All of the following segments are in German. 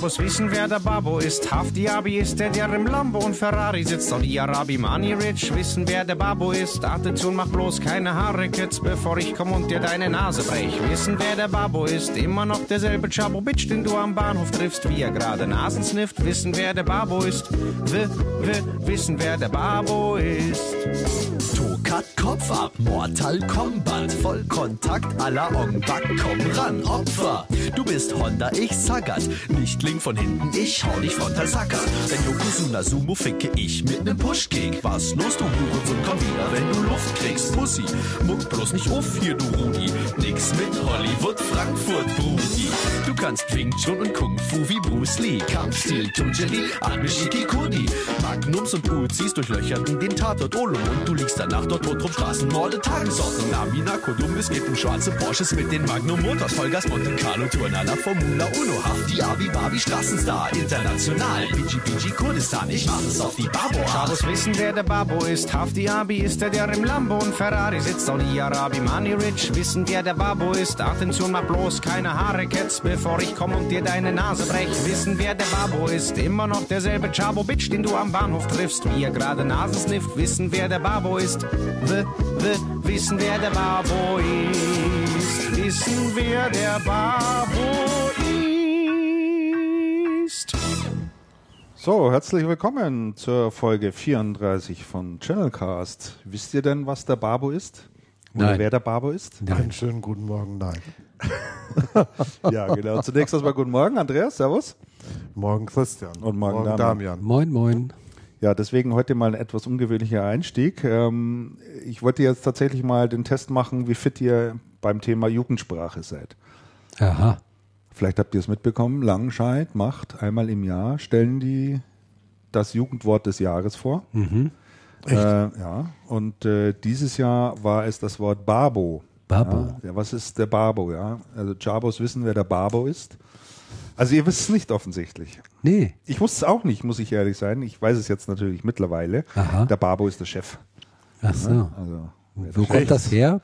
Chabos wissen, wer der Babo ist. Haftiabi ist der, der im Lambo und Ferrari sitzt. Die Arabi Money Rich wissen, wer der Babo ist. Attention, mach bloß keine Haare Kids, bevor ich komm und dir deine Nase brech. Wissen, wer der Babo ist. Immer noch derselbe Chabo Bitch, den du am Bahnhof triffst, wie er gerade Nasen snifft. Wissen, wer der Babo ist. W, w, wissen, wer der Babo ist. Tokat Kopf ab, Mortal Kombat, Vollkontakt à la Ong Bak, komm ran, Opfer. Du bist Honda, ich Sagat, nicht link von hinten, ich hau dich frontal Sacker. Denn Yokozuna Sumo ficke ich mit nem Pushkick. Was los, du Hurensohn, komm wieder, wenn du Luft kriegst, Pussy. Muck bloß nicht auf hier, du Rudi. Nix mit Hollywood, Frankfurt, Brudi. Du kannst Wing Chun und Kung Fu wie Bruce Lee. Kampfstil, Tunjeli, Arme Shikikuni. Magnums und Uzis durchlöcherten den Tatort Olum und du liegst danach dort tot rum Straßenmorde, Tagesordnung. Namina, Kodum, es geht um schwarze Porsches mit den Magnum Motors, Vollgas, Monte Carlo, Turnala, Formula Uno, Hafti, Abi, Barbie, Straßenstar, international, Fiji, Fiji, Kurdistan, ich mach es auf die Babo Chabos wissen, wer der Babo ist. Haftiabi ist der, der im Lambo und Ferrari sitzt. Saudi Arabi Money Rich wissen, wer der Babo ist. Attention, mach bloß keine Haare Cats, bevor ich komm und dir deine Nase brech. Wissen, wer der Babo ist. Immer noch derselbe Chabo Bitch, den du am Bahnhof triffst, wie er gerade Nasen snifft. Wissen, wer der Babo ist. W, w, wissen, wer der Babo ist. Wissen, wer der Babo ist. So, herzlich willkommen zur Folge 34 von Channelcast. Wisst ihr denn, was der Babo ist? Oder Nein. wer der Babo ist? Einen schönen guten Morgen, nein. Ja, genau. Zunächst erstmal guten Morgen, Andreas, servus. Morgen Christian. Und morgen Damian. Damian. Moin, moin. Ja, deswegen heute mal ein etwas ungewöhnlicher Einstieg. Ähm, ich wollte jetzt tatsächlich mal den Test machen, wie fit ihr beim Thema Jugendsprache seid. Aha. Vielleicht habt ihr es mitbekommen, Langenscheid macht einmal im Jahr, stellen die das Jugendwort des Jahres vor. Äh, ja, und äh, dieses Jahr war es das Wort Babo. Babo. Ja, ja, was ist der Babo? Ja, also Chabos wissen, wer der Babo ist. Also ihr wisst es nicht offensichtlich. Nee. Ich wusste es auch nicht, muss ich ehrlich sein. Ich weiß es jetzt natürlich mittlerweile. Aha. Der Babo ist der Chef. Ach so. Also Wo kommt das her?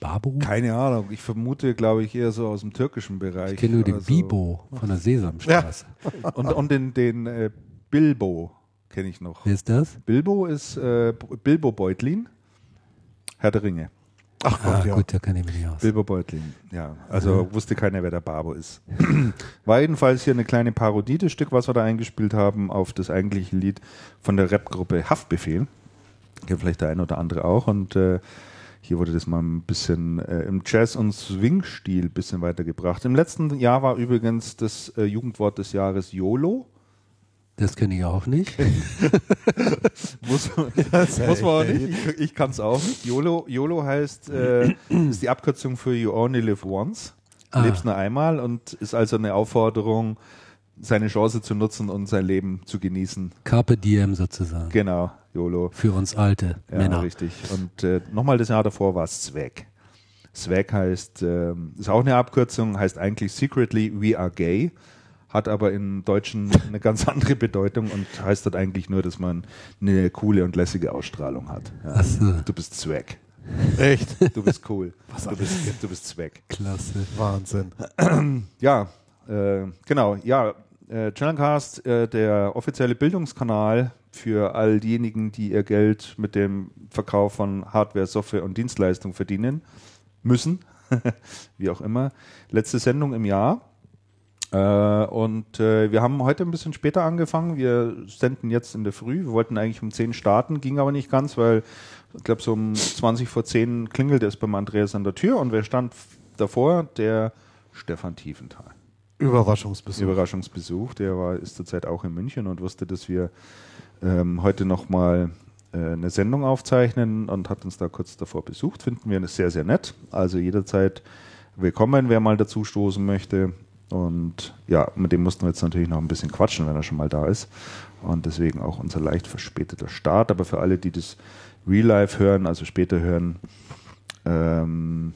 Babo? keine Ahnung. Ich vermute, glaube ich, eher so aus dem türkischen Bereich. Ich kenne nur den Also- Bibo von der Sesamstraße. Und, und den, den äh, Bilbo kenne ich noch. Wer ist das? Bilbo ist äh, Bilbo Beutlin, Herr der Ringe. Ach Ah, Gott, ja. gut, da kenne ich mich nicht aus. Bilbo Beutlin, ja. Also wusste keiner, wer der Babo ist. War jedenfalls hier eine kleine Parodie, das Stück, was wir da eingespielt haben, auf das eigentliche Lied von der Rapgruppe Haftbefehl. Kennt vielleicht der eine oder andere auch. Und äh, hier wurde das mal ein bisschen äh, im Jazz- und Swing-Stil ein bisschen weitergebracht. Im letzten Jahr war übrigens das äh, Jugendwort des Jahres YOLO. Das kenne ich auch nicht. Muss, muss man auch nicht. Ich, ich kann es auch nicht. YOLO, YOLO heißt, äh, ist die Abkürzung für You Only Live Once. Du Ah. lebst nur einmal und ist also eine Aufforderung, seine Chance zu nutzen und sein Leben zu genießen. Carpe Diem sozusagen. Genau, YOLO. Für uns alte Ja, Männer. richtig. Und äh, nochmal das Jahr davor war es Swag. Swag heißt, ähm, ist auch eine Abkürzung, heißt eigentlich Secretly We Are Gay, hat aber im Deutschen eine ganz andere Bedeutung und heißt dort eigentlich nur, dass man eine coole und lässige Ausstrahlung hat. Ja. Ach so. Du bist Swag. Echt? Du bist cool. du, bist, du bist Swag. Klasse. Wahnsinn. Ja, äh, genau. Ja, äh, Channelcast, äh, der offizielle Bildungskanal für all diejenigen, die ihr Geld mit dem Verkauf von Hardware, Software und Dienstleistungen verdienen müssen, wie auch immer. Letzte Sendung im Jahr. Äh, und äh, wir haben heute ein bisschen später angefangen. Wir senden jetzt in der Früh. Wir wollten eigentlich um 10 starten, ging aber nicht ganz, weil ich glaube, so um 20 vor 10 klingelte es beim Andreas an der Tür und wer stand davor? Der Stefan Tiefenthal. Überraschungsbesuch. Überraschungsbesuch. Der war, ist zurzeit auch in München und wusste, dass wir ähm, heute nochmal äh, eine Sendung aufzeichnen und hat uns da kurz davor besucht. Finden wir sehr, sehr nett. Also jederzeit willkommen, wer mal dazu stoßen möchte. Und ja, mit dem mussten wir jetzt natürlich noch ein bisschen quatschen, wenn er schon mal da ist. Und deswegen auch unser leicht verspäteter Start. Aber für alle, die das Real Life hören, also später hören, ähm,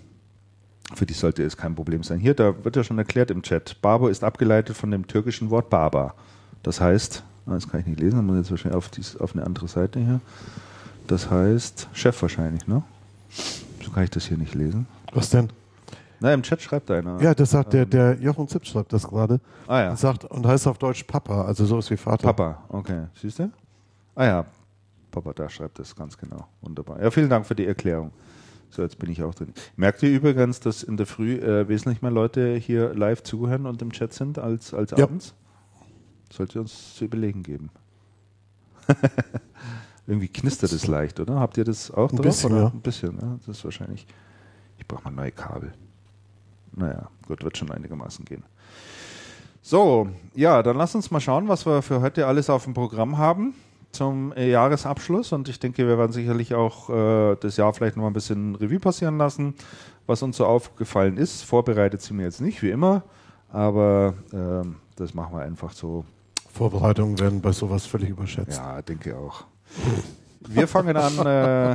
für die sollte es kein Problem sein. Hier, da wird ja schon erklärt im Chat. Barber ist abgeleitet von dem türkischen Wort Barbar. Das heißt, ah, das kann ich nicht lesen, dann muss ich jetzt wahrscheinlich auf, dies, auf eine andere Seite hier. Das heißt Chef wahrscheinlich, ne? So kann ich das hier nicht lesen. Was denn? Na, im Chat schreibt einer. Ja, das sagt der, der Jochen Zipp schreibt das gerade. Ah ja. Und sagt, und heißt auf Deutsch Papa, also so ist wie Vater. Papa, okay. Siehst du? Ah ja, Papa, da schreibt es ganz genau. Wunderbar. Ja, vielen Dank für die Erklärung. So, jetzt bin ich auch drin. Merkt ihr übrigens, dass in der Früh äh, wesentlich mehr Leute hier live zuhören und im Chat sind als, als Ja. abends? Sollte uns zu überlegen geben. Irgendwie knistert es leicht, oder? Habt ihr das auch Ein drauf? bisschen, ja. Ein bisschen, ja. Das ist wahrscheinlich. Ich brauche mal neue Kabel. Naja, gut, wird schon einigermaßen gehen. So, ja, dann lass uns mal schauen, was wir für heute alles auf dem Programm haben zum äh, Jahresabschluss. Und ich denke, wir werden sicherlich auch äh, das Jahr vielleicht noch mal ein bisschen Revue passieren lassen, was uns so aufgefallen ist. Vorbereitet sind wir jetzt nicht, wie immer, aber ähm, das machen wir einfach so. Vorbereitungen werden bei sowas völlig überschätzt. Ja, denke auch. Wir fangen an. Äh,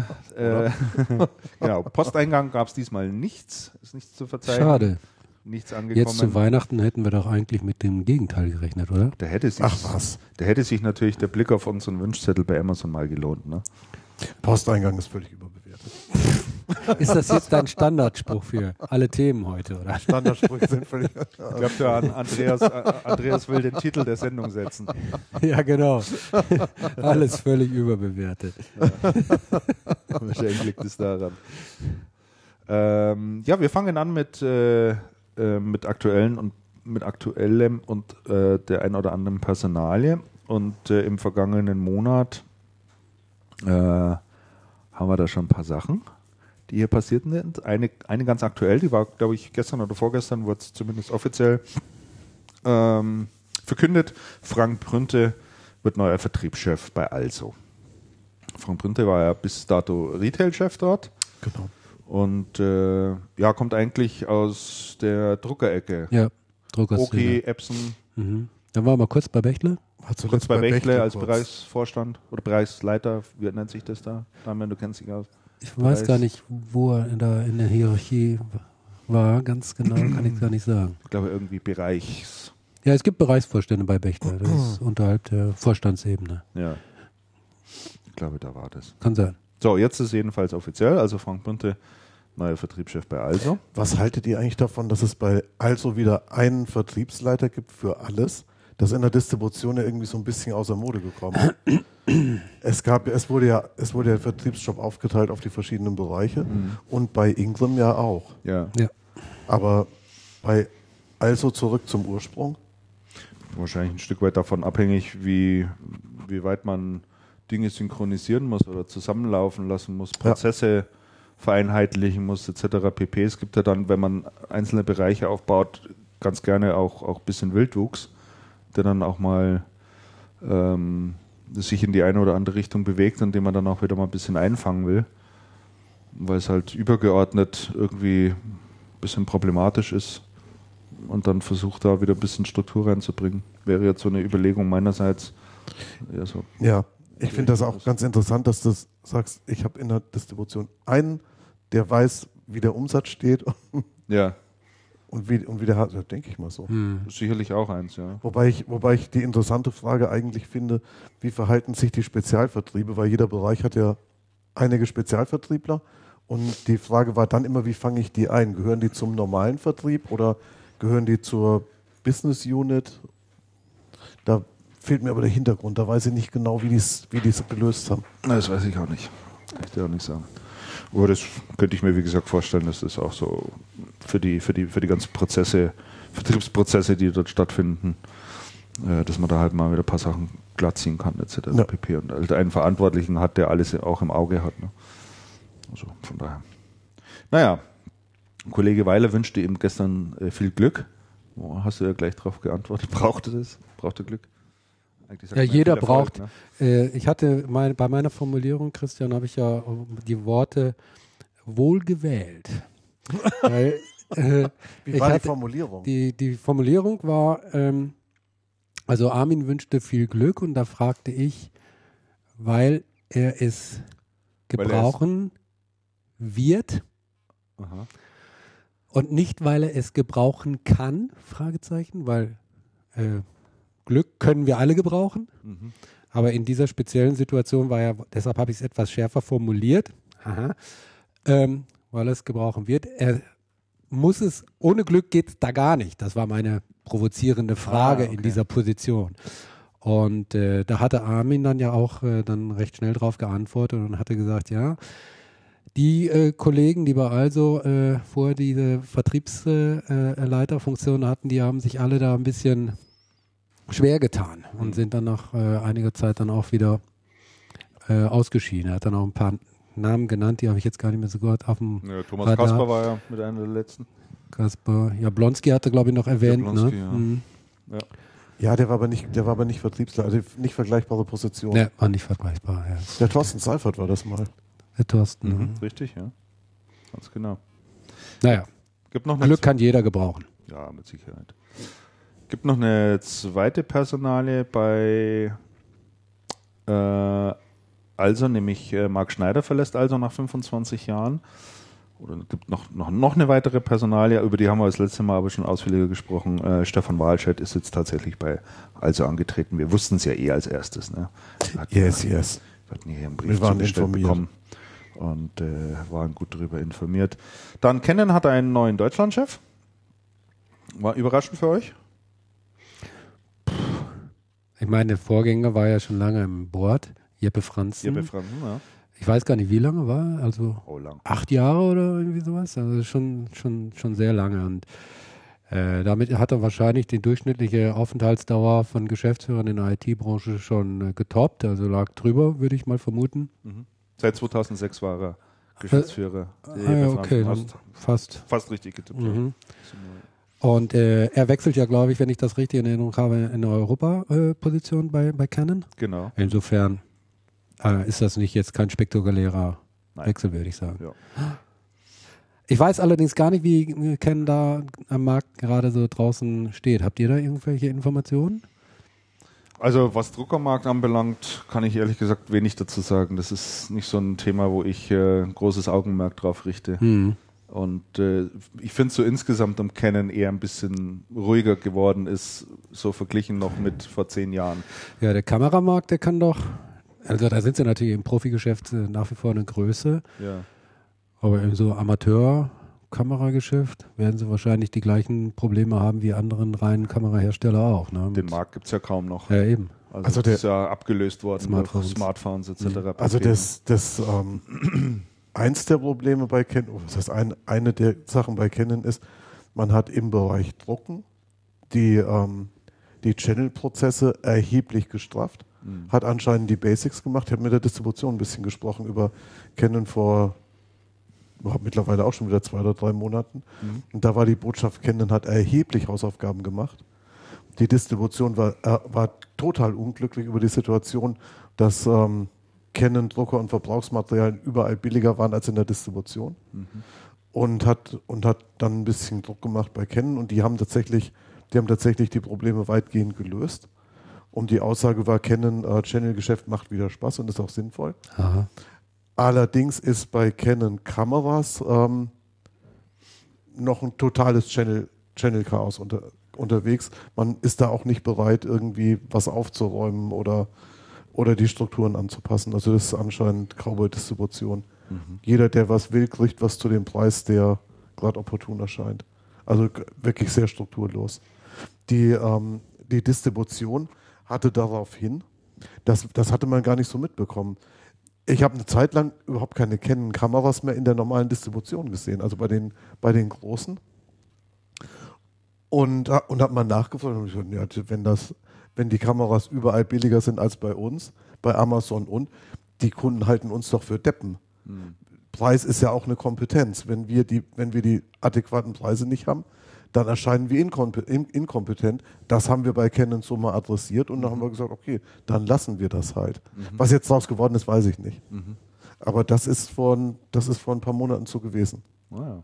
äh, genau, Posteingang gab es diesmal nichts. Ist nichts zu verzeihen. Schade. Nichts angekommen. Jetzt zu Weihnachten hätten wir doch eigentlich mit dem Gegenteil gerechnet, oder? Da hätte sich, Ach was. Da hätte sich natürlich der Blick auf unseren Wunschzettel bei Amazon mal gelohnt. Ne? Posteingang ist völlig überbewertet. Ist das jetzt dein Standardspruch für alle Themen heute, oder? Standardsprüche sind völlig. Ich glaube, der an Andreas, äh, Andreas will den Titel der Sendung setzen. Ja, genau. Alles völlig überbewertet. Wahrscheinlich liegt es daran. Ähm, ja, wir fangen an mit, äh, äh, mit aktuellen und mit aktuellem und äh, der ein oder anderen Personalie. Und äh, im vergangenen Monat äh, haben wir da schon ein paar Sachen, die hier passiert sind. Eine, eine ganz aktuell, die war, glaube ich, gestern oder vorgestern, wurde es zumindest offiziell ähm, verkündet. Frank Brünte wird neuer Vertriebschef bei Also. Frank Brünte war ja bis dato Retail-Chef dort Genau. Und äh, ja, kommt eigentlich aus der Druckerecke. Ja, Druckerszene. Okay, Epson, Mhm. Dann waren wir kurz bei Bechtle. War kurz bei Bechtle als kurz. Bereichsvorstand oder Bereichsleiter, wie nennt sich das da? Damian, du kennst dich aus. Ich weiß Bereichs- gar nicht, wo er in der, in der Hierarchie war, ganz genau, kann ich gar nicht sagen. Ich glaube irgendwie Bereichs. Ja, es gibt Bereichsvorstände bei Bechtle, das ist unterhalb der Vorstandsebene. Ja. Ich glaube, da war das. Kann sein. So, jetzt ist jedenfalls offiziell, also Frank Brünte, neuer Vertriebschef bei Also. Was haltet ihr eigentlich davon, dass es bei Also wieder einen Vertriebsleiter gibt für alles? Das ist in der Distribution ja irgendwie so ein bisschen außer Mode gekommen. es gab, es wurde ja, es wurde ja der Vertriebsjob aufgeteilt auf die verschiedenen Bereiche und bei Ingram ja auch. Ja. Ja. Aber bei Also zurück zum Ursprung. Wahrscheinlich ein Stück weit davon abhängig, wie, wie weit man Dinge synchronisieren muss oder zusammenlaufen lassen muss, Prozesse vereinheitlichen muss, etc. pp. Es gibt ja dann, wenn man einzelne Bereiche aufbaut, ganz gerne auch ein bisschen Wildwuchs, der dann auch mal ähm, sich in die eine oder andere Richtung bewegt und den man dann auch wieder mal ein bisschen einfangen will, weil es halt übergeordnet irgendwie ein bisschen problematisch ist und dann versucht da wieder ein bisschen Struktur reinzubringen. Wäre jetzt so eine Überlegung meinerseits. Ja. Ja, ich finde das auch ganz interessant, dass du sagst, ich habe in der Distribution einen, der weiß, wie der Umsatz steht ja und wie, und wie der hat, ja, denke ich mal so. Hm. sicherlich auch eins, ja. Wobei ich, wobei ich die interessante Frage eigentlich finde, wie verhalten sich die Spezialvertriebe, weil jeder Bereich hat ja einige Spezialvertriebler und die Frage war dann immer, wie fange ich die ein? Gehören die zum normalen Vertrieb oder gehören die zur Business Unit? Da fehlt mir aber der Hintergrund, da weiß ich nicht genau, wie die es wie die's gelöst haben. Das weiß ich auch nicht. Kann ich dir auch nicht sagen. Aber das könnte ich mir, wie gesagt, vorstellen, dass das auch so für die, für die, für die ganzen Prozesse, Vertriebsprozesse, die dort stattfinden, äh, dass man da halt mal wieder ein paar Sachen glatt ziehen kann, etc. Ja. pp. Und halt einen Verantwortlichen hat, der alles auch im Auge hat. Ne? Also von daher. Naja, Kollege Weiler wünschte ihm gestern äh, viel Glück. Oh, hast du ja gleich darauf geantwortet. Brauchte das? Brauchte Glück? Eigentlich Ja, jeder Erfolg, braucht. ne? Äh, ich hatte mein, bei meiner Formulierung, Christian, habe ich ja die Worte wohl gewählt. Weil, äh, Wie war die Formulierung? die, die Formulierung war, ähm, also Armin wünschte viel Glück und da fragte ich, weil er es Weil er gebrauchen wird Aha. und nicht, weil er es gebrauchen kann, Fragezeichen, weil äh, Glück können wir alle gebrauchen. Mhm. Aber in dieser speziellen Situation war ja, deshalb habe ich es etwas schärfer formuliert. Ähm, weil es gebrauchen wird. Er muss es, ohne Glück geht es da gar nicht. Das war meine provozierende Frage Ah, okay. in dieser Position. Und äh, da hatte Armin dann ja auch äh, dann recht schnell drauf geantwortet und hatte gesagt, ja, die äh, Kollegen, die bei also äh, vorher diese Vertriebsleiterfunktion hatten, die haben sich alle da ein bisschen schwer getan Mhm. und sind dann nach äh, einiger Zeit dann auch wieder äh, ausgeschieden. Er hat dann auch ein paar Namen genannt, die habe ich jetzt gar nicht mehr so gehört auf dem Ja, Thomas Radar. Kasper war ja mit einer der letzten. Kasper. Jablonski hatte, glaube ich, noch erwähnt. Jablonski, ne? ja. Mhm. Ja, der war aber nicht, der war aber nicht Vertriebsleiter, also nicht vergleichbare Position. Ne, war nicht vergleichbar. Ja. Der Thorsten Seifert war das mal. Der Thorsten. Mhm. Mhm. Richtig, ja. Ganz genau. Naja, Gibt noch Glück kann jeder gebrauchen. Ja, mit Sicherheit. Gibt noch eine zweite Personale bei äh, Also, nämlich äh, Marc Schneider verlässt Also nach 25 Jahren. Oder es gibt noch, noch, noch eine weitere Personalie, über die haben wir das letzte Mal aber schon ausführlicher gesprochen. Äh, Stefan Wahlscheid ist jetzt tatsächlich bei Also angetreten. Wir wussten es ja eh als erstes. Ne? Wir hatten Yes, yes. wir hatten hier einen Brief zugestellt informiert. bekommen und äh, waren gut darüber informiert. Dann Canon hat einen neuen Deutschlandchef. War überraschend für euch? Ich meine, der Vorgänger war ja schon lange im Board, Jeppe Franzen. Jeppe Franzen, ja. Ich weiß gar nicht, wie lange war, also Oh, lang. acht Jahre oder irgendwie sowas. Also schon, schon, schon sehr lange. Und äh, damit hat er wahrscheinlich die durchschnittliche Aufenthaltsdauer von Geschäftsführern in der IT-Branche schon äh, getoppt. Also lag drüber, würde ich mal vermuten. Seit 2006 war er Geschäftsführer. Der Ah, ja, okay, Hast fast. fast richtig getippt. Mhm. Und äh, er wechselt ja, glaube ich, wenn ich das richtig in Erinnerung habe, in eine Europa-Position bei, bei Canon. Genau. Insofern äh, ist das nicht jetzt kein spektakulärer Nein. Wechsel, würde ich sagen. Ja. Ich weiß allerdings gar nicht, wie Canon da am Markt gerade so draußen steht. Habt ihr da irgendwelche Informationen? Also was Druckermarkt anbelangt, kann ich ehrlich gesagt wenig dazu sagen. Das ist nicht so ein Thema, wo ich äh, großes Augenmerk drauf richte. Hm. Und äh, ich finde so insgesamt am Canon eher ein bisschen ruhiger geworden ist, so verglichen noch mit vor zehn Jahren. Ja, der Kameramarkt, der kann doch, also da sind sie natürlich im Profigeschäft äh, nach wie vor eine Größe, Ja. aber im so Amateur-Kamerageschäft werden sie wahrscheinlich die gleichen Probleme haben wie anderen reinen Kamerahersteller auch. Ne? Den Markt gibt es ja kaum noch. Ja, eben. Also, Also das der- ist ja abgelöst worden Smartphones. durch Smartphones etc. Also pp. das, das ähm, eins der Probleme bei Canon, oh, das heißt ein, eine der Sachen bei Canon ist, man hat im Bereich Drucken die, ähm, die Channel-Prozesse erheblich gestrafft, hat anscheinend die Basics gemacht. Ich habe mit der Distribution ein bisschen gesprochen über Canon vor oh, mittlerweile auch schon wieder zwei oder drei Monaten. Und da war die Botschaft, Canon hat erheblich Hausaufgaben gemacht. Die Distribution war, äh, war total unglücklich über die Situation, dass ähm, Canon Drucker und Verbrauchsmaterialien überall billiger waren als in der Distribution. Und hat, und hat dann ein bisschen Druck gemacht bei Canon und die haben tatsächlich, die haben tatsächlich die Probleme weitgehend gelöst. Und die Aussage war, Canon äh, Channel-Geschäft macht wieder Spaß und ist auch sinnvoll. Aha. Allerdings ist bei Canon Kameras ähm, noch ein totales Channel, Channel unter, unterwegs. Man ist da auch nicht bereit, irgendwie was aufzuräumen oder, oder die Strukturen anzupassen. Also das ist anscheinend Cowboy-Distribution. Jeder, der was will, kriegt was zu dem Preis, der gerade opportun erscheint. Also wirklich sehr strukturlos. Die, ähm, die Distribution hatte darauf hin, das, das hatte man gar nicht so mitbekommen. Ich habe eine Zeit lang überhaupt keine Canon-Kameras mehr in der normalen Distribution gesehen, also bei den, bei den großen. Und, ha- und habe mal nachgefragt und hab gesagt, ja, wenn, das, wenn die Kameras überall billiger sind als bei uns, bei Amazon und, die Kunden halten uns doch für Deppen. Preis ist ja auch eine Kompetenz. Wenn wir die, wenn wir die adäquaten Preise nicht haben, dann erscheinen wir inkompe- in- inkompetent. Das haben wir bei Canon so mal adressiert und dann haben wir gesagt, okay, dann lassen wir das halt. Was jetzt daraus geworden ist, weiß ich nicht. Aber das ist vor, ein- das ist vor ein paar Monaten so gewesen. Naja.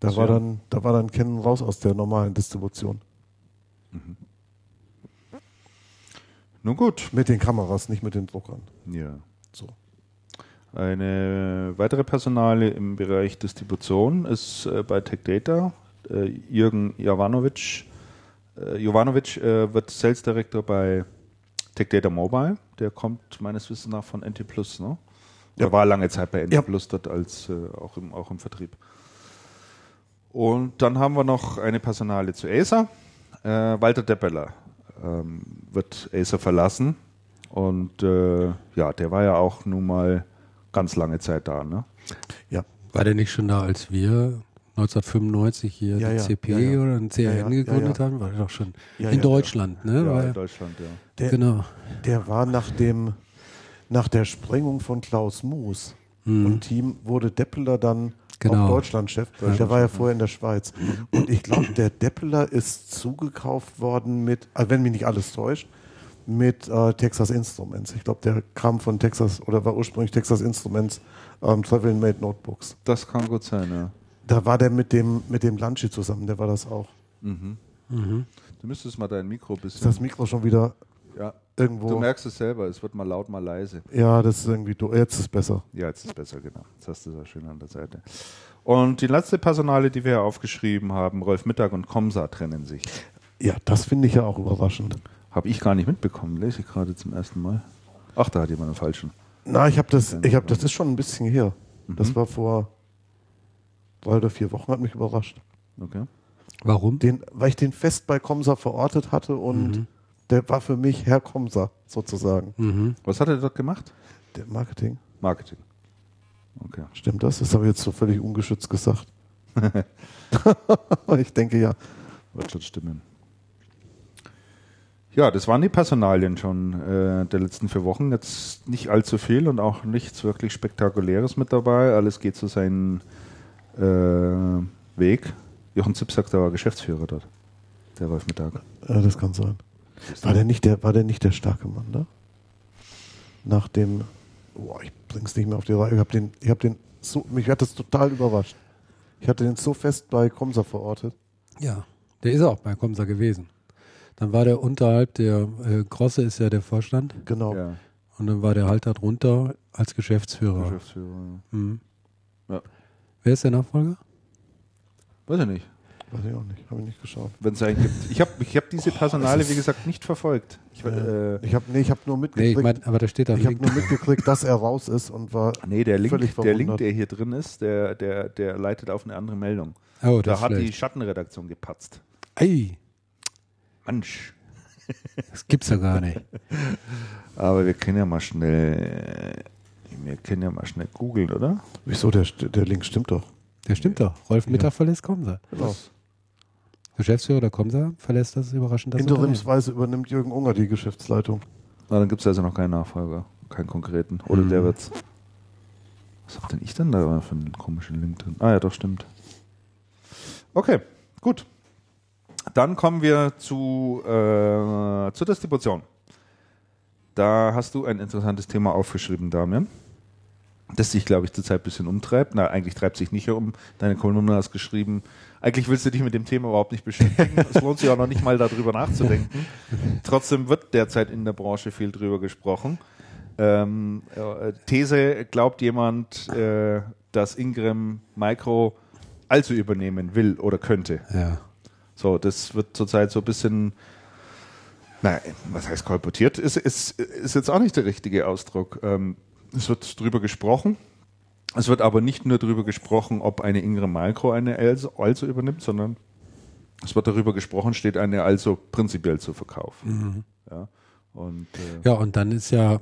Da war dann, da war dann Canon raus aus der normalen Distribution. Nun gut. Mit den Kameras, nicht mit den Druckern. Ja. So. Eine weitere Personale im Bereich Distribution ist äh, bei Tech Data. Äh, Jürgen Jovanovic. Äh, Jovanovic äh, wird Sales Director bei Tech Data Mobile. Der kommt meines Wissens nach von NT Plus, ne? Ja. Er war lange Zeit bei NT Ja. Plus dort als auch, im, auch im Vertrieb. Und dann haben wir noch eine Personale zu Acer. Walter Deppeler ähm, wird Acer verlassen. Und äh, ja, der war ja auch nun mal ganz lange Zeit da. Ne? Ja, War der nicht schon da, als wir 1995 hier Ja, die ja, CP ja, ja. oder ein CRN Ja, ja, gegründet ja, haben? War der doch schon Ja, in ja, Deutschland, ne? Ja, War in Deutschland, ja. der, genau. der war nach dem nach der Sprengung von Klaus Moos und Team wurde Deppeler dann Genau. auch Deutschlandchef. Der war ja vorher in der Schweiz. Und ich glaube, der Deppeler ist zugekauft worden mit, also wenn mich nicht alles täuscht, mit äh, Texas Instruments. Ich glaube, der kam von Texas oder war ursprünglich Texas Instruments ähm, Travel Made Notebooks. Das kann gut sein, ja. Da war der mit dem mit dem Lanchi zusammen, der war das auch. Du müsstest mal dein Mikro ein bisschen. Ist das Mikro schon wieder ja. irgendwo? Du merkst es selber, es wird mal laut, mal leise. ja, das ist irgendwie, do- jetzt ist es besser. Ja, jetzt ist es besser, genau. Jetzt hast du es auch schön an der Seite. Und die letzte Personale, die wir ja aufgeschrieben haben, Rolf Mittag und Komsa trennen sich. Ja, das finde ich ja auch überraschend. Habe ich gar nicht mitbekommen, lese ich gerade zum ersten Mal. Ach, da hat jemand einen falschen. Na, ich habe das, ich habe das ist schon ein bisschen her. Das war vor drei oder vier Wochen, hat mich überrascht. Okay. Warum? Den, weil ich den fest bei Komsa verortet hatte und der war für mich Herr Komsa sozusagen. Mhm. Was hat er dort gemacht? Der Marketing. Marketing. Okay. Stimmt das? Das habe ich jetzt so völlig ungeschützt gesagt. ich denke ja. Wird schon stimmen. Ja, das waren die Personalien schon äh, der letzten vier Wochen. Jetzt nicht allzu viel und auch nichts wirklich Spektakuläres mit dabei. Alles geht so seinen äh, Weg. Jochen Zipsack, der war Geschäftsführer dort. Der Rolf Mittag. Äh, das kann sein. War der nicht der, war der nicht der starke Mann da? Nach dem, boah, ich bring's nicht mehr auf die Reihe. Ich habe den, ich habe den so, mich hat das total überrascht. Ich hatte den so fest bei Komsa verortet. Ja, der ist auch bei Komsa gewesen. Dann war der unterhalb der, äh, Grosse ist ja der Vorstand Genau. Ja, und dann war der halt darunter als Geschäftsführer. Geschäftsführer. ja. Mhm. Ja. Wer ist der Nachfolger? Weiß ich nicht. Weiß ich auch nicht. Habe ich nicht geschaut. Wenn es einen gibt. Ich habe ich hab diese Personale, das ist- wie gesagt, nicht verfolgt. Ich, äh, Ich habe nee, ich habe nur Nee, mitgekriegt. ich meine, aber da steht da ich habe Link. nur mitgekriegt, dass er raus ist und war. nee, der Link, völlig der Link, der hier drin ist, der, der, der leitet auf eine andere Meldung. Oh, Da hat ist die. Schattenredaktion gepatzt. Ei, Mensch. das gibt's ja gar nicht. Aber wir können ja mal schnell, wir können ja mal schnell googeln, oder? Wieso? Der, der Link stimmt doch. Der stimmt doch. Rolf Mittag verlässt Komsa. Genau. Geschäftsführer der Komsa verlässt das überraschend das. Interimsweise übernimmt Jürgen Unger die Geschäftsleitung. Na, dann gibt es also noch keinen Nachfolger, keinen konkreten. Oder Mhm. der wird's. Was hab denn ich denn da für einen komischen Link drin? Ah ja, doch, stimmt. Okay, gut. Dann kommen wir zu, äh, zur Distribution. Da hast du ein interessantes Thema aufgeschrieben, Damian, das dich, glaube ich, zurzeit ein bisschen umtreibt. Na, eigentlich treibt sich nicht um. Deine Kolumne hast geschrieben, eigentlich willst du dich mit dem Thema überhaupt nicht beschäftigen. es lohnt sich auch noch nicht mal darüber nachzudenken. Trotzdem wird derzeit in der Branche viel drüber gesprochen. Ähm, äh, These, glaubt jemand, äh, dass Ingram Micro also übernehmen will oder könnte? Ja. So, das wird zurzeit so ein bisschen, naja, was heißt kolportiert? Ist, ist, ist jetzt auch nicht der richtige Ausdruck. Ähm, es wird drüber gesprochen. Es wird aber nicht nur darüber gesprochen, ob eine Ingram Micro eine also, übernimmt, sondern es wird darüber gesprochen, steht eine also prinzipiell zu verkaufen. Ja, und äh, Ja, und dann ist ja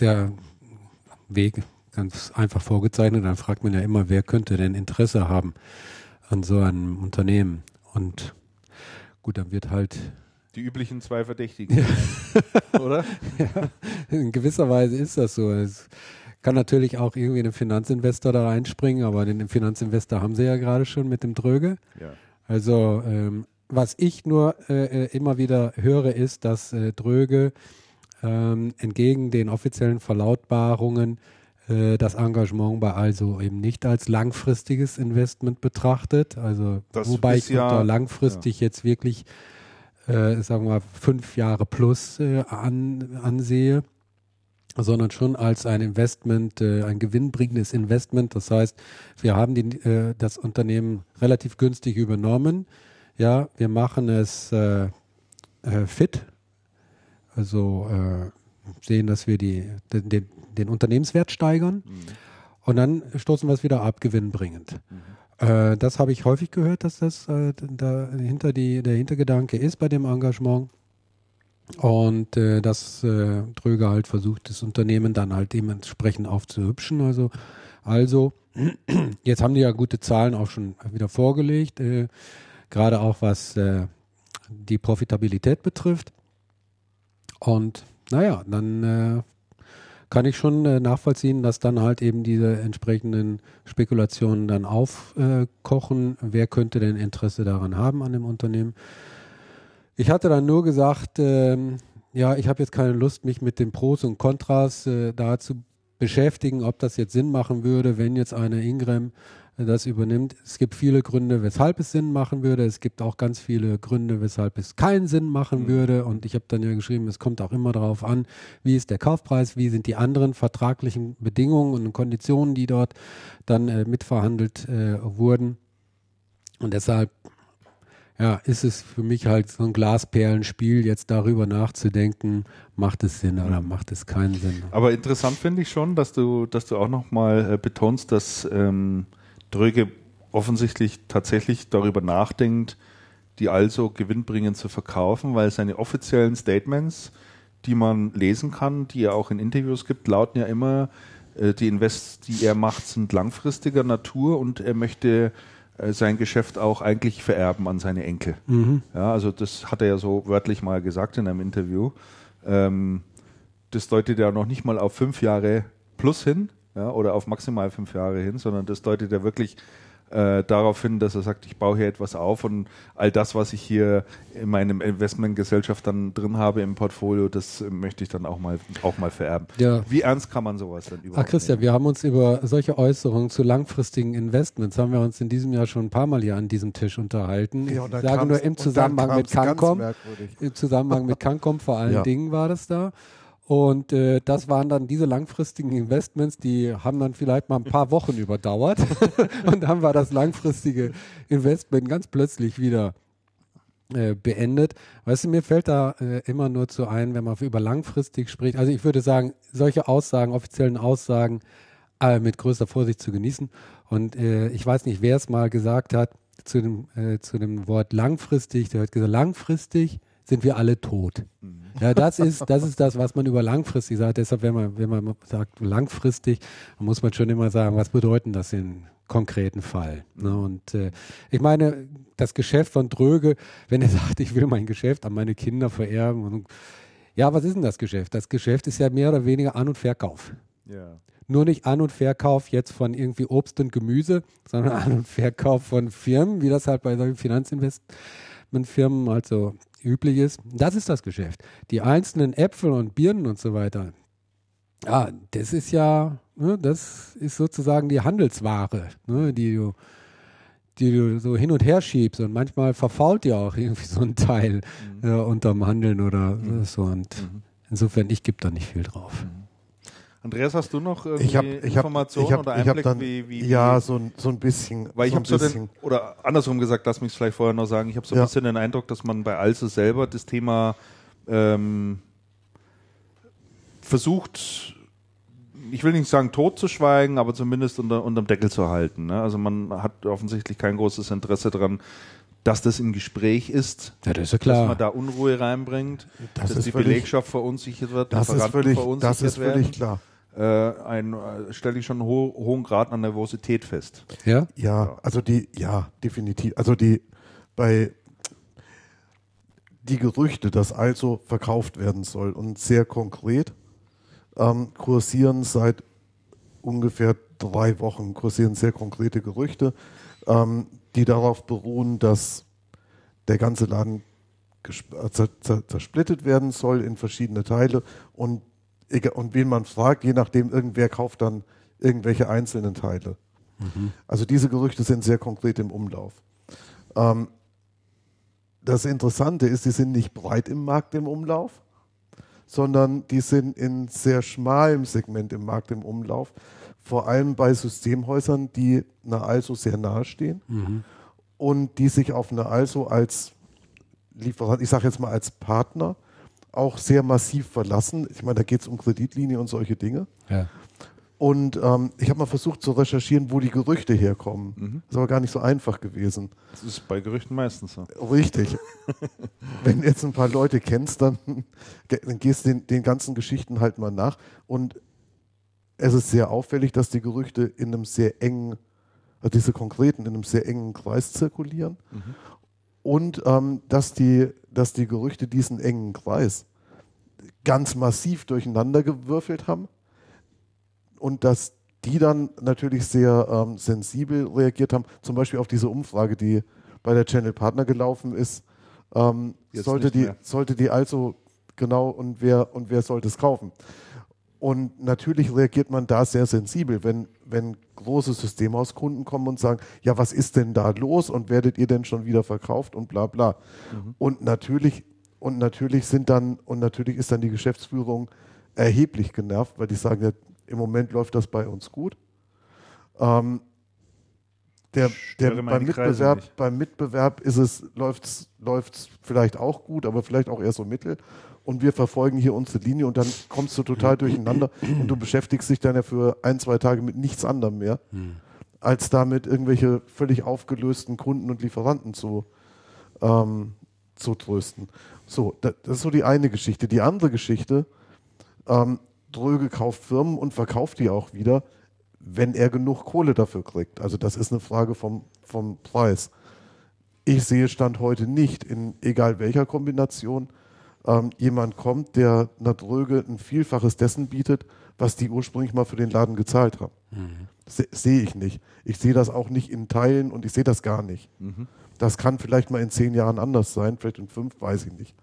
der Weg ganz einfach vorgezeichnet. Dann fragt man ja immer, wer könnte denn Interesse haben an so einem Unternehmen? Und gut, dann wird halt die üblichen zwei Verdächtigen, oder? in gewisser Weise ist das so. Es kann natürlich auch irgendwie ein Finanzinvestor da reinspringen, aber den Finanzinvestor haben sie ja gerade schon mit dem Dröge. Ja. Also ähm, was ich nur äh, äh, immer wieder höre, ist, dass äh, Dröge ähm, entgegen den offiziellen Verlautbarungen äh, das Engagement bei also eben nicht als langfristiges Investment betrachtet. Also Das wobei ich ja- unter langfristig jetzt wirklich, äh, sagen wir mal, fünf Jahre plus äh, an, ansehe sondern schon als ein Investment, äh, ein gewinnbringendes Investment. Das heißt, wir haben die, äh, das Unternehmen relativ günstig übernommen. Ja, wir machen es äh, äh, fit, also äh, sehen, dass wir die, den, den, den Unternehmenswert steigern und dann stoßen wir es wieder ab, gewinnbringend. Äh, das habe ich häufig gehört, dass das äh, da hinter die, der Hintergedanke ist bei dem Engagement. Und äh, dass äh, Dröger halt versucht, das Unternehmen dann halt dementsprechend aufzuhübschen. Also, also jetzt haben die ja gute Zahlen auch schon wieder vorgelegt, äh, gerade auch was äh, die Profitabilität betrifft. Und naja, dann äh, kann ich schon äh, nachvollziehen, dass dann halt eben diese entsprechenden Spekulationen dann aufkochen. Wer könnte denn Interesse daran haben an dem Unternehmen? Ich hatte dann nur gesagt, ähm, ja, ich habe jetzt keine Lust, mich mit den Pros und Kontras äh, da zu beschäftigen, ob das jetzt Sinn machen würde, wenn jetzt eine Ingram äh, das übernimmt. Es gibt viele Gründe, weshalb es Sinn machen würde. Es gibt auch ganz viele Gründe, weshalb es keinen Sinn machen mhm. würde. Und ich habe dann ja geschrieben, es kommt auch immer darauf an, wie ist der Kaufpreis, wie sind die anderen vertraglichen Bedingungen und Konditionen, die dort dann äh, mitverhandelt äh, wurden. Und deshalb ja, ist es für mich halt so ein Glasperlenspiel, jetzt darüber nachzudenken, macht es Sinn oder macht es keinen Sinn. Aber interessant finde ich schon, dass du, dass du auch nochmal äh, betonst, dass ähm, Dröge offensichtlich tatsächlich darüber nachdenkt, die also gewinnbringend zu verkaufen, weil seine offiziellen Statements, die man lesen kann, die er auch in Interviews gibt, lauten ja immer, äh, die Invests, die er macht, sind langfristiger Natur und er möchte äh, sein Geschäft auch eigentlich vererben an seine Enkel. Mhm. Ja, also das hat er ja so wörtlich mal gesagt in einem Interview. Ähm, das deutet ja noch nicht mal auf fünf Jahre plus hin, ja, oder auf maximal fünf Jahre hin, sondern das deutet ja wirklich äh, darauf hin, dass er sagt, ich baue hier etwas auf und all das, was ich hier in meinem Investmentgesellschaft dann drin habe im Portfolio, das möchte ich dann auch mal auch mal vererben. Ja. Wie ernst kann man sowas dann überhaupt? Ach Christian, nehmen? wir haben uns über solche Äußerungen zu langfristigen Investments haben wir uns in diesem Jahr schon ein paar Mal hier an diesem Tisch unterhalten. Ja, ich sage nur im Zusammenhang mit Cancom, im Zusammenhang mit Cancom vor allen ja. Dingen war das da. Und äh, das waren dann diese langfristigen Investments, die haben dann vielleicht mal ein paar Wochen überdauert. und dann war das langfristige Investment ganz plötzlich wieder äh, beendet. Weißt du, mir fällt da äh, immer nur zu ein, wenn man über langfristig spricht. Also ich würde sagen, solche Aussagen, offiziellen Aussagen, äh, mit größter Vorsicht zu genießen. Und äh, ich weiß nicht, wer es mal gesagt hat zu dem, zu dem Wort langfristig. Der hat gesagt, langfristig sind wir alle tot. Mhm. Ja, das ist, das ist das, was man über langfristig sagt. Deshalb, wenn man, wenn man sagt langfristig, dann muss man schon immer sagen, was bedeutet das in konkreten Fall. Ne? Und äh, ich meine, das Geschäft von Dröge, wenn er sagt, ich will mein Geschäft an meine Kinder vererben. Und, ja, was ist denn das Geschäft? Das Geschäft ist ja mehr oder weniger An- und Verkauf. Ja. Nur nicht An- und Verkauf jetzt von irgendwie Obst und Gemüse, sondern An- und Verkauf von Firmen, wie das halt bei solchen Finanzinvestmentfirmen, also üblich ist. Das ist das Geschäft. Die einzelnen Äpfel und Birnen und so weiter. Ja, das ist ja, ne, das ist sozusagen die Handelsware, ne, die du, die du so hin und her schiebst und manchmal verfault ja auch irgendwie so ein Teil mhm. äh, unterm Handeln oder mhm. so. Und mhm. insofern, ich gebe da nicht viel drauf. Mhm. Andreas, hast du noch irgendwie ich hab, ich Informationen hab, ich hab, oder Einblick, dann, wie, wie, Ja, so, so ein bisschen. Weil ich habe so den, oder andersrum gesagt, lass mich vielleicht vorher noch sagen, ich habe so ein ja. bisschen den Eindruck, dass man bei Also selber das Thema ähm, versucht, ich will nicht sagen tot zu schweigen, aber zumindest unter, unterm Deckel zu halten. Ne? Also man hat offensichtlich kein großes Interesse daran, dass das im Gespräch ist, ja, das ist ja klar. dass man da Unruhe reinbringt, das dass die völlig, Belegschaft verunsichert wird, das ist völlig, das ist völlig werden. klar ein, äh, stelle ich schon einen ho hohen Grad an Nervosität fest. Ja? Ja, also die, ja, definitiv. Also die, bei die Gerüchte, dass also verkauft werden soll und sehr konkret ähm, kursieren seit ungefähr drei Wochen, kursieren sehr konkrete Gerüchte, ähm, die darauf beruhen, dass der ganze Laden zersplittet werden soll in verschiedene Teile und und wen man fragt, je nachdem, irgendwer kauft dann irgendwelche einzelnen Teile. Mhm. Also diese Gerüchte sind sehr konkret im Umlauf. Ähm, das Interessante ist, die sind nicht breit im Markt im Umlauf, sondern die sind in sehr schmalem Segment im Markt im Umlauf, vor allem bei Systemhäusern, die einer Also sehr nahe stehen mhm. und die sich auf eine Also als Lieferant, ich sage jetzt mal als Partner, auch sehr massiv verlassen. Ich meine, da geht es um Kreditlinie und solche Dinge. Ja. Und ähm, ich habe mal versucht zu recherchieren, wo die Gerüchte herkommen. Mhm. Ist aber gar nicht so einfach gewesen. Das ist bei Gerüchten meistens so. Richtig. Wenn du jetzt ein paar Leute kennst, dann, dann gehst du den, den ganzen Geschichten halt mal nach. Und es ist sehr auffällig, dass die Gerüchte in einem sehr engen, also diese konkreten, in einem sehr engen Kreis zirkulieren. Und ähm, dass, die, dass die Gerüchte diesen engen Kreis ganz massiv durcheinander gewürfelt haben und dass die dann natürlich sehr ähm, sensibel reagiert haben, zum Beispiel auf diese Umfrage, die bei der Channel Partner gelaufen ist. Ähm, sollte, die, sollte die also genau und wer und wer sollte es kaufen? Und natürlich reagiert man da sehr sensibel, wenn, wenn große Systemhauskunden kommen und sagen, ja, was ist denn da los und werdet ihr denn schon wieder verkauft und bla bla. Und natürlich, und natürlich sind dann, und natürlich ist dann die Geschäftsführung erheblich genervt, weil die sagen, ja, im Moment läuft das bei uns gut. Ähm, der, der, beim, Mitbewerb, beim Mitbewerb ist es, läuft's, läuft's vielleicht auch gut, aber vielleicht auch eher so mittel. Und wir verfolgen hier unsere Linie und dann kommst du total durcheinander und du beschäftigst dich dann ja für ein, zwei Tage mit nichts anderem mehr, als damit irgendwelche völlig aufgelösten Kunden und Lieferanten zu, ähm, zu trösten. So, da- das ist so die eine Geschichte. Die andere Geschichte, ähm, Dröge kauft Firmen und verkauft die auch wieder, wenn er genug Kohle dafür kriegt. Also das ist eine Frage vom, vom Preis. Ich sehe Stand heute nicht, in egal welcher Kombination, ähm, jemand kommt, der einer Dröge ein Vielfaches dessen bietet, was die ursprünglich mal für den Laden gezahlt haben. Se sehe ich nicht. Ich sehe das auch nicht in Teilen und ich sehe das gar nicht. Das kann vielleicht mal in zehn Jahren anders sein, vielleicht in fünf, weiß ich nicht.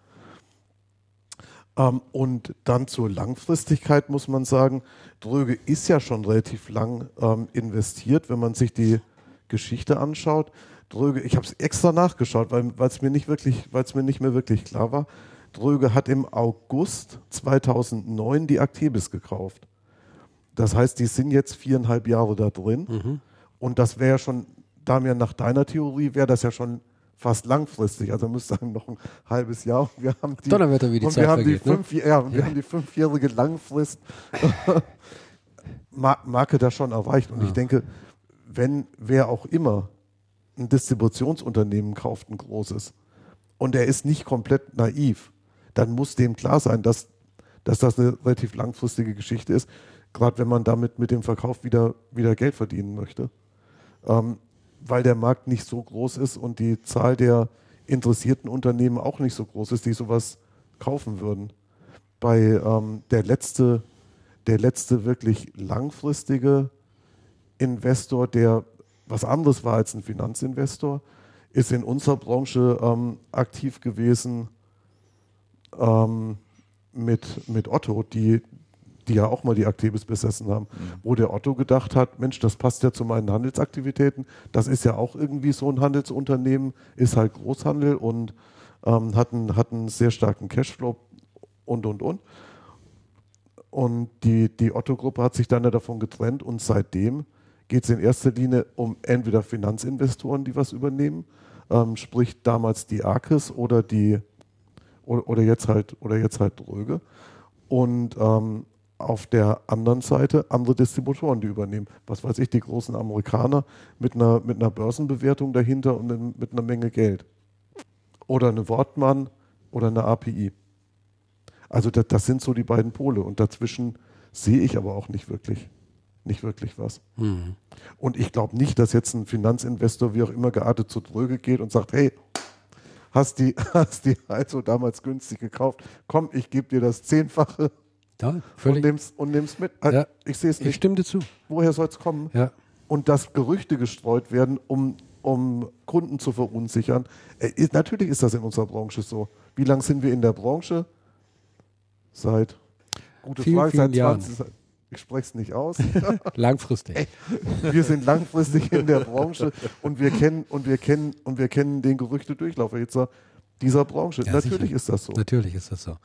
Ähm, und dann zur Langfristigkeit muss man sagen, Dröge ist ja schon relativ lang ähm, investiert, wenn man sich die Geschichte anschaut. Dröge, ich habe es extra nachgeschaut, weil es mir nicht wirklich, weil es mir nicht mehr wirklich klar war. Dröge hat im August 2009 die Actebis gekauft. Das heißt, die sind jetzt viereinhalb Jahre da drin. Und das wäre ja schon, Damian, nach deiner Theorie wäre das ja schon fast langfristig. Also müsste sagen, noch ein halbes Jahr. Wir haben die, Donnerwetter, wie die und Zeit wir haben die vergeht, ne? fünf, ja, und wir haben die fünfjährige Langfrist Ma- Marke da schon erreicht. Und ich denke, wenn wer auch immer ein Distributionsunternehmen kauft, ein großes, und er ist nicht komplett naiv, dann muss dem klar sein, dass, dass das eine relativ langfristige Geschichte ist, gerade wenn man damit mit dem Verkauf wieder, wieder Geld verdienen möchte. Ähm, weil der Markt nicht so groß ist und die Zahl der interessierten Unternehmen auch nicht so groß ist, die sowas kaufen würden. Bei ähm, der letzte, der letzte wirklich langfristige Investor, der was anderes war als ein Finanzinvestor, ist in unserer Branche ähm, aktiv gewesen ähm, mit, mit Otto, die, die ja auch mal die Actebis besessen haben, wo der Otto gedacht hat, Mensch, das passt ja zu meinen Handelsaktivitäten, das ist ja auch irgendwie so ein Handelsunternehmen, ist halt Großhandel und ähm, hat, einen, hat einen sehr starken Cashflow und, und, und. Und die, die Otto-Gruppe hat sich dann ja davon getrennt und seitdem geht es in erster Linie um entweder Finanzinvestoren, die was übernehmen, ähm, sprich damals die Arkes oder die oder, oder jetzt halt oder jetzt halt Dröge. Und ähm, auf der anderen Seite andere Distributoren, die übernehmen. Was weiß ich, die großen Amerikaner mit einer, mit einer Börsenbewertung dahinter und mit, mit einer Menge Geld. Oder eine Wortmann oder eine API. Also das, das sind so die beiden Pole. Und dazwischen sehe ich aber auch nicht wirklich, nicht wirklich was. Und ich glaube nicht, dass jetzt ein Finanzinvestor, wie auch immer geartet, zu Dröge geht und sagt, hey, hast die, hast die also damals günstig gekauft, komm, ich gebe dir das Zehnfache Ja, und nimm's, und nimm's mit. Äh, Ja. Ich sehe es Ich nicht. stimme dir zu. Woher soll es kommen? Ja. Und dass Gerüchte gestreut werden, um, um Kunden zu verunsichern. Äh, natürlich ist das in unserer Branche so. Wie lange sind wir in der Branche? Seit, gute Vielen, Frage, vielen seit Jahren. 20, seit- ich spreche es nicht aus. Langfristig. wir sind langfristig in der Branche und wir kennen und wir kennen und wir kennen den Gerüchtedurchlauf dieser, dieser Branche. Ja, Natürlich sicher. ist das so. Natürlich ist das so.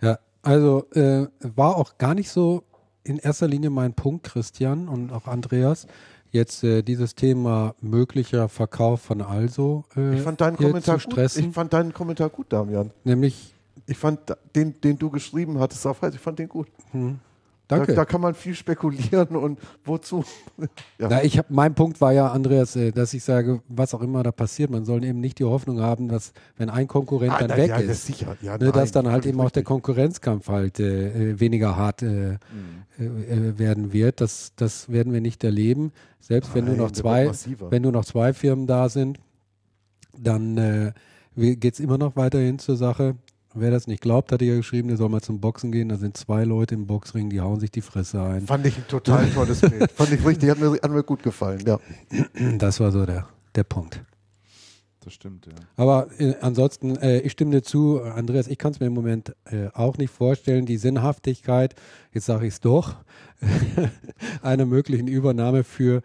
Ja, also äh, war auch gar nicht so in erster Linie mein Punkt, Christian und auch Andreas, jetzt äh, dieses Thema möglicher Verkauf von Also äh, Ich fand deinen Kommentar zu gut. stressen, Ich fand deinen Kommentar gut, Damian. nämlich Ich fand den, den du geschrieben hattest auf ich fand den gut. hm, Danke. da kann man viel spekulieren und wozu? ja. Na, ich hab, mein Punkt war ja, Andreas, äh, dass ich sage, was auch immer da passiert, man soll eben nicht die Hoffnung haben, dass wenn ein Konkurrent Ah, dann na, weg ja, das ist, sicher. Ja, ne, dass nein, dann halt eben auch der. Konkurrenzkampf halt äh, äh, weniger hart äh, äh, äh, werden wird. Das, das werden wir nicht erleben. Selbst wenn Nein, nur noch zwei, wenn nur noch zwei Firmen da sind, dann äh, geht es immer noch weiterhin zur Sache. Wer das nicht glaubt, hatte ja geschrieben, der soll mal zum Boxen gehen. Da sind zwei Leute im Boxring, die hauen sich die Fresse ein. Fand ich ein total tolles Bild. Fand ich richtig, hat mir, hat mir gut gefallen. Ja. Das war so der, der Punkt. Das stimmt, ja. Aber äh, ansonsten, äh, ich stimme dir zu, Andreas, ich kann es mir im Moment äh, auch nicht vorstellen. Die Sinnhaftigkeit, jetzt sage ich es doch, einer möglichen Übernahme für,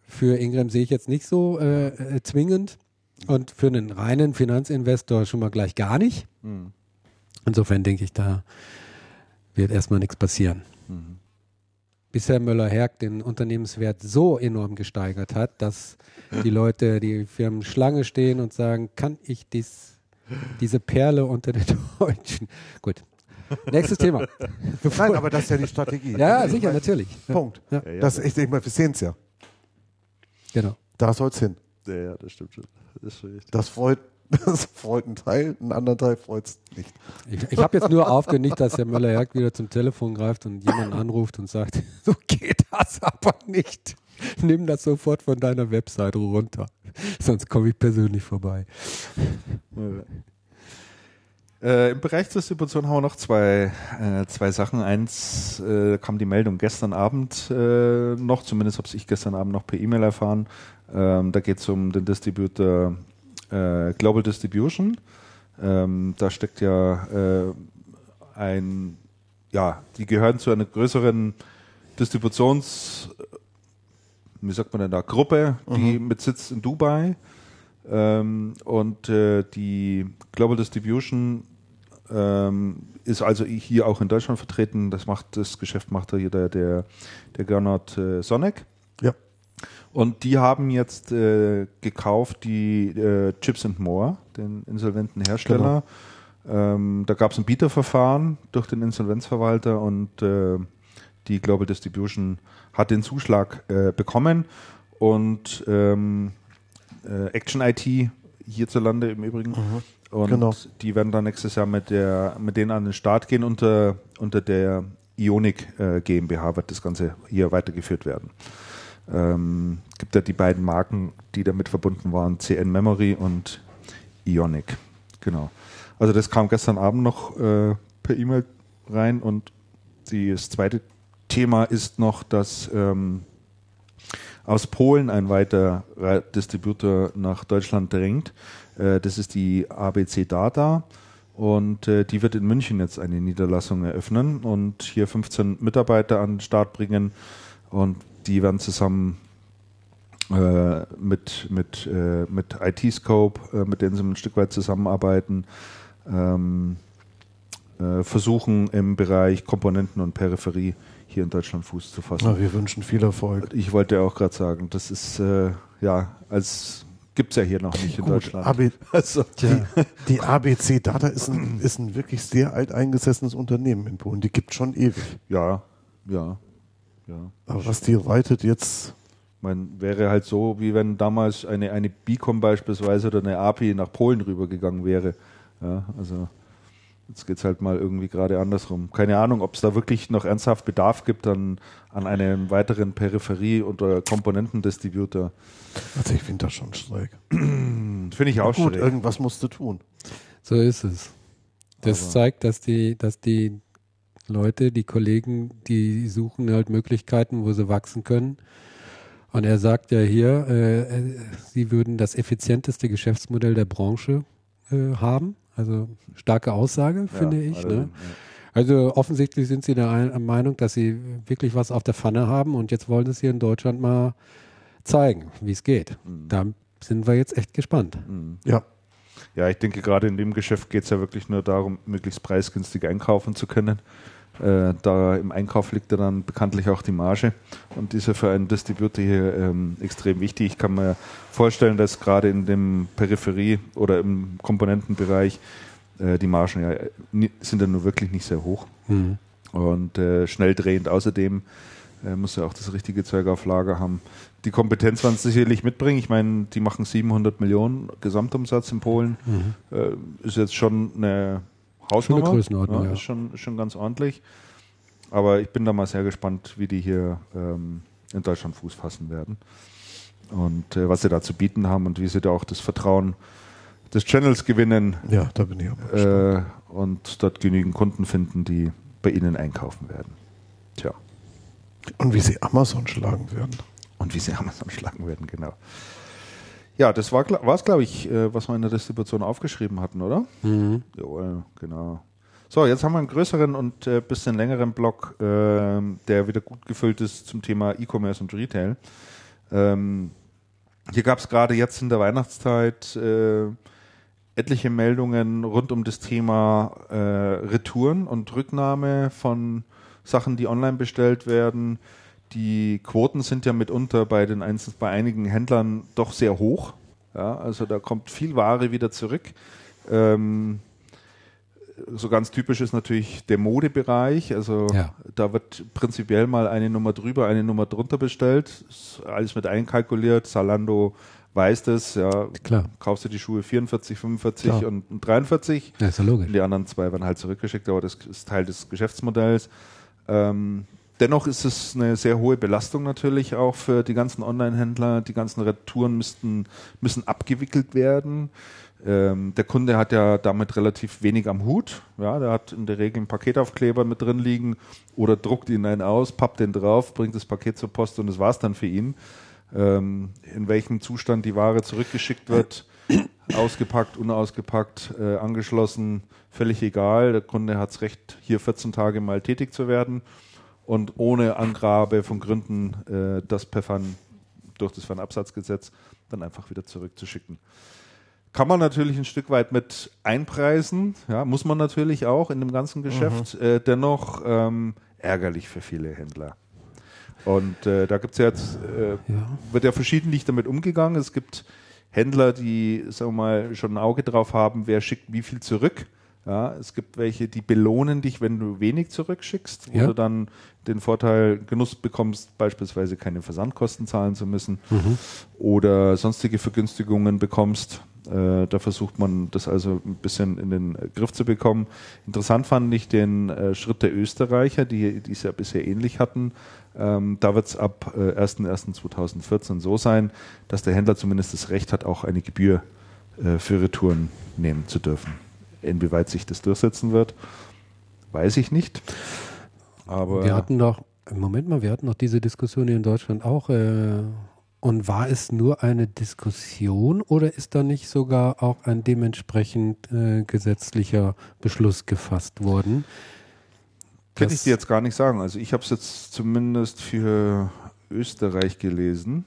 für Ingram sehe ich jetzt nicht so äh, äh, zwingend. Und für einen reinen Finanzinvestor schon mal gleich gar nicht. Mhm. Insofern denke ich, da wird erstmal nichts passieren. Mhm. Bisher Müller-Herg den Unternehmenswert so enorm gesteigert hat, dass die Leute, die Firmen Schlange stehen und sagen, kann ich dies, diese Perle unter den Deutschen. Gut. Nächstes Thema. Nein, aber das ist ja die Strategie. Ja, ich sicher, meine, natürlich. Ja, Punkt. Ja. Ja, ja, Das, ich denke mal, wir sehen es ja. genau. Da soll es hin. ja, ja, das stimmt schon. Das ist schon richtig. Das freut, das freut einen Teil, einen anderen Teil freut es nicht. Ich, ich habe jetzt nur aufgenickt, dass der Müller-Herg wieder zum Telefon greift und jemanden anruft und sagt, so geht das aber nicht. Nimm das sofort von deiner Webseite runter. Sonst komme ich persönlich vorbei. Äh, Im Bereich Distribution haben wir noch zwei, äh, zwei Sachen. Eins äh, kam die Meldung gestern Abend äh, noch, zumindest habe ich gestern Abend noch per E-Mail erfahren. Ähm, da geht es um den Distributor äh, Global Distribution. Ähm, da steckt ja äh, ein, ja, die gehören zu einer größeren Distributions, wie sagt man denn da, Gruppe, die mit Sitz in Dubai. Ähm, und äh, die Global Distribution ähm, ist also hier auch in Deutschland vertreten. Das macht das Geschäft macht da hier der der, der Gernot äh, Sonic. Ja. Und die haben jetzt äh, gekauft die äh, Chips and More, den insolventen Hersteller. Ähm, da gab es ein Bieterverfahren durch den Insolvenzverwalter und äh, die Global Distribution hat den Zuschlag äh, bekommen und ähm, äh, Action IT hierzulande im Übrigen. Und genau. die werden dann nächstes Jahr mit der mit denen an den Start gehen unter unter der Ionic äh, GmbH wird das Ganze hier weitergeführt werden. Ähm, gibt da die beiden Marken, die damit verbunden waren, CN Memory und Ionic. Genau. Also das kam gestern Abend noch äh, per E-Mail rein und das zweite Thema ist noch, dass ähm, aus Polen ein weiterer Distributor nach Deutschland drängt. Äh, das ist die ABC Data und äh, die wird in München jetzt eine Niederlassung eröffnen und hier 15 Mitarbeiter an den Start bringen und die werden zusammen äh, mit, mit, äh, mit IT-Scope, äh, mit denen sie ein Stück weit zusammenarbeiten, ähm, äh, versuchen im Bereich Komponenten und Peripherie hier in Deutschland Fuß zu fassen. Na, wir wünschen viel Erfolg. Ich wollte auch gerade sagen, das ist äh, ja, als gibt es ja hier noch nicht in Gut, Deutschland. AB, Also, die, die ABC Data ist ein, ist ein wirklich sehr alteingesessenes Unternehmen in Polen. Die gibt schon ewig. ja, ja, ja. Aber was die reitet jetzt, Man wäre halt so, wie wenn damals eine, eine Bicom beispielsweise oder eine API nach Polen rübergegangen wäre. Ja, also jetzt geht es halt mal irgendwie gerade andersrum. Keine Ahnung, ob es da wirklich noch ernsthaft Bedarf gibt an, an einem weiteren Peripherie- oder Komponentendistributor. also ich finde das schon schräg. Finde ich auch Gut, schräg. irgendwas musst du tun. So ist es. Das Aber- zeigt, dass die, dass die Leute, die Kollegen, die suchen halt Möglichkeiten, wo sie wachsen können. Und er sagt ja hier, äh, äh, sie würden das effizienteste Geschäftsmodell der Branche äh, haben. Also starke Aussage, finde ich. also, Ne? Also offensichtlich sind sie der Ein- Meinung, dass sie wirklich was auf der Pfanne haben und jetzt wollen sie es hier in Deutschland mal zeigen, wie es geht. Mhm. Da sind wir jetzt echt gespannt. Mhm. Ja, Ja, ich denke, gerade in dem Geschäft geht es ja wirklich nur darum, möglichst preisgünstig einkaufen zu können. Äh, da im Einkauf liegt ja dann bekanntlich auch die Marge und die ist ja für einen Distributor hier ähm, extrem wichtig. Ich kann mir vorstellen, dass gerade in dem Peripherie- oder im Komponentenbereich äh, die Margen ja ni- sind ja nur wirklich nicht sehr hoch. Mhm. und äh, schnell drehend. Außerdem äh, muss ja auch das richtige Zeug auf Lager haben. Die Kompetenz werden sie sicherlich mitbringen. Ich meine, die machen 700 Millionen Gesamtumsatz in Polen. Mhm. Äh, ist jetzt schon eine Hausnummer. Schon eine Größenordnung, ja. Ist, schon, schon ganz ordentlich. Aber ich bin da mal sehr gespannt, wie die hier ähm, in Deutschland Fuß fassen werden. Und äh, was sie da zu bieten haben und wie sie da auch das Vertrauen des Channels gewinnen Ja, da bin ich auch äh, und dort genügend Kunden finden, die bei ihnen einkaufen werden. Tja. Und wie sie Amazon schlagen werden. Und wie sie Amazon schlagen werden, genau. Ja, das war es, glaube ich, äh, was wir in der Distribution aufgeschrieben hatten, oder? Mhm. Jawohl, genau. So, jetzt haben wir einen größeren und äh, bisschen längeren Block, ähm, der wieder gut gefüllt ist zum Thema E-Commerce und Retail. Ähm, hier gab es gerade jetzt in der Weihnachtszeit äh, etliche Meldungen rund um das Thema äh, Retouren und Rücknahme von Sachen, die online bestellt werden. Die Quoten sind ja mitunter bei den einzelnen, bei einigen Händlern doch sehr hoch. Ja, also da kommt viel Ware wieder zurück. Ähm, so ganz typisch ist natürlich der Modebereich. Also Ja. da wird prinzipiell mal eine Nummer drüber, eine Nummer drunter bestellt. Ist alles mit einkalkuliert. Salando weiß das. Ja, Klar. kaufst du die Schuhe 44, 45 Klar. und, und 43. Ja, ist ja logisch. Die anderen zwei werden halt zurückgeschickt, aber das ist Teil des Geschäftsmodells. Ähm, dennoch ist es eine sehr hohe Belastung natürlich auch für die ganzen Online-Händler. Die ganzen Retouren müssten, müssen abgewickelt werden. Ähm, der Kunde hat ja damit relativ wenig am Hut. Ja, der hat in der Regel einen Paketaufkleber mit drin liegen oder druckt ihn einen aus, pappt den drauf, bringt das Paket zur Post und das war's dann für ihn. Ähm, in welchem Zustand die Ware zurückgeschickt wird, ausgepackt, unausgepackt, äh, angeschlossen, völlig egal. Der Kunde hat das Recht, hier 14 Tage mal tätig zu werden und ohne Angabe von Gründen äh, das per Fan durch das Fernabsatzgesetz dann einfach wieder zurückzuschicken. Kann man natürlich ein Stück weit mit einpreisen, ja, muss man natürlich auch in dem ganzen Geschäft, äh, dennoch ähm, ärgerlich für viele Händler. Und äh, da gibt es ja jetzt, äh, Ja. wird ja verschiedentlich damit umgegangen. Es gibt Händler, die, sagen wir mal, schon ein Auge drauf haben, wer schickt wie viel zurück. Ja, es gibt welche, die belohnen dich, wenn du wenig zurückschickst, wo Ja. du dann den Vorteil Genuss bekommst, beispielsweise keine Versandkosten zahlen zu müssen oder sonstige Vergünstigungen bekommst. Äh, da versucht man das also ein bisschen in den Griff zu bekommen. Interessant fand ich den äh, Schritt der Österreicher, die, die es ja bisher ähnlich hatten. Ähm, da wird es ab äh, 01.01.2014 so sein, dass der Händler zumindest das Recht hat, auch eine Gebühr äh, für Retouren nehmen zu dürfen. Inwieweit sich das durchsetzen wird, weiß ich nicht. Aber Wir hatten doch, Moment mal, wir hatten doch diese Diskussion hier in Deutschland auch. Äh, und war es nur eine Diskussion oder ist da nicht sogar auch ein dementsprechend äh, gesetzlicher Beschluss gefasst worden? Könnte ich dir jetzt gar nicht sagen. Also ich habe es jetzt zumindest für Österreich gelesen.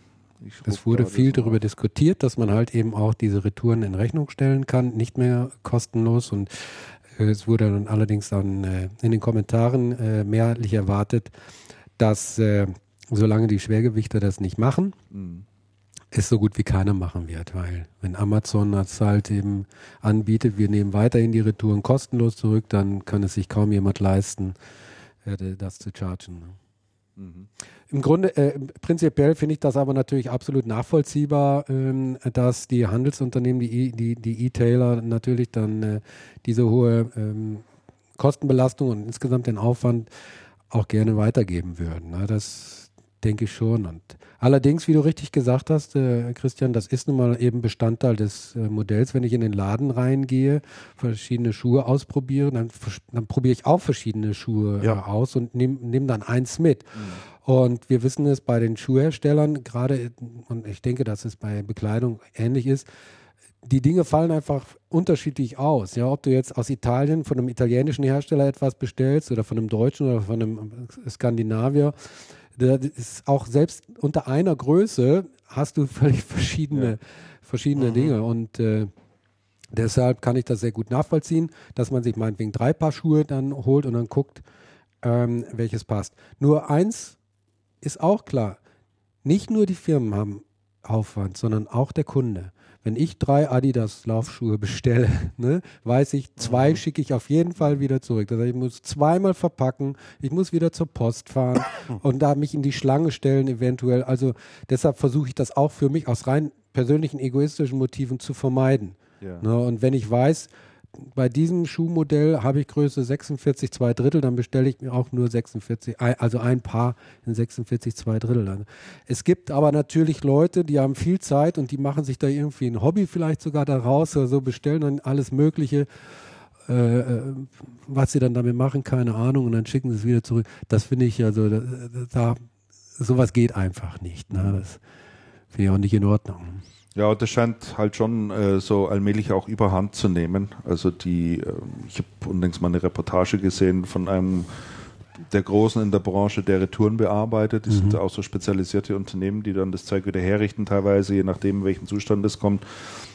Es wurde viel darüber diskutiert, dass man halt eben auch diese Retouren in Rechnung stellen kann, nicht mehr kostenlos. Und äh, es wurde dann allerdings dann äh, in den Kommentaren äh, mehrheitlich erwartet, dass äh, solange die Schwergewichte das nicht machen, Mhm. es so gut wie keiner machen wird, weil wenn Amazon das halt eben anbietet, wir nehmen weiterhin die Retouren kostenlos zurück, dann kann es sich kaum jemand leisten, äh, das zu chargen. ne? Mhm. Im Grunde, äh, prinzipiell finde ich das aber natürlich absolut nachvollziehbar, ähm, dass die Handelsunternehmen, die E- die die E-Tailer natürlich dann äh, diese hohe ähm, Kostenbelastung und insgesamt den Aufwand auch gerne weitergeben würden. Ne? Das denke ich schon. Und allerdings, wie du richtig gesagt hast, äh, Christian, das ist nun mal eben Bestandteil des äh, Modells. Wenn ich in den Laden reingehe, verschiedene Schuhe ausprobiere, dann, dann probiere ich auch verschiedene Schuhe Ja. äh, aus und nehme nehm dann eins mit. Und wir wissen es bei den Schuhherstellern, gerade, und ich denke, dass es bei Bekleidung ähnlich ist, die Dinge fallen einfach unterschiedlich aus. Ja, ob du jetzt aus Italien von einem italienischen Hersteller etwas bestellst oder von einem deutschen oder von einem Skandinavier, da ist auch selbst unter einer Größe hast du völlig verschiedene, verschiedene Dinge. Und äh, deshalb kann ich das sehr gut nachvollziehen, dass man sich meinetwegen drei Paar Schuhe dann holt und dann guckt, ähm, welches passt. Nur eins ist auch klar. Nicht nur die Firmen haben Aufwand, sondern auch der Kunde. Wenn ich drei Adidas Laufschuhe bestelle, ne, weiß ich, zwei mhm. schicke ich auf jeden Fall wieder zurück. Das heißt, ich muss zweimal verpacken, ich muss wieder zur Post fahren und da mich in die Schlange stellen eventuell. Also deshalb versuche ich das auch für mich aus rein persönlichen egoistischen Motiven zu vermeiden. Ja. Ne, und wenn ich weiß, bei diesem Schuhmodell habe ich Größe 46 2 Drittel, dann bestelle ich mir auch nur 46, also ein Paar in 46 2 Drittel. Es gibt aber natürlich Leute, die haben viel Zeit und die machen sich da irgendwie ein Hobby vielleicht sogar daraus oder so, bestellen dann alles Mögliche. Äh, äh, was sie dann damit machen, keine Ahnung, und dann schicken sie es wieder zurück. Das finde ich also, da, da, sowas geht einfach nicht. Ne? Das finde ich auch nicht in Ordnung. Ja, das scheint halt schon äh, so allmählich auch überhand zu nehmen. Also die, äh, ich habe unlängst mal eine Reportage gesehen von einem der Großen in der Branche, der Retouren bearbeitet. Die mhm. sind auch so spezialisierte Unternehmen, die dann das Zeug wieder herrichten, teilweise, je nachdem, in welchem Zustand es kommt.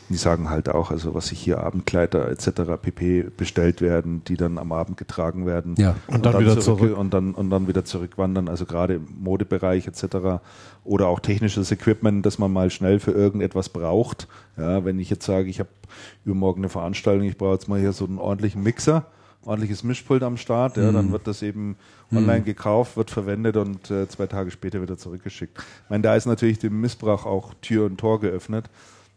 Die sagen halt auch, also was sich hier Abendkleider etc. pp. bestellt werden, die dann am Abend getragen werden. Ja. Und, und dann, dann, wieder zurück, zurück, Und dann, und dann wieder zurückwandern. Also gerade im Modebereich etc. Oder auch technisches Equipment, das man mal schnell für irgendetwas braucht. Ja, wenn ich jetzt sage, ich habe übermorgen eine Veranstaltung, ich brauche jetzt mal hier so einen ordentlichen Mixer ordentliches Mischpult am Start, ja, mhm. dann wird das eben online mhm. gekauft, wird verwendet und äh, zwei Tage später wieder zurückgeschickt. Ich meine, da ist natürlich dem Missbrauch auch Tür und Tor geöffnet.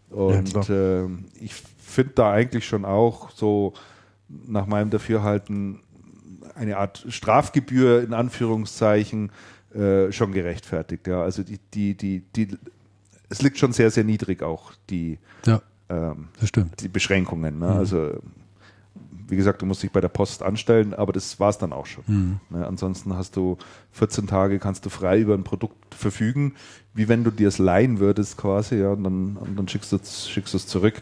Und ja, äh, ich finde da eigentlich schon auch so nach meinem Dafürhalten eine Art Strafgebühr in Anführungszeichen äh, schon gerechtfertigt. Ja, also die, die, die, die, es liegt schon sehr, sehr niedrig auch die, ja, ähm, die Beschränkungen. Ne? Mhm. Also wie gesagt, du musst dich bei der Post anstellen, aber das war es dann auch schon. Mhm. Ne, ansonsten hast du 14 Tage, kannst du frei über ein Produkt verfügen, wie wenn du dir es leihen würdest quasi, ja, und dann, und dann schickst du es zurück.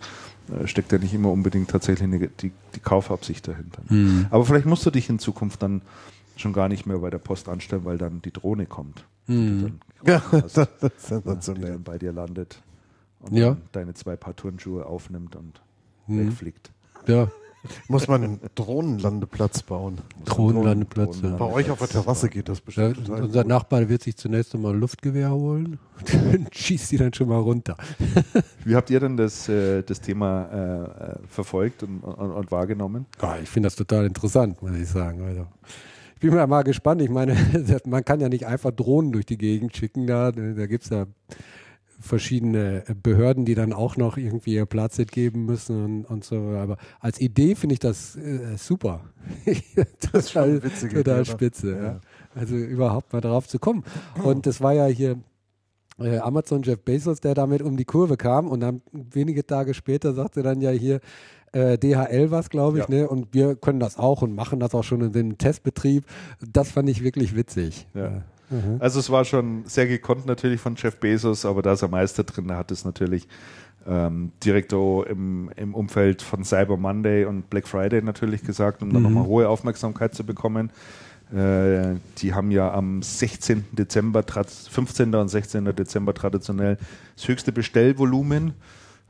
Äh, steckt ja nicht immer unbedingt tatsächlich eine, die, die Kaufabsicht dahinter. Mhm. Aber vielleicht musst du dich in Zukunft dann schon gar nicht mehr bei der Post anstellen, weil dann die Drohne kommt. Mhm. ja, hast, das ist sensationell. Die dann bei dir landet und ja. deine zwei Paar Turnschuhe aufnimmt und mhm. wegfliegt. Ja, muss man einen Drohnenlandeplatz bauen. Drohnenlandeplatz, ja. Bei euch auf der Terrasse geht das bestimmt. Ja, unser cool. Nachbar wird sich zunächst einmal ein Luftgewehr holen und schießt die dann schon mal runter. Wie habt ihr denn das, äh, das Thema äh, verfolgt und, und, und wahrgenommen? Ja, ich finde das total interessant, muss ich sagen. Also, ich bin mal gespannt. Ich meine, man kann ja nicht einfach Drohnen durch die Gegend schicken. Da, da gibt es ja verschiedene Behörden, die dann auch noch irgendwie ihr Platz geben müssen und, und so. Aber als Idee finde ich das äh, super. das ist schon witzig. Total spitze. Ja. Ja. Also überhaupt mal drauf zu kommen. Und das war ja hier äh, Amazon Jeff Bezos, der damit um die Kurve kam und dann wenige Tage später sagte dann ja hier, äh, DHL was, glaube ich, ja. ne? Und wir können das auch und machen das auch schon in dem Testbetrieb. Das fand ich wirklich witzig. Ja. Mhm. Also es war schon sehr gekonnt natürlich von Jeff Bezos, aber da ist er Meister drin, er hat es natürlich ähm, direkt im, im Umfeld von Cyber Monday und Black Friday natürlich gesagt, um mhm. dann nochmal hohe Aufmerksamkeit zu bekommen. Äh, die haben ja am 16. Dezember, 15. und 16. Dezember traditionell das höchste Bestellvolumen.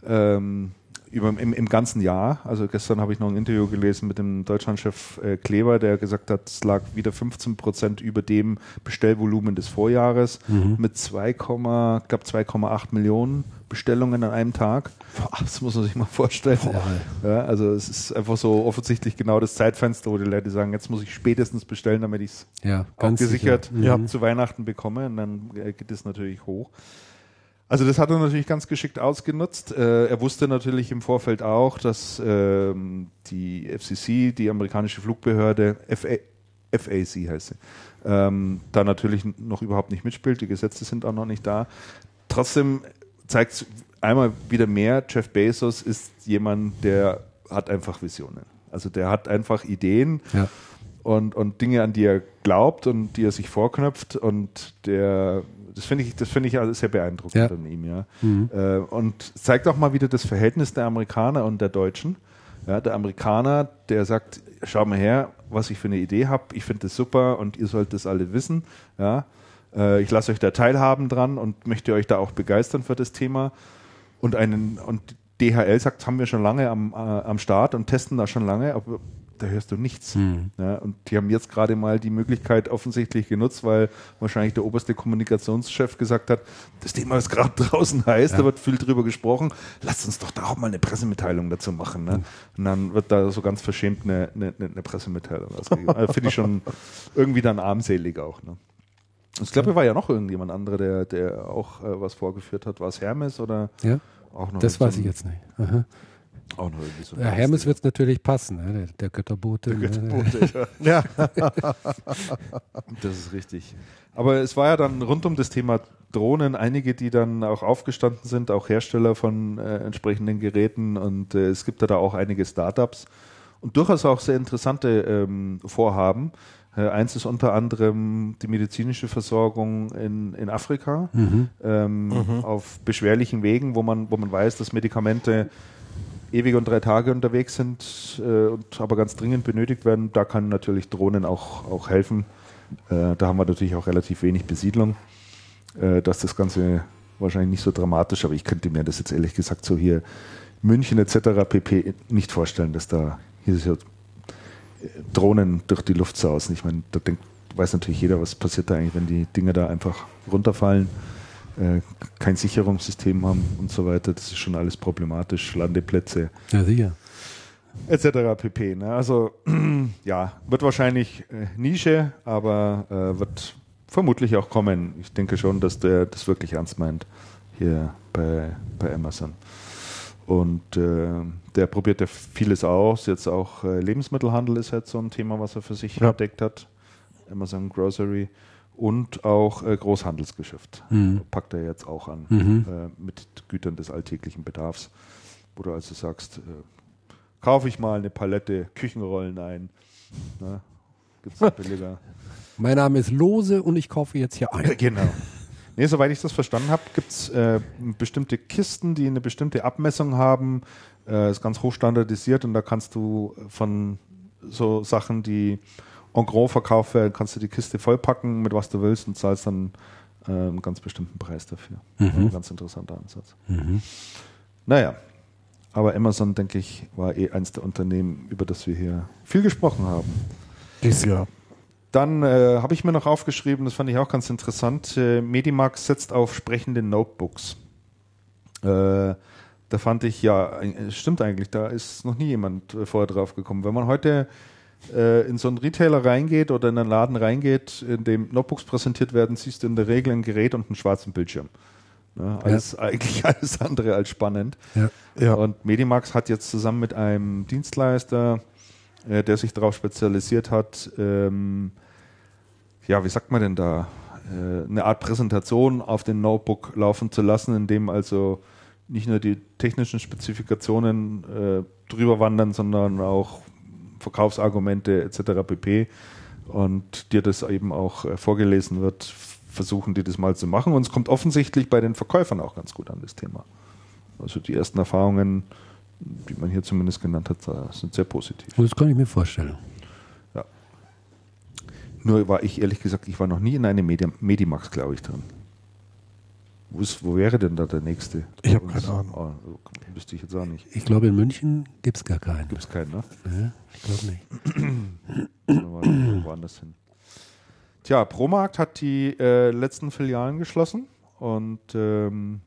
Ähm, über, im, im ganzen Jahr. Also gestern habe ich noch ein Interview gelesen mit dem Deutschlandchef äh, Kleber, der gesagt hat, es lag wieder 15 Prozent über dem Bestellvolumen des Vorjahres mhm. mit 2, glaube 2,8 Millionen Bestellungen an einem Tag. Das muss man sich mal vorstellen. Ja, also es ist einfach so offensichtlich genau das Zeitfenster, wo die Leute sagen, jetzt muss ich spätestens bestellen, damit ich es ja, gesichert ja. zu Weihnachten bekomme. Und dann äh, geht es natürlich hoch. Also das hat er natürlich ganz geschickt ausgenutzt. Äh, er wusste natürlich im Vorfeld auch, dass ähm, die FCC, die amerikanische Flugbehörde, FA, FAC heißt sie, ähm, da natürlich noch überhaupt nicht mitspielt. Die Gesetze sind auch noch nicht da. Trotzdem zeigt es einmal wieder mehr, Jeff Bezos ist jemand, der hat einfach Visionen. Also der hat einfach Ideen. Ja. Und, und Dinge, an die er glaubt und die er sich vorknöpft und der das finde ich, das finde ich also sehr beeindruckend ja. an ihm, ja. Mhm. Äh, und zeigt auch mal wieder das Verhältnis der Amerikaner und der Deutschen. Ja, der Amerikaner, der sagt, schau mal her, was ich für eine Idee habe, ich finde das super und ihr sollt das alle wissen. Ja. Äh, ich lasse euch da teilhaben dran und möchte euch da auch begeistern für das Thema. Und einen, und DHL sagt, haben wir schon lange am, äh, am Start und testen da schon lange, ob, da hörst du nichts. Mhm. Ja, und die haben jetzt gerade mal die Möglichkeit offensichtlich genutzt, weil wahrscheinlich der oberste Kommunikationschef gesagt hat, das Thema ist gerade draußen heiß, da wird viel drüber gesprochen, lasst uns doch da auch mal eine Pressemitteilung dazu machen. Ne? Und dann wird da so ganz verschämt eine, eine, eine Pressemitteilung ausgegeben. Also Finde ich schon irgendwie dann armselig auch. Ne? Ich glaube, war ja noch irgendjemand anderer, der, der auch äh, was vorgeführt hat. War es Hermes oder Ja, auch noch das weiß ich jetzt nicht. Aha. Auch noch irgendwie so Ja, Hermes wird es natürlich passen, ne? der, der Götterbote. ne? Götterbote, ja. Das ist richtig. Aber es war ja dann rund um das Thema Drohnen einige, die dann auch aufgestanden sind, auch Hersteller von äh, entsprechenden Geräten und äh, es gibt ja da auch einige Startups und durchaus auch sehr interessante ähm, Vorhaben. Äh, eins ist unter anderem die medizinische Versorgung in, in Afrika ähm, auf beschwerlichen Wegen, wo man, wo man weiß, dass Medikamente ewig und drei Tage unterwegs sind äh, und aber ganz dringend benötigt werden. Da kann natürlich Drohnen auch, auch helfen. Äh, da haben wir natürlich auch relativ wenig Besiedlung. Äh, dass das Ganze wahrscheinlich nicht so dramatisch, aber ich könnte mir das jetzt ehrlich gesagt so hier München etc. pp. nicht vorstellen, dass da hier so äh, Drohnen durch die Luft sausen. Ich meine, da denkt, weiß natürlich jeder, was passiert da eigentlich, wenn die Dinge da einfach runterfallen, äh, kein Sicherungssystem haben und so weiter. Das ist schon alles problematisch. Landeplätze Ja, sicher. etc. pp. Ne? Also ja, wird wahrscheinlich äh, Nische, aber äh, wird vermutlich auch kommen. Ich denke schon, dass der das wirklich ernst meint hier bei, bei Amazon. Und äh, der probiert ja vieles aus. Jetzt auch äh, Lebensmittelhandel ist jetzt so ein Thema, was er für sich Ja. entdeckt hat. Amazon Grocery und auch äh, Großhandelsgeschäft Mhm. packt er jetzt auch an Mhm. äh, mit Gütern des alltäglichen Bedarfs, wo du also sagst, äh, kaufe ich mal eine Palette Küchenrollen ein. Ne? Gibt es billiger. Mein Name ist Lose und ich kaufe jetzt hier ein. genau. Nee, soweit ich das verstanden habe, gibt es äh, bestimmte Kisten, die eine bestimmte Abmessung haben. Äh, ist ganz hoch standardisiert und da kannst du von so Sachen, die en gros verkauft werden, kannst du die Kiste vollpacken mit was du willst und zahlst dann äh, einen ganz bestimmten Preis dafür. Ein ganz interessanter Ansatz. Naja, aber Amazon, denke ich, war eh eins der Unternehmen, über das wir hier viel gesprochen haben. Dieses Jahr. Dann äh, habe ich mir noch aufgeschrieben, das fand ich auch ganz interessant, äh, Medimax setzt auf sprechende Notebooks. Äh, da fand ich, ja, äh, es stimmt eigentlich, da ist noch nie jemand äh, vorher drauf gekommen. Wenn man heute äh, in so einen Retailer reingeht oder in einen Laden reingeht, in dem Notebooks präsentiert werden, siehst du in der Regel ein Gerät und einen schwarzen Bildschirm. Ne? Alles, Eigentlich alles andere als spannend. Ja. Ja. Und Medimax hat jetzt zusammen mit einem Dienstleister, äh, der sich darauf spezialisiert hat, ähm, ja, wie sagt man denn da, äh, eine Art Präsentation auf dem Notebook laufen zu lassen, in dem also nicht nur die technischen Spezifikationen äh, drüber wandern, sondern auch Verkaufsargumente etc. pp. Und dir das eben auch äh, vorgelesen wird, versuchen die das mal zu machen. Und es kommt offensichtlich bei den Verkäufern auch ganz gut an, das Thema. Also die ersten Erfahrungen, die man hier zumindest genannt hat, äh, sind sehr positiv. Das kann ich mir vorstellen. Nur war ich ehrlich gesagt, ich war noch nie in einem Medi Medimax, glaube ich, drin. Wo, ist, wo wäre denn da der nächste? Ich habe keine Ahnung. Oh, wüsste ich jetzt auch nicht. Ich glaube, in München gibt es gar keinen. Gibt es keinen, ne? Ja, ich glaube nicht. Woanders hin. Tja, Promarkt hat die äh, letzten Filialen geschlossen und ähm,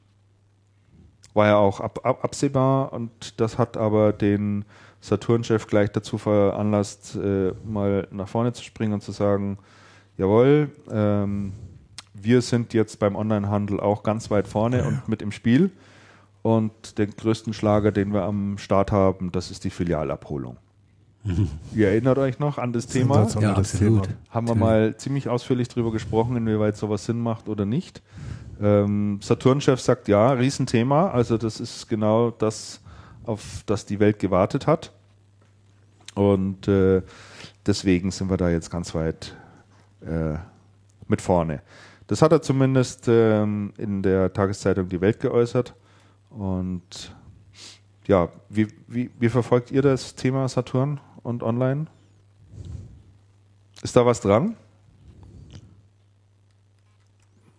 war ja auch ab, ab, absehbar und das hat aber den Saturn-Chef gleich dazu veranlasst, äh, mal nach vorne zu springen und zu sagen, jawohl, ähm, wir sind jetzt beim Onlinehandel auch ganz weit vorne und mit im Spiel und den größten Schlager, den wir am Start haben, das ist die Filialabholung. Ihr erinnert euch noch an das Thema? Ja, absolut. Thema. Haben wir mal ziemlich ausführlich darüber gesprochen, inwieweit sowas Sinn macht oder nicht. Ähm, Saturn-Chef sagt ja, Riesenthema. Also das ist genau das, auf das die Welt gewartet hat. Und äh, deswegen sind wir da jetzt ganz weit äh, mit vorne. Das hat er zumindest ähm, in der Tageszeitung Die Welt geäußert. Und ja, wie, wie, wie verfolgt ihr das Thema Saturn und Online? Ist da was dran?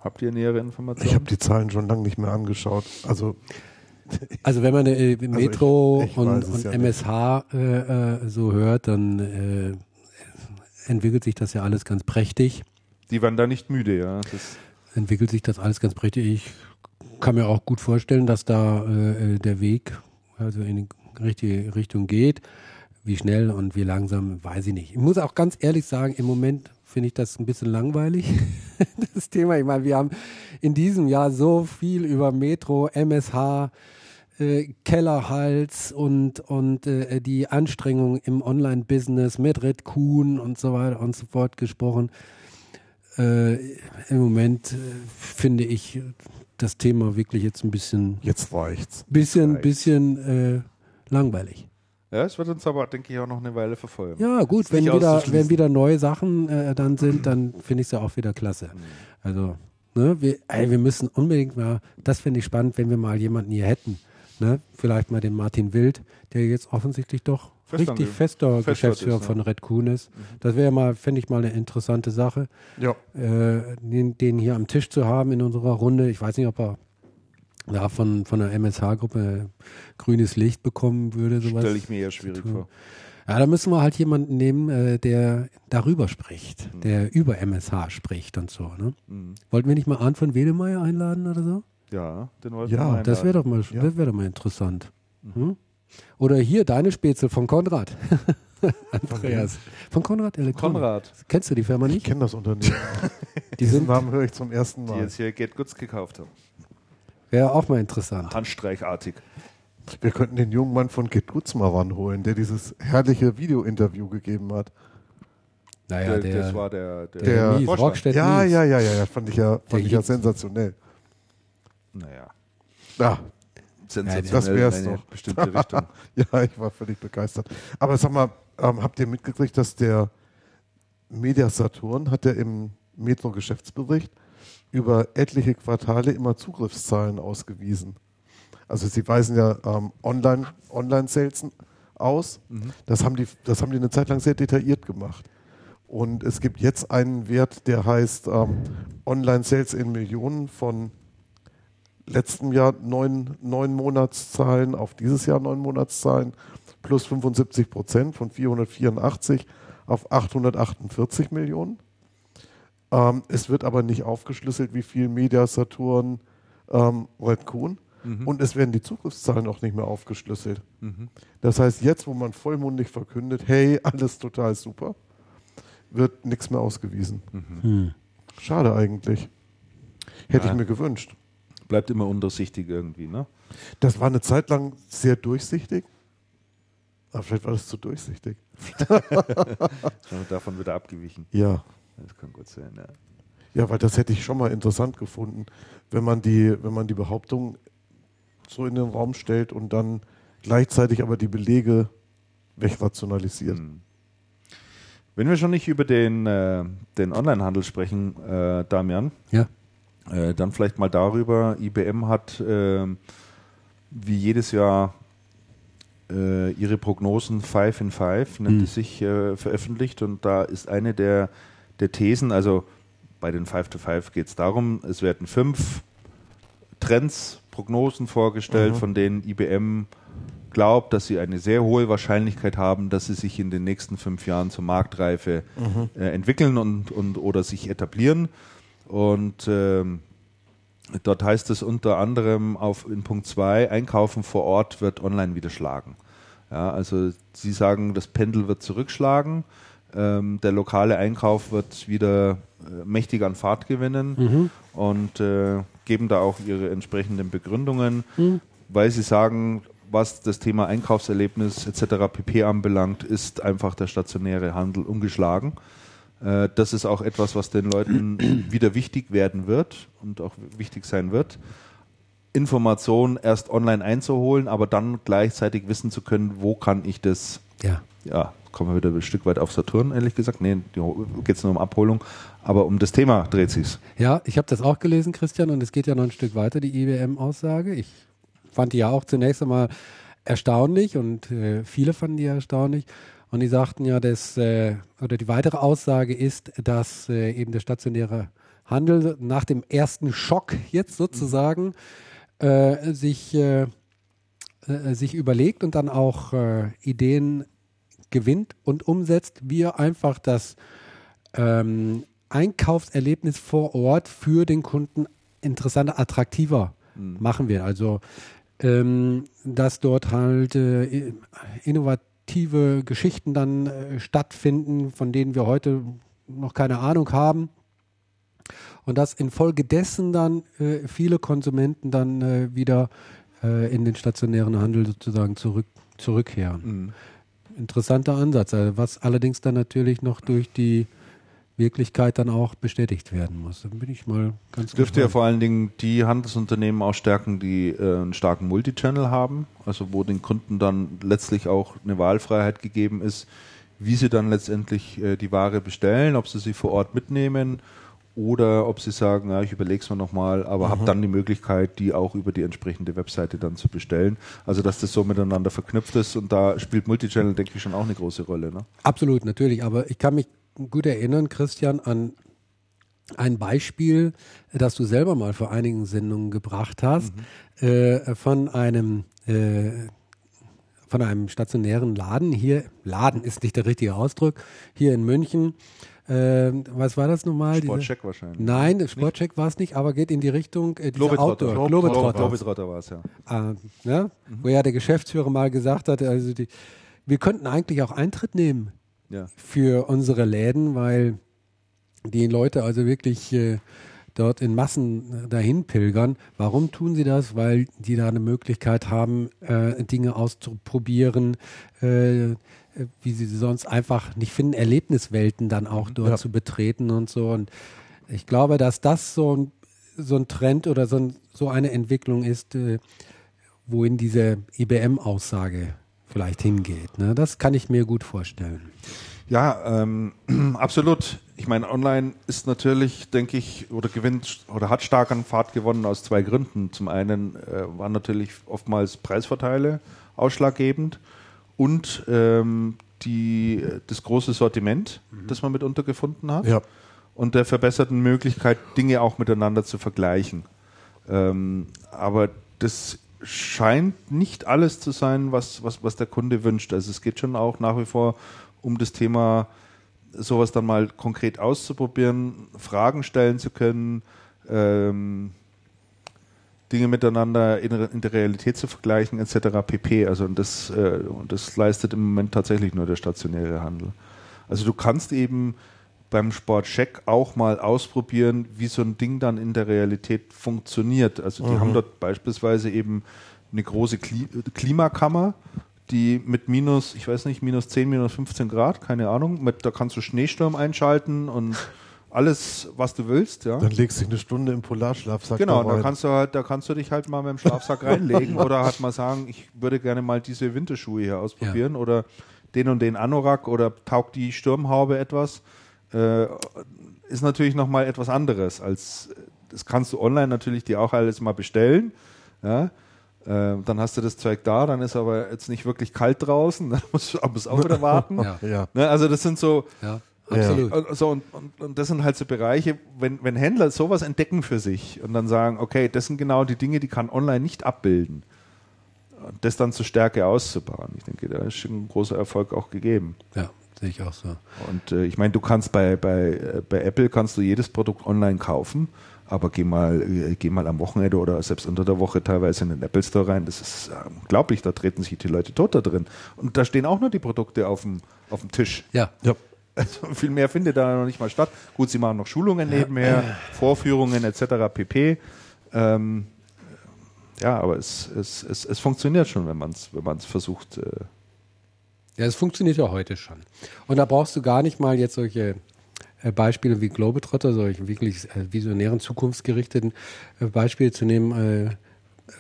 Habt ihr nähere Informationen? Ich habe die Zahlen schon lange nicht mehr angeschaut. Also Also wenn man äh, Metro ich- ich und, und ja MSH äh, äh, so hört, dann äh, entwickelt sich das ja alles ganz prächtig. Die waren da nicht müde, ja. Das, Entwickelt sich das alles ganz prächtig. Ich kann mir auch gut vorstellen, dass da äh, äh, der Weg also in die richtige Richtung geht. Wie schnell und wie langsam, weiß ich nicht. Ich muss auch ganz ehrlich sagen, im Moment finde ich das ein bisschen langweilig, das Thema. Ich meine, wir haben in diesem Jahr so viel über Metro, MSH, äh, Kellerhals und, und äh, die Anstrengungen im Online-Business mit Red Kuhn und so weiter und so fort gesprochen. Äh, Im Moment äh, finde ich das Thema wirklich jetzt ein bisschen, Jetzt reicht's. bisschen, reicht's. bisschen äh, langweilig. ja, es wird uns aber, denke ich, auch noch eine Weile verfolgen. Ja, gut, wenn wieder, wenn wieder neue Sachen äh, dann sind, dann finde ich es ja auch wieder klasse. Also, ne, wir, ey, wir müssen unbedingt mal, das finde ich spannend, wenn wir mal jemanden hier hätten. Ne? Vielleicht mal den Martin Wild, der jetzt offensichtlich doch Fest richtig fester fest dort Geschäftsführer ist, ja. von Red Kuhn ist. Das wäre mal, finde ich mal eine interessante Sache, Ja. äh, den, den hier am Tisch zu haben in unserer Runde. Ich weiß nicht, ob er da von, von der MSH-Gruppe grünes Licht bekommen würde. Stelle ich mir eher schwierig vor. Ja, da müssen wir halt jemanden nehmen, äh, der darüber spricht, der über MSH spricht und so. Ne? Mhm. Wollten wir nicht mal Arndt von Wedemeyer einladen oder so? Ja, den wollten Ja, wir mal Das wäre doch mal, Ja. das wäre doch mal interessant. Hm? Oder hier deine Spätzle von Konrad. Andreas. Von Konrad Elektronik. Konrad, Kennst du die Firma Ich nicht? kenne das Unternehmen. Die Diesen sind, Namen höre ich zum ersten die Mal. jetzt hier Get Goods gekauft haben. wäre auch mal interessant. Handstreichartig. Wir könnten den jungen Mann von Get Goods mal ranholen, der dieses herrliche Video-Interview gegeben hat. Naja, Der- der, das war der, der, der Mies. Rockstedt Ja, Mies. ja, ja, ja, ja, fand ich ja, fand ich ja sensationell. Naja, Ah, sensationell das wär's in eine doch. bestimmte Richtung. ja, ich war völlig begeistert. Aber sag mal, ähm, habt ihr mitgekriegt, dass der Media Saturn hat ja im Metro-Geschäftsbericht über etliche Quartale immer Zugriffszahlen ausgewiesen. Also sie weisen ja ähm, Online- Online-Sales aus. Das, haben die, das haben die eine Zeit lang sehr detailliert gemacht. Und es gibt jetzt einen Wert, der heißt ähm, Online-Sales in Millionen von letztem Jahr neun, neun Monatszahlen auf dieses Jahr neun Monatszahlen plus 75 Prozent von 484 auf 848 Millionen. Ähm, es wird aber nicht aufgeschlüsselt, wie viel Media Saturn ähm, Red Kuhn. Und es werden die Zugriffszahlen auch nicht mehr aufgeschlüsselt. Das heißt, jetzt, wo man vollmundig verkündet, hey, alles total super, wird nichts mehr ausgewiesen. Hm. Schade eigentlich. Hätte Ja. ich mir gewünscht. Bleibt immer undurchsichtig irgendwie, ne? Das war eine Zeit lang sehr durchsichtig. Aber vielleicht war das zu durchsichtig. Schon davon wieder abgewichen. Ja. Das kann gut sein, ja. Ja, weil das hätte ich schon mal interessant gefunden, wenn man die, wenn man die Behauptung so in den Raum stellt und dann gleichzeitig aber die Belege wegrationalisiert. Hm. Wenn wir schon nicht über den, äh, den Onlinehandel sprechen, äh, Damian, Ja. Äh, dann vielleicht mal darüber. IBM hat äh, wie jedes Jahr äh, ihre Prognosen 5 in 5, nennt Hm. es sich, äh, veröffentlicht und da ist eine der, der Thesen, also bei den 5 to 5 geht es darum, es werden fünf Trends, Prognosen vorgestellt, Mhm. von denen IBM glaubt, dass sie eine sehr hohe Wahrscheinlichkeit haben, dass sie sich in den nächsten fünf Jahren zur Marktreife äh, entwickeln und, und oder sich etablieren. Und ähm, dort heißt es unter anderem auf in Punkt 2, Einkaufen vor Ort wird online wieder schlagen. Ja, also Sie sagen, das Pendel wird zurückschlagen, ähm, der lokale Einkauf wird wieder äh, mächtig an Fahrt gewinnen und äh, geben da auch ihre entsprechenden Begründungen, weil sie sagen, was das Thema Einkaufserlebnis etc. pp. anbelangt, ist einfach der stationäre Handel ungeschlagen. Äh, Das ist auch etwas, was den Leuten wieder wichtig werden wird und auch wichtig sein wird. Informationen erst online einzuholen, aber dann gleichzeitig wissen zu können, wo kann ich das, Ja. ja, kommen wir wieder ein Stück weit auf Saturn, ehrlich gesagt. Nee, geht es nur um Abholung, aber um das Thema dreht sich's. Ja, ich habe das auch gelesen, Christian, und es geht ja noch ein Stück weiter, die IBM-Aussage. Ich fand die ja auch zunächst einmal erstaunlich und äh, viele fanden die erstaunlich. Und die sagten ja, dass, äh, oder die weitere Aussage ist, dass äh, eben der stationäre Handel nach dem ersten Schock jetzt sozusagen äh, sich äh, äh, sich überlegt und dann auch äh, Ideen gewinnt und umsetzt, wir einfach das ähm, Einkaufserlebnis vor Ort für den Kunden interessanter, attraktiver mhm. machen wir. Also ähm, dass dort halt äh, innovative Geschichten dann äh, stattfinden, von denen wir heute noch keine Ahnung haben. Und dass infolgedessen dann äh, viele Konsumenten dann äh, wieder äh, in den stationären Handel sozusagen zurück, zurückkehren. Mhm. Interessanter Ansatz, also was allerdings dann natürlich noch durch die Wirklichkeit dann auch bestätigt werden muss. Dann bin ich mal ganz Dürfte ja vor allen Dingen die Handelsunternehmen auch stärken, die äh, einen starken Multichannel haben, also wo den Kunden dann letztlich auch eine Wahlfreiheit gegeben ist, wie sie dann letztendlich äh, die Ware bestellen, ob sie sie vor Ort mitnehmen oder ob sie sagen, ja, ich überlege es mir nochmal, aber mhm. habe dann die Möglichkeit, die auch über die entsprechende Webseite dann zu bestellen. Also dass das so miteinander verknüpft ist und da spielt Multichannel, denke ich, schon auch eine große Rolle. Ne? Absolut, natürlich. Aber ich kann mich gut erinnern, Christian, an ein Beispiel, das du selber mal vor einigen Sendungen gebracht hast, mhm. äh, von einem äh, von einem stationären Laden hier, Laden ist nicht der richtige Ausdruck, hier in München. Äh, was war das nochmal? Sportcheck wahrscheinlich. Nein, Sportcheck war es nicht, aber geht in die Richtung äh, Globetrotter. Globetrotter. Globetrotter war es, ja. Äh, ja? Mhm. Wo ja der Geschäftsführer mal gesagt hat, also die, wir könnten eigentlich auch Eintritt nehmen ja. für unsere Läden, weil die Leute also wirklich äh, dort in Massen äh, dahin pilgern. Warum tun sie das? Weil die da eine Möglichkeit haben, äh, Dinge auszuprobieren, äh, wie sie sonst einfach nicht finden, Erlebniswelten dann auch dort ja. zu betreten und so. Und ich glaube, dass das so ein, so ein Trend oder so, ein, so eine Entwicklung ist, äh, wohin diese IBM-Aussage vielleicht hingeht. Ne? Das kann ich mir gut vorstellen. Ja, ähm, absolut. Ich meine, online ist natürlich, denke ich, oder gewinnt oder hat stark an Fahrt gewonnen aus zwei Gründen. Zum einen äh, waren natürlich oftmals Preisvorteile ausschlaggebend und ähm, die, das große Sortiment, mhm. das man mitunter gefunden hat. Ja. Und der verbesserten Möglichkeit, Dinge auch miteinander zu vergleichen. Ähm, aber das scheint nicht alles zu sein, was, was, was der Kunde wünscht. Also es geht schon auch nach wie vor um das Thema, sowas dann mal konkret auszuprobieren, Fragen stellen zu können, ähm, Dinge miteinander in, in, der Realität zu vergleichen, etc. pp. Also und das, äh, und das leistet im Moment tatsächlich nur der stationäre Handel. Also du kannst eben beim Sportcheck auch mal ausprobieren, wie so ein Ding dann in der Realität funktioniert. Also die mhm. haben dort beispielsweise eben eine große Kli Klimakammer, die mit minus, ich weiß nicht, minus 10, minus 15 Grad, keine Ahnung, mit, da kannst du Schneesturm einschalten und alles, was du willst, ja. Dann legst du dich eine Stunde im Polarschlafsack Genau, da, da kannst du halt, da kannst du dich halt mal mit dem Schlafsack reinlegen oder halt mal sagen, ich würde gerne mal diese Winterschuhe hier ausprobieren ja. oder den und den Anorak oder taugt die Sturmhaube etwas äh, ist natürlich nochmal etwas anderes als, das kannst du online natürlich dir auch alles mal bestellen, ja. Äh, dann hast du das Zeug da, dann ist aber jetzt nicht wirklich kalt draußen, dann musst du musst auch wieder warten. ja. Ja. Ne, also das sind so, ja. Absolut. Ja. So, und, und, und, das sind halt so Bereiche, wenn, wenn Händler sowas entdecken für sich und dann sagen, okay, das sind genau die Dinge, die kann online nicht abbilden. Und das dann zur Stärke auszubauen. Ich denke, da ist schon ein großer Erfolg auch gegeben. Ja. Sehe ich auch so. Und äh, ich meine, du kannst bei, bei, äh, bei Apple kannst du jedes Produkt online kaufen, aber geh mal, äh, geh mal am Wochenende oder selbst unter der Woche teilweise in den Apple Store rein. Das ist äh, unglaublich, da treten sich die Leute tot da drin. Und da stehen auch nur die Produkte auf dem, auf dem Tisch. Ja. ja. Also viel mehr findet da noch nicht mal statt. Gut, sie machen noch Schulungen nebenher, Vorführungen etc. pp. Ähm, ja, aber es, es, es, es funktioniert schon, wenn man es wenn versucht, äh, ja, es funktioniert ja heute schon. Und da brauchst du gar nicht mal jetzt solche äh, Beispiele wie Globetrotter, solche wirklich äh, visionären, zukunftsgerichteten äh, Beispiele zu nehmen. Äh,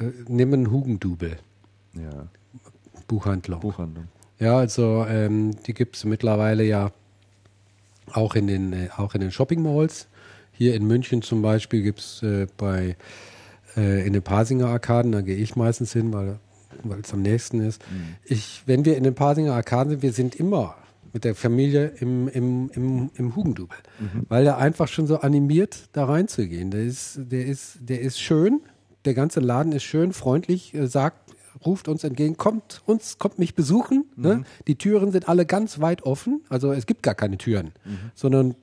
äh, nimm einen Hugendubel. Ja. Buchhandlung. Buchhandlung. Ja, also ähm, die gibt es mittlerweile ja auch in den, äh, auch in den Shopping Malls. Hier in München zum Beispiel gibt es bei in den Pasinger Arkaden, da gehe ich meistens hin, weil weil es am nächsten ist. Mhm. Ich, wenn wir in den Pasinger Arkaden sind, wir sind immer mit der Familie im, im, im, im Hugendubel, mhm. weil er einfach schon so animiert, da reinzugehen. Der ist, der, ist, der ist schön, der ganze Laden ist schön, freundlich, sagt ruft uns entgegen, kommt uns, kommt mich besuchen. Ne? Die Türen sind alle ganz weit offen. Also es gibt gar keine Türen, sondern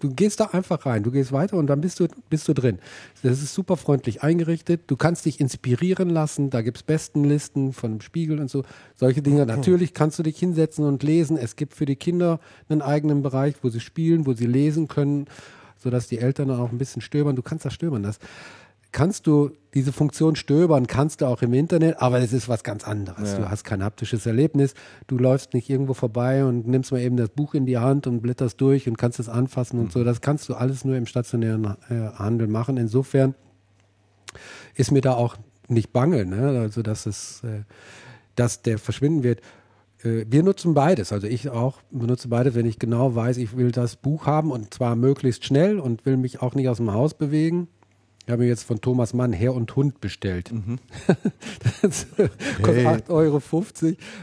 du gehst da einfach rein, du gehst weiter und dann bist du, bist du drin. Das ist super freundlich eingerichtet. Du kannst dich inspirieren lassen. Da gibt es Bestenlisten von dem Spiegel und so. Solche Dinge. Natürlich kannst du dich hinsetzen und lesen. Es gibt für die Kinder einen eigenen Bereich, wo sie spielen, wo sie lesen können, sodass die Eltern dann auch ein bisschen stöbern. Du kannst da stöbern. Das kannst du diese Funktion stöbern, kannst du auch im Internet, aber es ist was ganz anderes. Ja. Du hast kein haptisches Erlebnis. Du läufst nicht irgendwo vorbei und nimmst mal eben das Buch in die Hand und blätterst durch und kannst es anfassen und so. Das kannst du alles nur im stationären äh, Handel machen. Insofern ist mir da auch nicht bange, ne? also dass es, äh, dass der verschwinden wird. Äh, wir nutzen beides, also ich auch benutze beides, wenn ich genau weiß, ich will das Buch haben und zwar möglichst schnell und will mich auch nicht aus dem Haus bewegen. Ich habe mir jetzt von Thomas Mann Herr und Hund bestellt. das kostet Hey. 8,50 Euro.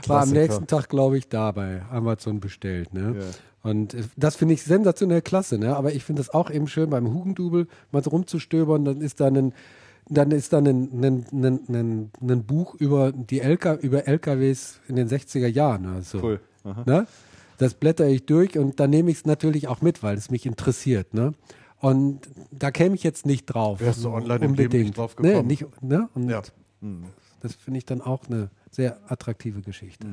War am nächsten Tag, glaube ich, da bei Amazon bestellt. Ne? Ja. Und äh, das finde ich sensationell klasse. Ne? Aber ich finde es auch eben schön, beim Hugendubel mal so rumzustöbern. Dann ist da ein, dann ist da ein, ein, ein, ein, ein Buch über die LK, über LKWs in den 60er Jahren. Also, Cool. Aha. Ne? Das blätter ich durch und dann nehme ich es natürlich auch mit, weil es mich interessiert. Ne? Und da käme ich jetzt nicht drauf. Wärst du online im unbedingt. Leben nicht drauf Nee, gekommen. nicht, ne? Und Ja. das finde ich dann auch eine sehr attraktive Geschichte.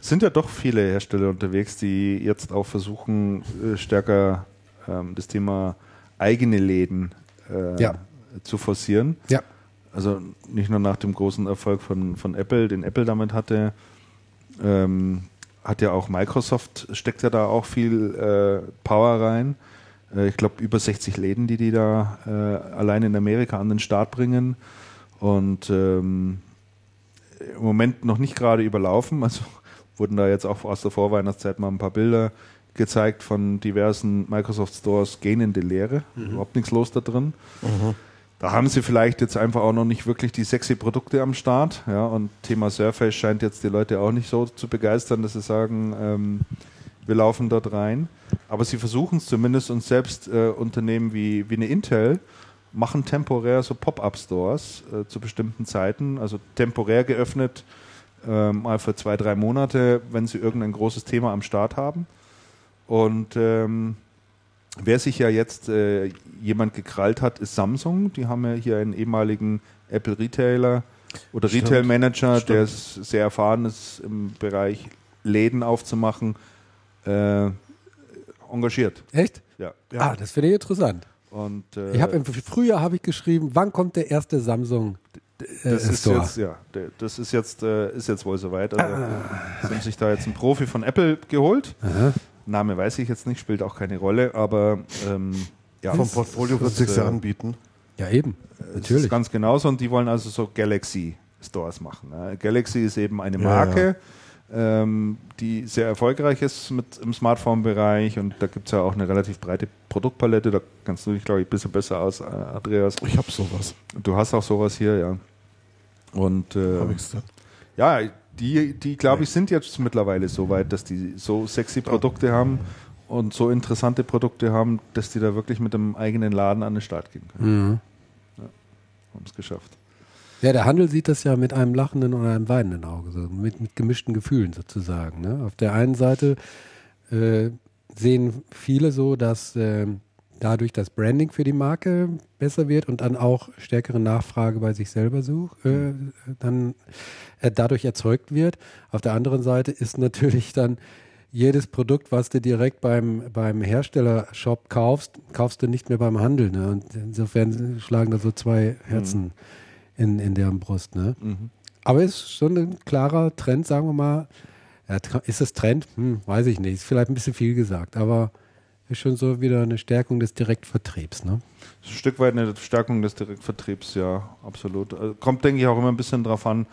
Es sind ja doch viele Hersteller unterwegs, die jetzt auch versuchen, äh, stärker ähm, das Thema eigene Läden äh, Ja. zu forcieren. Ja. Also nicht nur nach dem großen Erfolg von, von Apple, den Apple damit hatte, ähm, hat ja auch Microsoft, steckt ja da auch viel äh, Power rein. Äh, ich glaube, über 60 Läden, die die da äh, allein in Amerika an den Start bringen. Und ähm, im Moment noch nicht gerade überlaufen. Also wurden da jetzt auch aus der Vorweihnachtszeit mal ein paar Bilder gezeigt von diversen Microsoft Stores, die Leere. Überhaupt nichts los da drin. Da haben sie vielleicht jetzt einfach auch noch nicht wirklich die sexy Produkte am Start. Ja, und Thema Surface scheint jetzt die Leute auch nicht so zu begeistern, dass sie sagen, ähm, wir laufen dort rein. Aber sie versuchen es zumindest und selbst äh, Unternehmen wie, wie eine Intel machen temporär so Pop-up-Stores äh, zu bestimmten Zeiten, also temporär geöffnet, äh, mal für zwei, drei Monate, wenn sie irgendein großes Thema am Start haben. Und ähm, wer sich ja jetzt äh, jemand gekrallt hat, ist Samsung. Die haben ja hier einen ehemaligen Apple-Retailer oder. Retail-Manager, der sehr erfahren ist im Bereich Läden aufzumachen, äh, engagiert. Echt? Ja. Ah, das finde ich interessant. Und, äh, Ich habe im Frühjahr habe ich geschrieben, wann kommt der erste Samsung äh, das ist Store? jetzt, ja, das ist jetzt, äh, ist jetzt wohl soweit. Also, sie haben sich da jetzt einen Profi von Apple geholt. Name weiß ich jetzt nicht, spielt auch keine Rolle, aber ähm, ja, Vom Portfolio wird das, sich ja äh, anbieten. Ja, eben. Das Natürlich. ist ganz genauso und die wollen also so Galaxy Stores machen. ne? Galaxy ist eben eine Ja, Marke, Ähm, die sehr erfolgreich ist mit im Smartphone-Bereich und da gibt es ja auch eine relativ breite Produktpalette. Da kannst du dich, glaube ich, ein bisschen besser aus, äh, Andreas. Ich habe sowas. Du hast auch sowas hier, ja. Und äh, Hab ich's denn? ja, die, die glaube ich, sind jetzt mittlerweile so weit, dass die so sexy Produkte haben und so interessante Produkte haben, dass die da wirklich mit einem eigenen Laden an den Start gehen können. Mhm. Haben es geschafft. Ja, der Handel sieht das ja mit einem lachenden oder einem weinenden Auge, so mit, mit gemischten Gefühlen sozusagen. Ne? Auf der einen Seite äh, sehen viele so, dass äh, dadurch das Branding für die Marke besser wird und dann auch stärkere Nachfrage bei sich selber such, äh, dann äh, dadurch erzeugt wird. Auf der anderen Seite ist natürlich dann jedes Produkt, was du direkt beim, beim Herstellershop kaufst, kaufst du nicht mehr beim Handel. Ne? Und insofern schlagen da so zwei Herzen in, in deren Brust. Ne? Aber es ist schon ein klarer Trend, sagen wir mal. Ja, ist es Trend? Hm, weiß ich nicht. Ist vielleicht ein bisschen viel gesagt, aber ist schon so wieder eine Stärkung des Direktvertriebs. Ne? Das ein Stück weit eine Stärkung des Direktvertriebs, ja, absolut. Also kommt, denke ich, auch immer ein bisschen drauf an,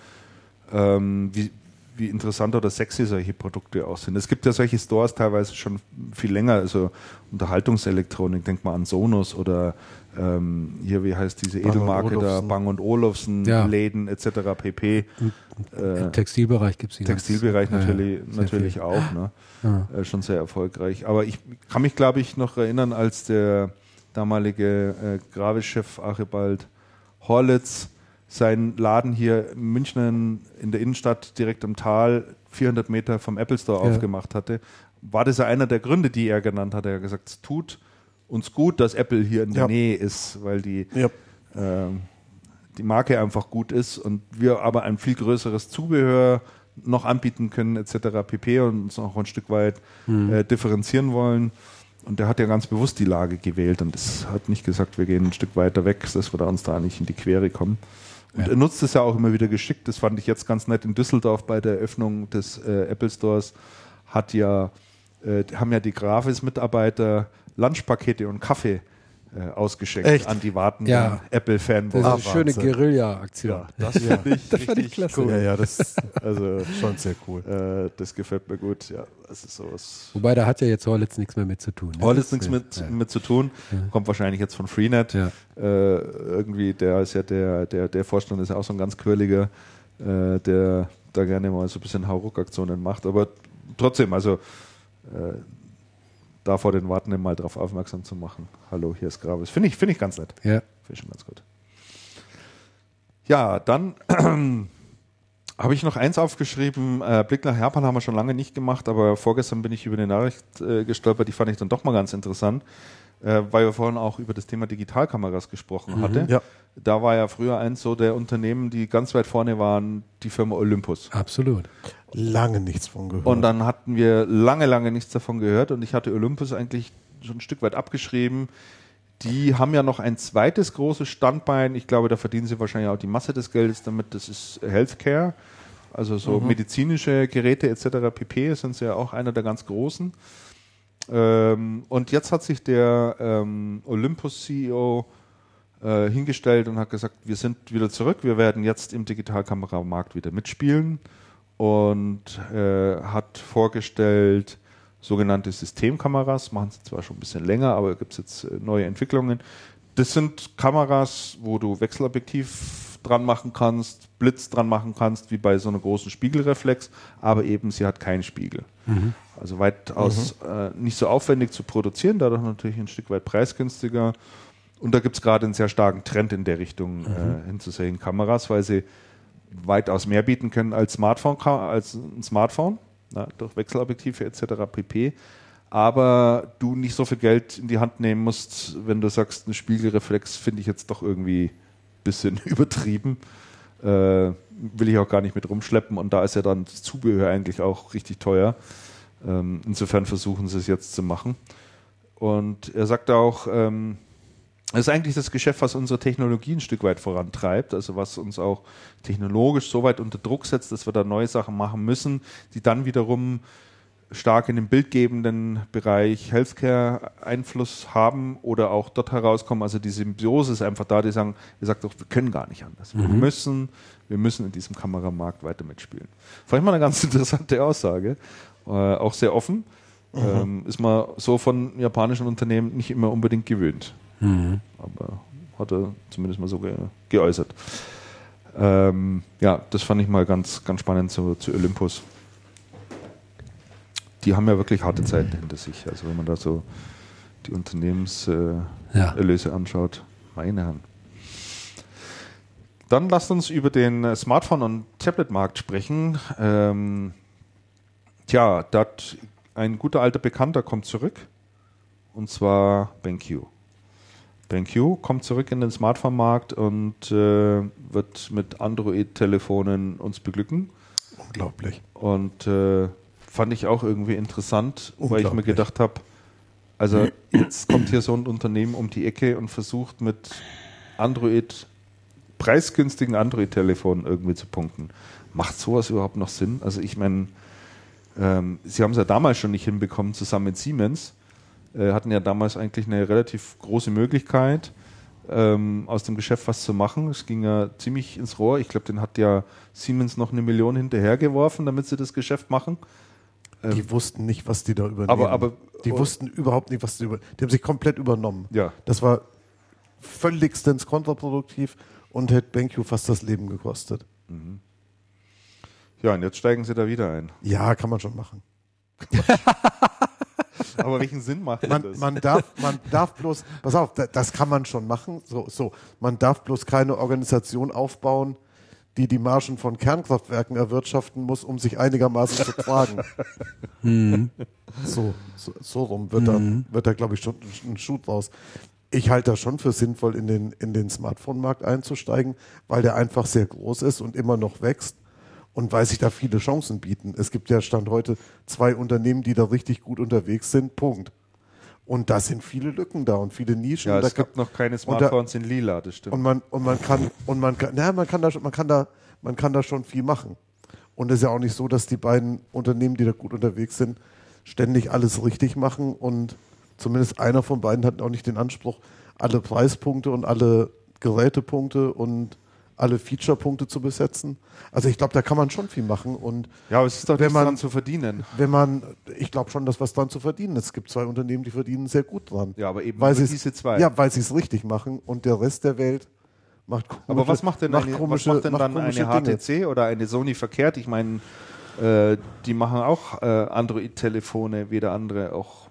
ähm, wie, wie interessant oder sexy solche Produkte auch sind. Es gibt ja solche Stores teilweise schon viel länger, also Unterhaltungselektronik, denk mal an Sonos oder ähm, hier, wie heißt diese Bang Edelmarke da. Bang und Olufsen, Ja. Läden etc. pp. Äh, Im Textilbereich gibt es die ganz- Textilbereich ja, ja, natürlich, natürlich viel. auch, ne? Ja. äh, schon sehr erfolgreich. Aber ich kann mich, glaube ich, noch erinnern, als der damalige äh, Gravis-Chef Archibald Horlitz seinen Laden hier in München in der Innenstadt direkt am Tal, 400 Meter vom Apple Store Ja. aufgemacht hatte, war das ja einer der Gründe, die er genannt hat. Er hat gesagt, es tut uns gut, dass Apple hier in der Ja. Nähe ist, weil die, Ja. ähm, die Marke einfach gut ist und wir aber ein viel größeres Zubehör noch anbieten können etc. pp. und uns noch ein Stück weit äh, differenzieren wollen. Und der hat ja ganz bewusst die Lage gewählt und es hat nicht gesagt, wir gehen ein Stück weiter weg, dass wir da uns da nicht in die Quere kommen. Und er nutzt es ja auch immer wieder geschickt. Das fand ich jetzt ganz nett in Düsseldorf bei der Eröffnung des äh, Apple Stores. Hat ja, äh, haben ja die Grafis-Mitarbeiter Lunchpakete und Kaffee ausgeschenkt Echt? an die wartenden Ja. Apple-Fanboys. Das ist eine schöne Wahnsinn. Guerilla-Aktion. Das finde ich, Das fand ich richtig klasse. cool. ja, ja, das Also schon sehr cool. äh, das gefällt mir gut. Ja, das ist sowas. Wobei, da hat ja jetzt Hollitz nichts mehr mit zu tun. ne? Alles nichts mit, Ja. mit zu tun. Kommt wahrscheinlich jetzt von Freenet. Ja. Äh, irgendwie, der ist ja der, der, der Vorstand ist ja auch so ein ganz quirliger, äh, der da gerne mal so ein bisschen Hauruck-Aktionen macht. Aber trotzdem, also äh, da vor den Wartenden mal drauf aufmerksam zu machen. Hallo, hier ist Gravis. Finde ich, finde ich ganz nett. Ja. Finde ich schon ganz gut. Ja, dann habe ich noch eins aufgeschrieben. Äh, Blick nach Japan haben wir schon lange nicht gemacht, aber vorgestern bin ich über eine Nachricht äh, gestolpert, die fand ich dann doch mal ganz interessant, äh, weil wir vorhin auch über das Thema Digitalkameras gesprochen hatten. Ja. Da war ja früher eins so der Unternehmen, die ganz weit vorne waren, die Firma Olympus. Absolut. Lange nichts von gehört. Und dann hatten wir lange, lange nichts davon gehört und ich hatte Olympus eigentlich schon ein Stück weit abgeschrieben. Die haben ja noch ein zweites großes Standbein. Ich glaube, da verdienen sie wahrscheinlich auch die Masse des Geldes damit. Das ist Healthcare, also so medizinische Geräte etc. pp. sind sie ja auch einer der ganz großen. Ähm, und jetzt hat sich der ähm, Olympus-CEO äh, hingestellt und hat gesagt, wir sind wieder zurück, wir werden jetzt im Digitalkameramarkt wieder mitspielen und äh, hat vorgestellt sogenannte Systemkameras, machen sie zwar schon ein bisschen länger, aber gibt es jetzt äh, neue Entwicklungen. Das sind Kameras, wo du Wechselobjektiv dran machen kannst, Blitz dran machen kannst, wie bei so einer großen Spiegelreflex, aber eben sie hat keinen Spiegel. Also weitaus äh, nicht so aufwendig zu produzieren, dadurch natürlich ein Stück weit preisgünstiger. Und da gibt es gerade einen sehr starken Trend in der Richtung äh, hin zu solchen Kameras, weil sie weitaus mehr bieten können als, Smartphone, als ein Smartphone, na, durch Wechselobjektive etc. pp. Aber du nicht so viel Geld in die Hand nehmen musst, wenn du sagst, ein Spiegelreflex finde ich jetzt doch irgendwie ein bisschen übertrieben. Äh, will ich auch gar nicht mit rumschleppen. Und da ist ja dann das Zubehör eigentlich auch richtig teuer. Ähm, insofern versuchen sie es jetzt zu machen. Und er sagt auch, ähm, das ist eigentlich das Geschäft, was unsere Technologie ein Stück weit vorantreibt, also was uns auch technologisch so weit unter Druck setzt, dass wir da neue Sachen machen müssen, die dann wiederum stark in den bildgebenden Bereich Healthcare Einfluss haben oder auch dort herauskommen. Also die Symbiose ist einfach da, die sagen, ihr sagt doch, wir können gar nicht anders. Wir müssen, wir müssen in diesem Kameramarkt weiter mitspielen. Ich mal eine ganz interessante Aussage, äh, auch sehr offen. Ähm, ist man so von japanischen Unternehmen nicht immer unbedingt gewöhnt. Aber hat er zumindest mal so ge geäußert. Ähm, ja, das fand ich mal ganz, ganz spannend zu, zu Olympus. Die haben ja wirklich harte Zeiten hinter sich. Also wenn man da so die Unternehmenserlöse äh, Ja. Anschaut, meine Herren. Dann lasst uns über den Smartphone- und Tablet-Markt sprechen. Ähm, tja, dat, ein guter alter Bekannter kommt zurück. Und zwar BenQ. BenQ kommt zurück in den Smartphone-Markt und äh, wird mit Android-Telefonen uns beglücken. Unglaublich. Und äh, fand ich auch irgendwie interessant, weil ich mir gedacht habe, also jetzt kommt hier so ein Unternehmen um die Ecke und versucht mit Android, preisgünstigen Android-Telefonen irgendwie zu punkten. Macht sowas überhaupt noch Sinn? Also ich meine, ähm, sie haben es ja damals schon nicht hinbekommen, zusammen mit Siemens. Äh, hatten ja damals eigentlich eine relativ große Möglichkeit, ähm, aus dem Geschäft was zu machen. Es ging ja ziemlich ins Rohr. Ich glaube, den hat ja Siemens noch eine Million hinterhergeworfen, damit sie das Geschäft machen. Die wussten nicht, was die da übernehmen. aber- aber- die wussten überhaupt nicht, was die über. Die haben sich komplett übernommen. Ja. Das war völligstens kontraproduktiv und hätte BenQ fast das Leben gekostet. Ja, und jetzt steigen sie da wieder ein. Ja, kann man schon machen. Aber welchen Sinn macht Man, das? man, darf, man darf bloß, pass auf, da- das kann man schon machen. So, so. Man darf bloß keine Organisation aufbauen, die die Margen von Kernkraftwerken erwirtschaften muss, um sich einigermaßen zu tragen. so, so, so rum wird da, wird da glaube ich, schon ein Schuh draus. Ich halte das schon für sinnvoll, in den, in den Smartphone-Markt einzusteigen, weil der einfach sehr groß ist und immer noch wächst und weil sich da viele Chancen bieten. Es gibt ja Stand heute zwei Unternehmen, die da richtig gut unterwegs sind. Punkt. Und da sind viele Lücken da und viele Nischen. ja, Und es gibt noch keine und da- Smartphones in lila, das stimmt. und man und man kann und man kann, na, man kann da schon- man kann da man kann da schon viel machen. Und es ist ja auch nicht so, dass die beiden Unternehmen, die da gut unterwegs sind, ständig alles richtig machen und zumindest einer von beiden hat auch nicht den Anspruch, alle Preispunkte und alle Gerätepunkte und alle Featurepunkte zu besetzen. Also ich glaube, da kann man schon viel machen und ja, aber es ist doch wenn man- dran zu verdienen. wenn man, ich glaube schon, dass was dran zu verdienen ist. Es gibt zwei Unternehmen, die verdienen sehr gut dran. Ja, aber eben weil diese zwei. Ja, weil sie es richtig machen und der Rest der Welt macht komische, Aber was macht denn, eine, was komische- macht denn macht dann eine komische Dinge. HTC oder eine Sony verkehrt? Ich meine, äh, die machen auch äh, Android-Telefone, wie der andere auch.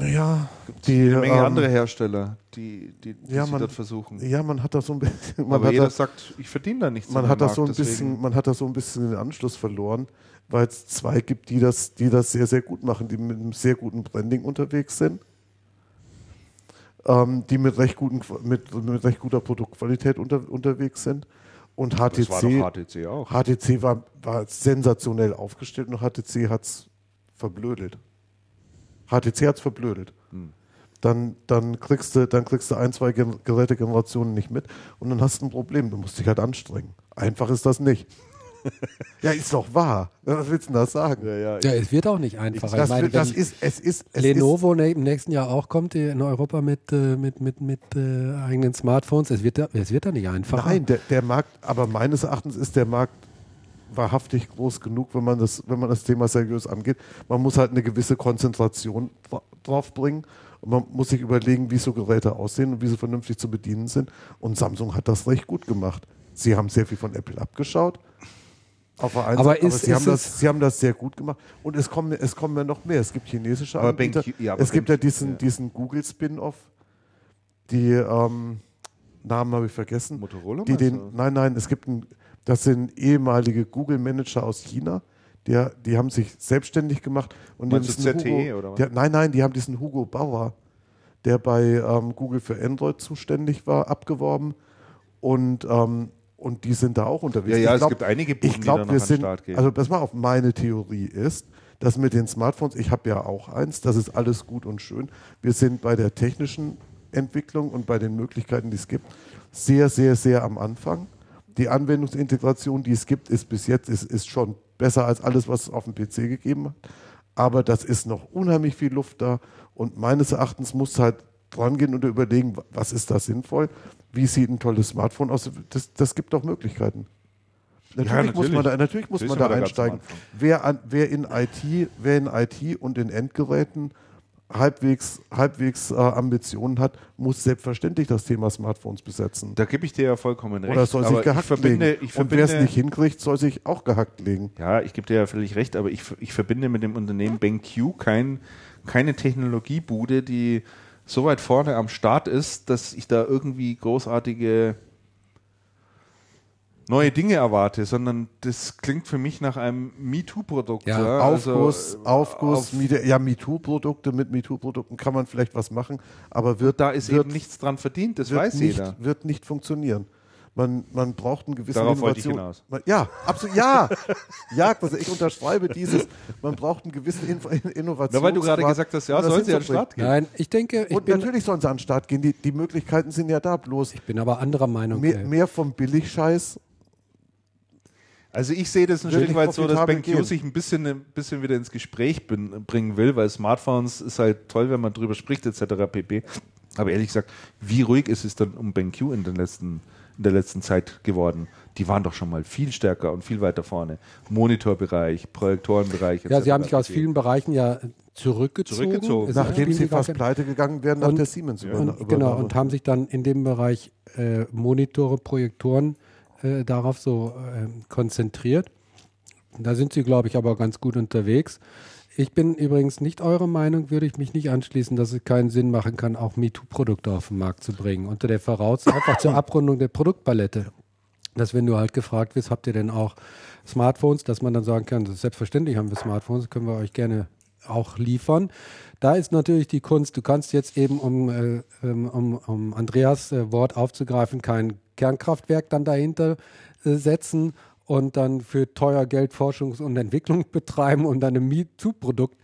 Ja, die, Eine Menge ähm, andere Hersteller, die, die, die ja, man- dort versuchen. Ja, man hat da so ein bisschen, man aber hat jeder da, sagt, ich verdiene da nichts. man an hat da so ein deswegen- bisschen, man hat da so ein bisschen den Anschluss verloren, weil es zwei gibt, die das, die das sehr, sehr gut machen, die mit einem sehr guten Branding unterwegs sind, ähm, die mit recht, guten, mit, mit recht guter Produktqualität unter, unterwegs sind. Und HTC, Das war doch HTC auch. HTC war, war sensationell aufgestellt und HTC hat es verblödelt. HTC hat es verblödelt. Hm. Dann, dann, kriegst du, dann kriegst du ein, zwei Gen- Gerätegenerationen nicht mit und dann hast du ein Problem. Du musst dich halt anstrengen. Einfach ist das nicht. ja, ist doch wahr. Was willst du denn da sagen? Ja, ja, Ja, es wird auch nicht einfacher. Das, ich meine, das ist, es ist, es Lenovo ne- im nächsten Jahr auch kommt in Europa mit, äh, mit, mit, mit äh, eigenen Smartphones, es wird, da, es wird da nicht ist, einfacher. nein, der, der Markt, aber meines Erachtens ist der Markt wahrhaftig groß genug, wenn man das, wenn man das Thema seriös angeht. Man muss halt eine gewisse Konzentration dra- drauf bringen und man muss sich überlegen, wie so Geräte aussehen und wie sie vernünftig zu bedienen sind. Und Samsung hat das recht gut gemacht. Sie haben sehr viel von Apple abgeschaut. Auf der einen Aber Seite, ist- sie, ist haben das, es- sie haben das sehr gut gemacht. Und es kommen, es kommen ja noch mehr. Es gibt chinesische Aber Anbieter. BenQ ja, aber es gibt ja BenQ diesen, ja. diesen Google-Spin-Off. Die ähm, Namen habe ich vergessen. Motorola Die den, nein, nein, es gibt ein, das sind ehemalige Google-Manager aus China. Die, die haben sich selbstständig gemacht. Und die haben Meinst diesen ZTE Hugo, oder was? Die, nein, nein, die haben diesen Hugo Bauer, der bei ähm, Google für Android zuständig war, abgeworben. Und, ähm, und die sind da auch unterwegs. Ja, ja, Ich es glaub- gibt einige Buden, ich die glaube, da noch wir sind, Start gehen. also pass mal auf, meine Theorie ist, dass mit den Smartphones, ich habe ja auch eins, das ist alles gut und schön. Wir sind bei der technischen Entwicklung und bei den Möglichkeiten, die es gibt, sehr, sehr, sehr am Anfang. Die Anwendungsintegration, die es gibt, ist bis jetzt ist, ist schon besser als alles, was es auf dem PC gegeben hat. Aber das ist noch unheimlich viel Luft da. Und meines Erachtens muss halt dran gehen und überlegen, was ist da sinnvoll? Wie sieht ein tolles Smartphone aus? Das, das gibt doch Möglichkeiten. Natürlich, muss natürlich. man da, natürlich muss man da einsteigen. Wer, an, wer, in IT, wer in IT und in Endgeräten halbwegs, halbwegs äh, Ambitionen hat, muss selbstverständlich das Thema Smartphones besetzen. Da gebe ich dir ja vollkommen recht. Oder soll sich aber ich gehackt verbinde, legen. ich und wer es verbinde, nicht hinkriegt, soll sich auch gehackt legen. Ja, ich gebe dir ja völlig recht, aber ich, ich verbinde mit dem Unternehmen BenQ kein, keine Technologiebude, die so weit vorne am Start ist, dass ich da irgendwie großartige neue Dinge erwarte, sondern das klingt für mich nach einem MeToo-Produkt. Ja, Aufguss, also, Aufguss, auf- Media- ja, MeToo-Produkte, mit MeToo-Produkten kann man vielleicht was machen, aber wird, da ist wird, eben nichts dran verdient, das wird, weiß nicht, jeder. wird nicht funktionieren. Man, man braucht einen gewissen Darauf wollte ich Innovation. hinaus. Man, ja, absolut, ja. ja, also ich unterschreibe dieses, man braucht einen gewissen Info Innovation. Weil du gerade gesagt hast, ja, soll sie an den Start gehen. Nein, ich denke, ich Und bin, natürlich sollen sie an den Start gehen. Die, die Möglichkeiten sind ja da, bloß bin aber anderer Meinung. mehr, äh, mehr vom Billigscheiß. Also ich sehe das ein Stück weit so, dass BenQ sich ein bisschen, ein bisschen wieder ins Gespräch bin, bringen will, weil Smartphones ist halt toll, wenn man drüber spricht etc. pp. Aber ehrlich gesagt, wie ruhig ist es dann um BenQ in, den letzten, in der letzten Zeit geworden? Die waren doch schon mal viel stärker und viel weiter vorne. Monitorbereich, Projektorenbereich etc. ja, sie haben sich aus vielen Bereichen ja zurückgezogen. Zurückgezogen. Nachdem sie fast pleite gegangen wären, nach Und- der Siemens über, und, genau, und haben sich dann in dem Bereich äh, Monitore, Projektoren äh, darauf so ähm, konzentriert. Da sind sie, glaube ich, aber ganz gut unterwegs. Ich bin übrigens nicht eurer Meinung, würde ich mich nicht anschließen, dass es keinen Sinn machen kann, auch MeToo-Produkte auf den Markt zu bringen. Unter der Voraussetzung, einfach zur Abrundung der Produktpalette. Dass wenn du halt gefragt wirst, habt ihr denn auch Smartphones, dass man dann sagen kann, selbstverständlich haben wir Smartphones, können wir euch gerne auch liefern. Da ist natürlich die Kunst, du kannst jetzt eben, um, äh, ähm, um, um Andreas äh, Wort aufzugreifen, kein Kernkraftwerk dann dahinter äh, setzen und dann für teuer Geld Forschungs- und Entwicklung betreiben und dann ein MeToo-Produkt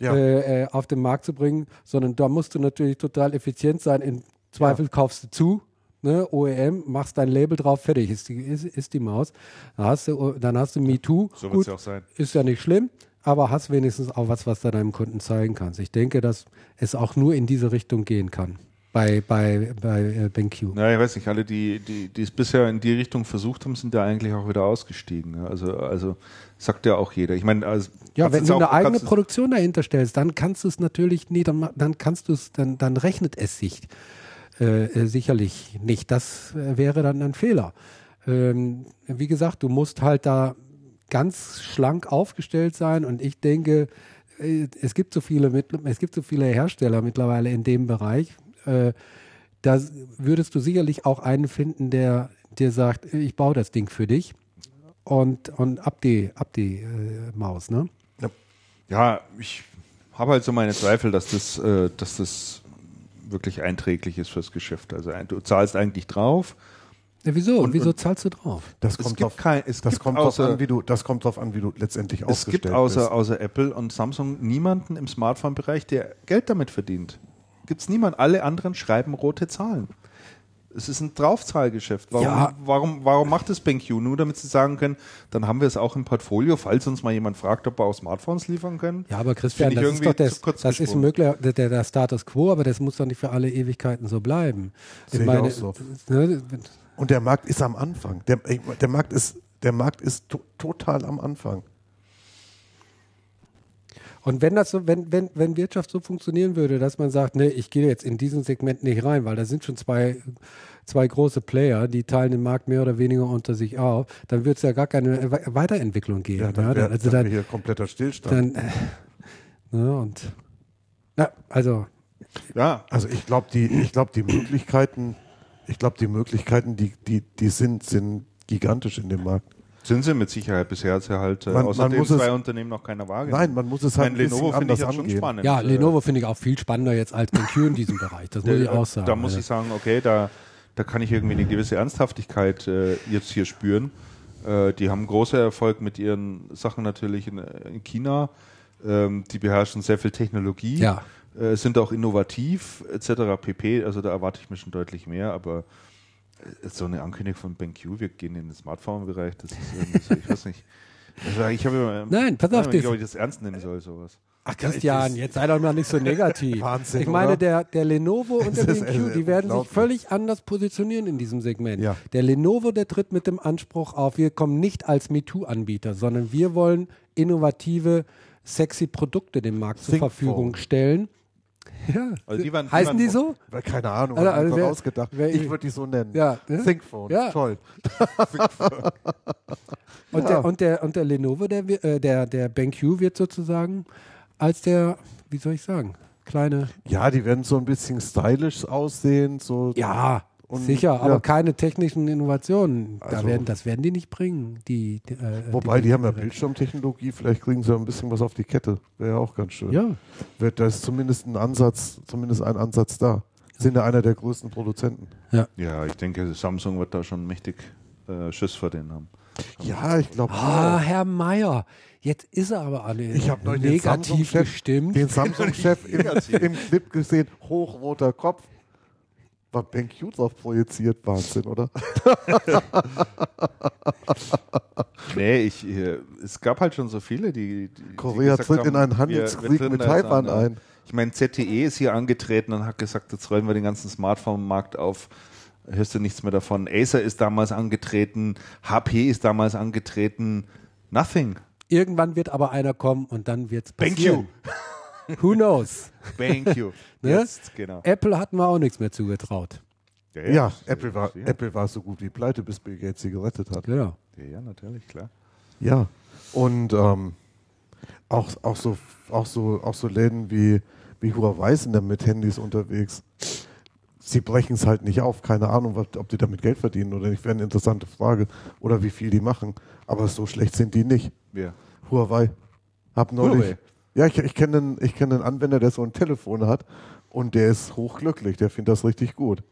Ja. äh, äh, auf den Markt zu bringen, sondern da musst du natürlich total effizient sein. Im Zweifel kaufst du zu, ne, OEM, machst dein Label drauf, fertig ist die, ist, ist die Maus. Dann hast du, dann hast du MeToo. So wird es ja auch sein. ist ja nicht schlimm, aber hast wenigstens auch was, was du deinem Kunden zeigen kannst. Ich denke, dass es auch nur in diese Richtung gehen kann bei, bei, bei äh, BenQ. Na, ich weiß nicht, alle, die, die, die es bisher in die Richtung versucht haben, sind ja eigentlich auch wieder ausgestiegen. ja. Also, also sagt ja auch jeder. Ich meine, also, Ja, wenn du auch- eine eigene Produktion dahinter stellst, dann kannst du es natürlich, nee, dann, dann kannst du es, dann, dann rechnet es sich äh, äh, sicherlich nicht. Das äh, wäre dann ein Fehler. Ähm, wie gesagt, du musst halt da ganz schlank aufgestellt sein und ich denke, äh, es gibt so viele, es gibt so viele Hersteller mittlerweile in dem Bereich. Äh, da würdest du sicherlich auch einen finden, der dir sagt, ich baue das Ding für dich und, und ab die, ab die äh, Maus, ne? Ja, ich habe halt so meine Zweifel, dass das, äh, dass das wirklich einträglich ist fürs Geschäft. Also du zahlst eigentlich drauf. Ja, wieso? Und- wieso und- zahlst du drauf? Das Es kommt, gibt drauf, kein- es das kommt drauf außer- an, wie du, das kommt drauf an, wie du letztendlich Es aufgestellt gibt außer, bist. außer Apple und Samsung niemanden im Smartphone-Bereich, der Geld damit verdient. Gibt es niemanden. Alle anderen schreiben rote Zahlen. Es ist ein Draufzahlgeschäft. Warum, Ja. warum, warum macht es BenQ? Nur damit sie sagen können, dann haben wir es auch im Portfolio, falls uns mal jemand fragt, ob wir auch Smartphones liefern können. Ja, aber Christian, Finde ich das ist irgendwie doch das, kurz das ist möglich, der, der, der Status quo, aber das muss doch nicht für alle Ewigkeiten so bleiben. Sehe ich auch so. ne, Und der Markt ist am Anfang. Der, der Markt ist, der Markt ist to total am Anfang. Und wenn das so, wenn, wenn, wenn Wirtschaft so funktionieren würde, dass man sagt, nee, ich gehe jetzt in diesen Segment nicht rein, weil da sind schon zwei, zwei große Player, die teilen den Markt mehr oder weniger unter sich auf, dann wird es ja gar keine We- Weiterentwicklung geben. Ja, dann ja, wäre also wär dann, hier kompletter Stillstand. dann äh, ne, und na, also Ja, Also ich glaube, die, ich glaube, die Möglichkeiten, ich glaube, die Möglichkeiten, die, die, die sind, sind gigantisch in dem Markt. sind sie mit Sicherheit. Bisher sie halt äh, Man- außer man den muss es- zwei Unternehmen noch keiner wahrgenommen. Nein, man muss es halt ein Lenovo finde ich anders auch schon angehen. spannend. ja, Äh, Lenovo finde ich auch viel spannender jetzt als BenQ in diesem Bereich. Das muss ich auch sagen. Da muss ich sagen, okay, da, da kann ich irgendwie eine gewisse Ernsthaftigkeit äh, jetzt hier spüren. Äh, die haben großen Erfolg mit ihren Sachen natürlich in, in China. Ähm, die beherrschen sehr viel Technologie, Ja. Äh, sind auch innovativ etc. pp. Also da erwarte ich mir schon deutlich mehr, aber äh, so eine Ankündigung von BenQ, wir gehen in den Smartphone-Bereich, das ist irgendwie so, ich weiß nicht. Also ich habe immer, Nein, pass ich auf, das- ob ich das ernst nehmen soll, sowas. Ach Christian, jetzt sei doch mal nicht so negativ. Wahnsinn, ich meine, oder? der, der Lenovo und der BenQ, äh, die werden sich völlig anders positionieren in diesem Segment. Ja. Der Lenovo, der tritt mit dem Anspruch auf, wir kommen nicht als MeToo-Anbieter, sondern wir wollen innovative, sexy Produkte dem Markt zur Thinkphone. Verfügung stellen. Ja. Also die waren- die Heißen waren- die so? Keine Ahnung, Also, also, wer- ausgedacht. wer- ich würde die so nennen. Ja, ne? Thinkphone. Ja. Toll. Und, Ja. der, und, der, und der Lenovo, der, äh, der, der BenQ wird sozusagen als der, wie soll ich sagen, kleine Ja, die werden so ein bisschen stylisch aussehen. So Ja, Und- sicher, aber ja. keine technischen Innovationen. Da Also- werden, das werden die nicht bringen. Die, die, äh, Wobei, die haben ja. Bildschirmtechnologie, vielleicht kriegen sie ein bisschen was auf die Kette. Wäre ja auch ganz schön. Ja, Wird, da ist zumindest ein Ansatz, zumindest ein Ansatz da. Sind ja einer der größten Produzenten. Ja, ich denke, Samsung wird da schon mächtig äh, Schiss vor denen haben. Ja, ich glaube. Ah, Herr Meier, jetzt ist er aber alle Ich habe neulich den negativ Samsung-Chef gestimmt. den Samsung-Chef im, im Clip gesehen, hochroter Kopf. War BenQ drauf projiziert, Wahnsinn, oder? Nee, ich, äh, es gab halt schon so viele, die. die die Korea gesagt tritt haben, in einen wir- wir Handelskrieg treten mit Taiwan an, ein. Ich meine, ZTE ist hier angetreten und hat gesagt, jetzt räumen wir den ganzen Smartphone-Markt auf. Hörst du nichts mehr davon. Acer ist damals angetreten, HP ist damals angetreten. Nothing. Irgendwann wird aber einer kommen und dann wird es Thank passieren. Who knows? Thank you. Ne? Jetzt, genau. Apple hatten wir auch nichts mehr zugetraut. Ja, das- Apple, war, ja. Apple war so gut wie pleite, bis Bill Gates sie gerettet hat. Genau. Ja, ja, natürlich, klar. Ja, und ähm, Auch, auch, so, auch, so, auch so Läden wie, wie Huawei sind da mit Handys unterwegs. Sie brechen es halt nicht auf. Keine Ahnung, was, ob die damit Geld verdienen oder nicht. Wäre eine interessante Frage. Oder wie viel die machen. Aber so schlecht sind die nicht. Wer? Huawei. Hab neulich. Huawei? Ja, ich, ich kenne einen, ich kenn einen Anwender, der so ein Telefon hat und der ist hochglücklich. Der findet das richtig gut.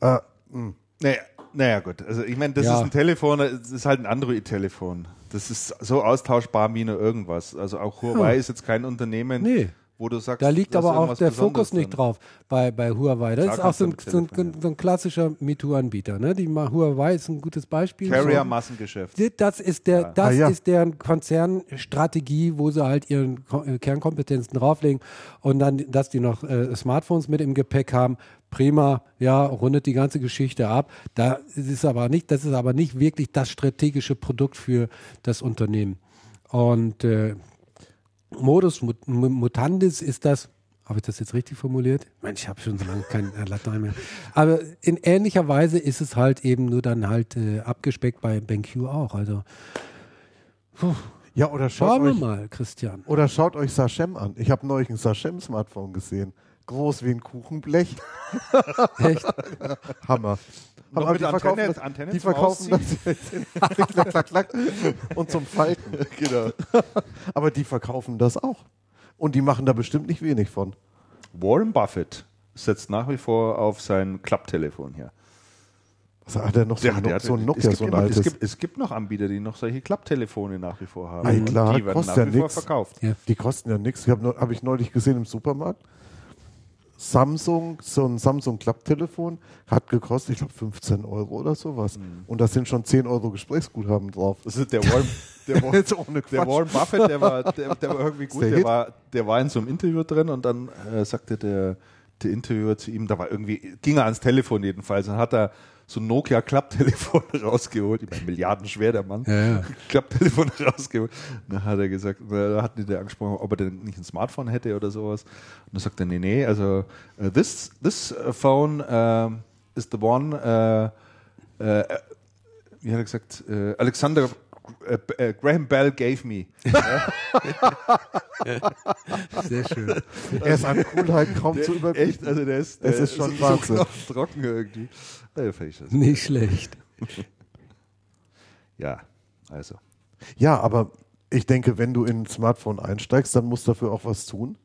Äh, mh. Naja, naja, gut. Also ich meine, das Ja. ist ein Telefon, das ist halt ein Android-Telefon. Das ist so austauschbar wie nur irgendwas. Also auch Huawei ist jetzt kein Unternehmen, Nee. Wo du sagst, Da liegt aber auch der Besonderes Fokus nicht drin. drauf bei, bei Huawei. Das Klar ist auch so ein, so ein, so ein klassischer MeToo-Anbieter. Ne? Die Huawei ist ein gutes Beispiel. Carrier-Massengeschäft. Das ist der, das Ah, ja. ist deren Konzernstrategie, wo sie halt ihren Ko- äh, Kernkompetenzen drauflegen und dann, dass die noch äh, Smartphones mit im Gepäck haben. Prima, ja, rundet die ganze Geschichte ab. Da ist aber nicht, das ist aber nicht wirklich das strategische Produkt für das Unternehmen. Und äh, Modus Mut- Mu- Mutandis ist das, habe ich das jetzt richtig formuliert? Mensch, ich habe schon so lange kein äh, Latein mehr. Aber in ähnlicher Weise ist es halt eben nur dann halt äh, abgespeckt bei BenQ auch. Also Ja, oder schaut schauen wir euch, mal, Christian. oder schaut euch Sachem an. Ich habe neulich ein Sachem-Smartphone gesehen. Groß wie ein Kuchenblech. Echt? Hammer. Noch Aber mit die verkaufen Antenne- das, Antenne die zum verkaufen das klack, klack, klack, und zum Falten. Genau. Aber die verkaufen das auch. Und die machen da bestimmt nicht wenig von. Warren Buffett setzt nach wie vor auf sein Klapptelefon hier. Was hat er noch so, Der ein, hat- der so ein es Nokia, gibt so ein immer- altes? Es gibt, es gibt noch Anbieter, die noch solche Klapptelefone nach wie vor haben. Ei, Und klar, die werden nach ja wie vor nix. verkauft. Ja. Die kosten ja nichts. Habe hab ich neulich gesehen im Supermarkt. Samsung, so ein Samsung-Klapptelefon hat gekostet, ich glaube, 15 Euro oder sowas. Mhm. Und da sind schon 10 Euro Gesprächsguthaben drauf. Das ist der Warren, der Warren, der. Warren Buffett, der war, der, der war irgendwie gut. der Der war, der war in so einem Interview drin und dann äh, sagte der, der Interviewer zu ihm, da war irgendwie, ging er ans Telefon jedenfalls, dann hat er so ein Nokia-Klapptelefon rausgeholt. Ich meine, milliardenschwer, der Mann. Ja, ja. Klapptelefon rausgeholt. Dann hat er gesagt, da hatten die der angesprochen, ob er denn nicht ein Smartphone hätte oder sowas. Und dann sagt er, nee, nee, also uh, this, this uh, phone um, is the one, uh, uh, wie hat er gesagt, uh, Alexander uh, uh, Graham Bell gave me. Sehr schön. Er ist an Coolheit kaum zu überbieten. Echt, also der ist, Es der ist schon so, Wahnsinn. So trocken irgendwie. Nicht schlecht. Ja, also. Ja, aber ich denke, wenn du in ein Smartphone einsteigst, dann musst du dafür auch was tun.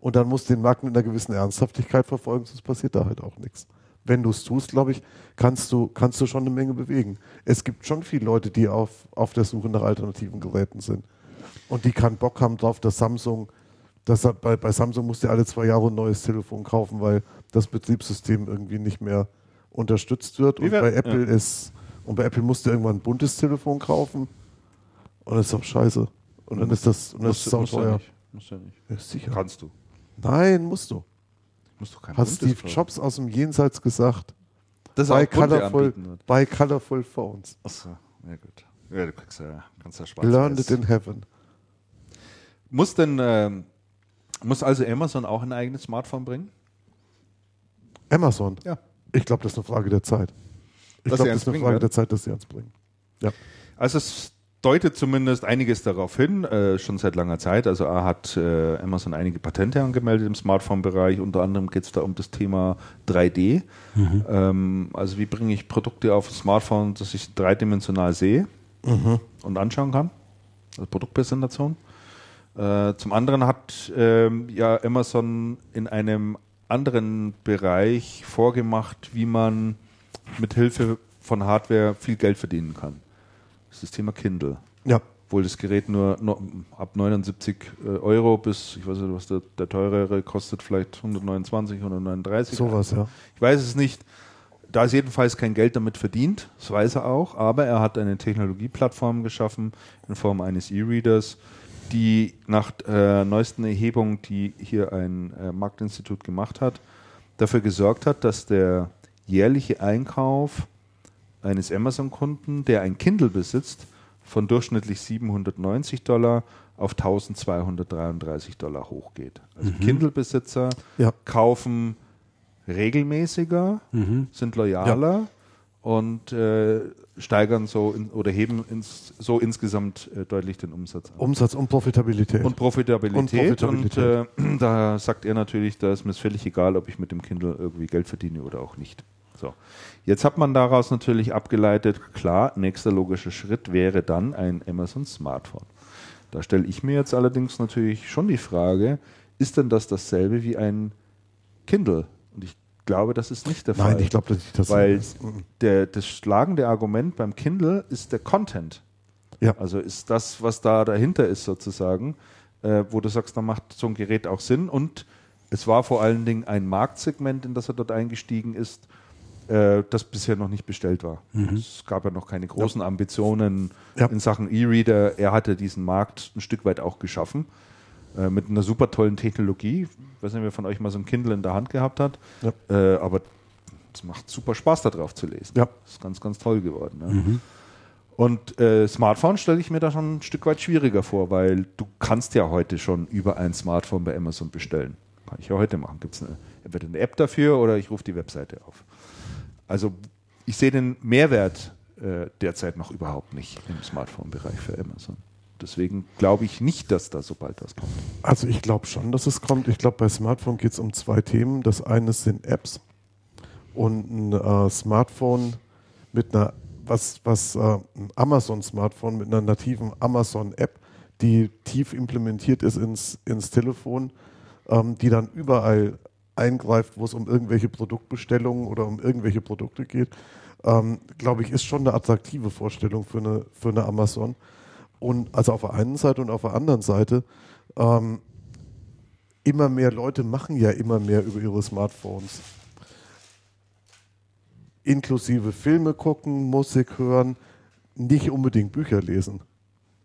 Und dann musst du den Markt mit einer gewissen Ernsthaftigkeit verfolgen, sonst passiert da halt auch nichts. Wenn du es tust, glaube ich, kannst du, kannst du schon eine Menge bewegen. Es gibt schon viele Leute, die auf, auf der Suche nach alternativen Geräten sind. Und die keinen Bock haben drauf, dass Samsung, dass bei, bei Samsung musst du alle zwei Jahre ein neues Telefon kaufen, weil das Betriebssystem irgendwie nicht mehr unterstützt wird. Wie Und wär- bei Apple ist, und bei Apple musst du irgendwann ein buntes Telefon kaufen. Und das ist doch scheiße. Und dann ist das, und das Musst ist auch teuer. Musst du nicht. Ja, sicher. Kannst du. Nein, musst du. Musst du kein Hat Steve. Jobs aus dem Jenseits gesagt. Das Bei auch colorful, bei colorful Phones. Achso, ja gut. Ja, du kriegst ja, kannst ja schwarz Learned it in heaven. Muss denn, ähm, muss also Amazon auch ein eigenes Smartphone bringen? Amazon. Ja. Ich glaube, das ist eine Frage der Zeit. Ich glaube, das ist eine Frage werden? der Zeit, dass sie uns bringen. Ja. Also es deutet zumindest einiges darauf hin, äh, schon seit langer Zeit. Also A hat äh, Amazon einige Patente angemeldet im Smartphone-Bereich. Unter anderem geht es da um das Thema 3D. Ähm, also wie bringe ich Produkte auf ein Smartphone, dass ich dreidimensional sehe und anschauen kann. Also Produktpräsentation. Äh, zum anderen hat ähm, ja Amazon in einem anderen Bereich vorgemacht, wie man mit Hilfe von Hardware viel Geld verdienen kann. Das ist das Thema Kindle. Ja. Obwohl das Gerät nur ab 79 äh, Euro bis, ich weiß nicht, was der, der teurere kostet, vielleicht 129, 139. Sowas, ja. Ich weiß es nicht. Da ist jedenfalls kein Geld damit verdient, das weiß er auch, aber er hat eine Technologieplattform geschaffen in Form eines E-Readers, die nach äh, neuesten Erhebungen, die hier ein äh, Marktinstitut gemacht hat, dafür gesorgt hat, dass der jährliche Einkauf eines Amazon-Kunden, der ein Kindle besitzt, von durchschnittlich 790 Dollar auf 1233 Dollar hochgeht. Also Kindle-Besitzer Ja. kaufen regelmäßiger, sind loyaler und äh, steigern so in, oder heben ins, so insgesamt äh, deutlich den Umsatz an. Umsatz und Profitabilität. Und Profitabilität. Und, Profitabilität. und äh, da sagt er natürlich, da ist mir völlig egal, ob ich mit dem Kindle irgendwie Geld verdiene oder auch nicht. So. Jetzt hat man daraus natürlich abgeleitet, klar, nächster logischer Schritt wäre dann ein Amazon Smartphone. Da stelle ich mir jetzt allerdings natürlich schon die Frage, ist denn das dasselbe wie ein Kindle? Ich glaube, das ist nicht der Fall. Nein, ich glaube dass Weil das der, das schlagende Argument beim Kindle ist der Content. Ja. Also ist das, was da dahinter ist sozusagen, äh, wo du sagst, da macht so ein Gerät auch Sinn. Und es war vor allen Dingen ein Marktsegment, in das er dort eingestiegen ist, äh, das bisher noch nicht bestellt war. Mhm. Es gab ja noch keine großen ja. Ambitionen ja. in Sachen E-Reader. Er hatte diesen Markt ein Stück weit auch geschaffen. Äh, mit einer super tollen Technologie. Ich weiß nicht, wer von euch mal so ein Kindle in der Hand gehabt hat. Ja. Äh, aber es macht super Spaß, da drauf zu lesen. Ja. Das ist ganz, ganz toll geworden. Ja. Mhm. Und äh, Smartphone stelle ich mir da schon ein Stück weit schwieriger vor, weil du kannst ja heute schon über ein Smartphone bei Amazon bestellen. Kann ich ja heute machen. Gibt es entweder eine App dafür oder ich rufe die Webseite auf. Also ich sehe den Mehrwert äh, derzeit noch überhaupt nicht im Smartphone-Bereich für Amazon. Deswegen glaube ich nicht, dass da so bald was kommt. Also ich glaube schon, dass es kommt. Ich glaube, bei Smartphone geht es um zwei Themen. Das eine sind Apps und ein äh, Smartphone mit einer, was, was äh, ein Amazon-Smartphone mit einer nativen Amazon-App, die tief implementiert ist ins, ins Telefon, ähm, die dann überall eingreift, wo es um irgendwelche Produktbestellungen oder um irgendwelche Produkte geht, ähm, glaube ich, ist schon eine attraktive Vorstellung für eine, für eine Amazon. Und also auf der einen Seite und auf der anderen Seite, ähm, immer mehr Leute machen ja immer mehr über ihre Smartphones. Inklusive Filme gucken, Musik hören, nicht unbedingt Bücher lesen.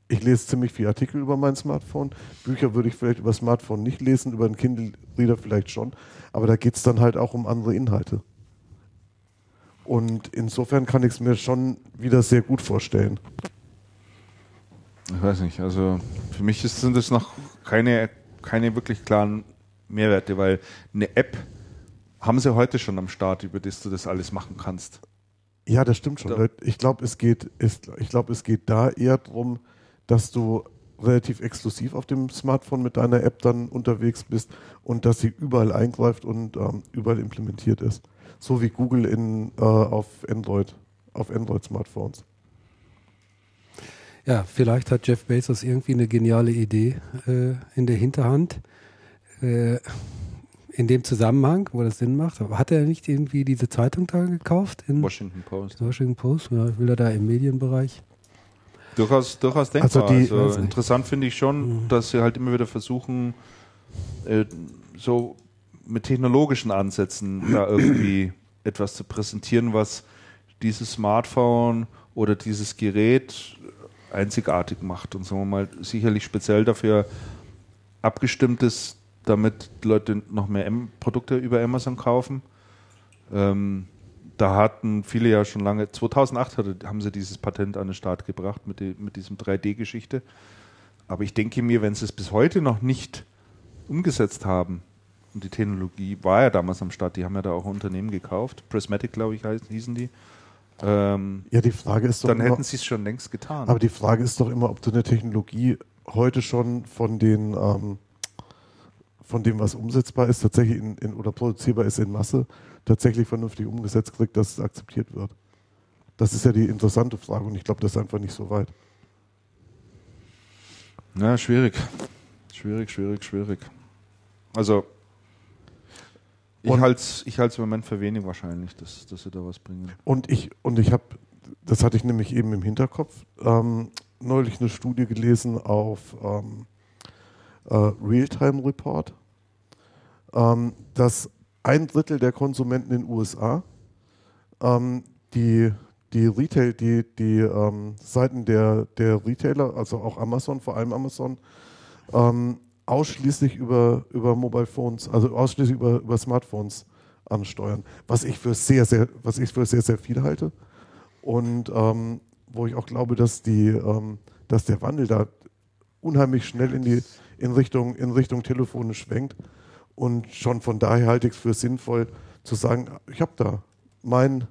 Ich lese ziemlich viele Artikel über mein Smartphone. Bücher würde ich vielleicht über Smartphone nicht lesen, über einen Kindle-Reader vielleicht schon. Aber da geht es dann halt auch um andere Inhalte. Und insofern kann ich es mir schon wieder sehr gut vorstellen. Ich weiß nicht, also für mich ist, sind das noch keine, keine wirklich klaren Mehrwerte, weil eine App haben sie heute schon am Start, über das du das alles machen kannst. Ja, das stimmt schon. Da ich glaube, es geht, ich glaube, es geht da eher darum, dass du relativ exklusiv auf dem Smartphone mit deiner App dann unterwegs bist und dass sie überall eingreift und ähm, überall implementiert ist. So wie Google in, äh, auf Android, auf Android-Smartphones. Ja, vielleicht hat Jeff Bezos irgendwie eine geniale Idee äh, in der Hinterhand. Äh, in dem Zusammenhang, wo das Sinn macht. Hat er nicht irgendwie diese Zeitung da gekauft? In Washington Post. Washington Post, ja, will er da im Medienbereich? Durchaus, durchaus denkbar. Also, die, also interessant finde ich schon, mhm. dass sie halt immer wieder versuchen, äh, so mit technologischen Ansätzen da irgendwie etwas zu präsentieren, was dieses Smartphone oder dieses Gerät einzigartig macht und sagen wir mal sicherlich speziell dafür abgestimmt ist, damit Leute noch mehr Produkte über Amazon kaufen. Ähm, da hatten viele ja schon lange, 2008 hatte, haben sie dieses Patent an den Start gebracht mit, die, mit diesem 3D-Geschichte. Aber ich denke mir, wenn sie es bis heute noch nicht umgesetzt haben, und die Technologie war ja damals am Start, die haben ja da auch Unternehmen gekauft, Prismatic, glaube ich, hießen die, ähm, ja, die Frage ist doch. Dann immer, hätten sie es schon längst getan. Aber die Frage ist doch immer, ob du eine Technologie heute schon von den ähm, von dem, was umsetzbar ist, tatsächlich in, in, oder produzierbar ist in Masse, tatsächlich vernünftig umgesetzt kriegt, dass es akzeptiert wird. Das ist ja die interessante Frage und ich glaube, das ist einfach nicht so weit. Ja, schwierig. Schwierig, schwierig, schwierig. Also ich halte es ich im Moment für wenig wahrscheinlich, dass, dass sie da was bringen. Und ich, und ich habe, das hatte ich nämlich eben im Hinterkopf, ähm, neulich eine Studie gelesen auf ähm, äh, Realtime Report, ähm, dass ein Drittel der Konsumenten in den USA ähm, die, die Retail, die, die ähm, Seiten der, der Retailer, also auch Amazon, vor allem Amazon, ähm, ausschließlich über, über Mobile Phones, also ausschließlich über, über Smartphones ansteuern, was ich für sehr, sehr, was ich für sehr, sehr viel halte. Und ähm, wo ich auch glaube, dass, die, ähm, dass der Wandel da unheimlich schnell in, die, in, Richtung, in Richtung Telefone schwenkt. Und schon von daher halte ich es für sinnvoll zu sagen, ich habe da mein,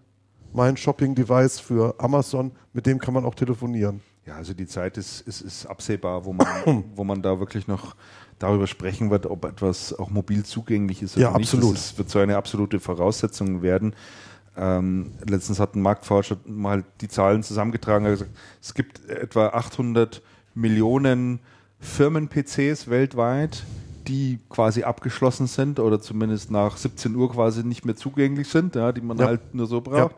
mein Shopping-Device für Amazon, mit dem kann man auch telefonieren. Ja, also die Zeit ist, ist, ist absehbar, wo man, wo man da wirklich noch darüber sprechen wird, ob etwas auch mobil zugänglich ist oder Ja, nicht. absolut. Das wird so eine absolute Voraussetzung werden. Ähm, letztens hat ein Marktforscher mal die Zahlen zusammengetragen. Er hat gesagt, es gibt etwa 800 Millionen Firmen-PCs weltweit, die quasi abgeschlossen sind oder zumindest nach 17 Uhr quasi nicht mehr zugänglich sind, ja, die man Ja. halt nur so braucht.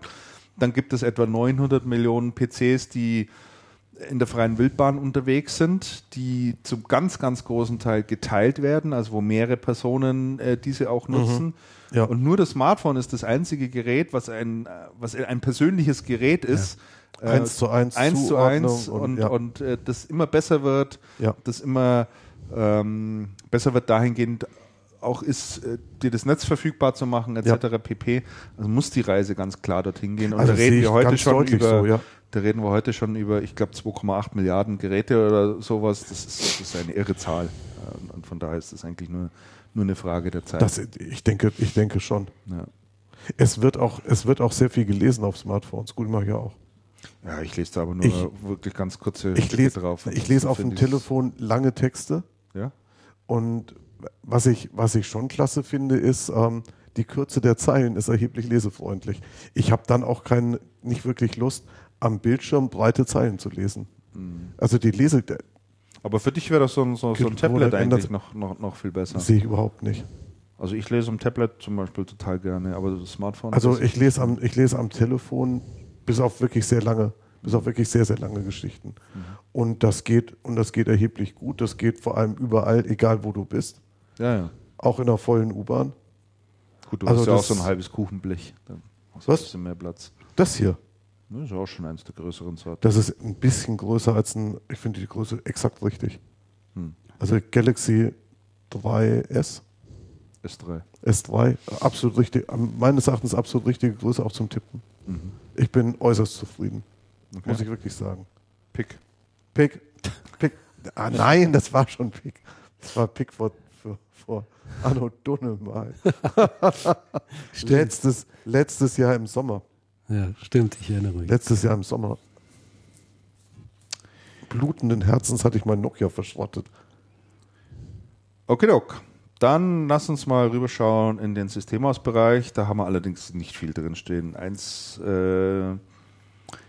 Dann gibt es etwa 900 Millionen PCs, die in der freien Wildbahn unterwegs sind, die zum ganz, ganz großen Teil geteilt werden, also wo mehrere Personen äh, diese auch nutzen. Mhm. Ja. Und nur das Smartphone ist das einzige Gerät, was ein, was ein persönliches Gerät ist. Äh, Eins zu eins eins zu eins und, und- ja. und äh, das immer besser wird, Ja. das immer ähm, besser wird dahingehend auch ist, äh, dir das Netz verfügbar zu machen, etc. pp. Also muss die Reise ganz klar dorthin gehen. Und Also da reden wir heute schon über, so, ja. Da reden wir heute schon über, ich glaube, 2,8 Milliarden Geräte oder sowas. Das ist, das ist eine irre Zahl. Äh, Und, von daher ist das eigentlich nur, nur eine Frage der Zeit. Das, ich, denke, ich denke schon. ja. Es wird, auch, es wird auch sehr viel gelesen auf Smartphones. Gut, mache ich ja auch. ja, ich lese da aber nur Ich- wirklich ganz kurze Ich Stücke lese, drauf. ich lese auf dem Telefon lange Texte. Ja? Und was ich, was ich schon klasse finde, ist, ähm, die Kürze der Zeilen ist erheblich lesefreundlich. Ich habe dann auch kein, nicht wirklich Lust, am Bildschirm breite Zeilen zu lesen. Hm. Also die Lese der, Aber für dich wäre das so ein, so, so ein Tablet eigentlich noch, noch, noch viel besser. sehe ich überhaupt nicht. Also ich lese am Tablet zum Beispiel total gerne, aber das Smartphone. Also ich lese am, ich lese am Telefon bis auf wirklich sehr lange, bis auf wirklich sehr, sehr lange Geschichten. Mhm. Und das geht, und das geht erheblich gut. Das geht vor allem überall, egal wo du bist. Ja, ja. Auch in einer vollen U-Bahn. Gut, du Also hast ja auch so ein halbes Kuchenblech. Dann hast du Was? ein bisschen mehr Platz. Das hier, Das ist ja auch schon eins der größeren Sorten. das ist ein bisschen größer als ein, ich finde die Größe exakt richtig. Hm. Also Galaxy 3S, S3. S3, absolut richtig, meines Erachtens absolut richtige Größe auch zum Tippen. Mhm. Ich bin äußerst zufrieden, Okay. muss ich wirklich sagen. Pick. Pick, Pick, ah nein, das war schon Pick. Das war Pick vor, vor, vor Anno Dunne mal. letztes, letztes Jahr im Sommer. Ja, stimmt, ich erinnere mich. Letztes Jahr im Sommer. Blutenden Herzens hatte ich mein Nokia verschrottet. Okay, ok. Dann lass uns mal rüberschauen in den Systemhausbereich. Da haben wir allerdings nicht viel drin stehen. Eins äh,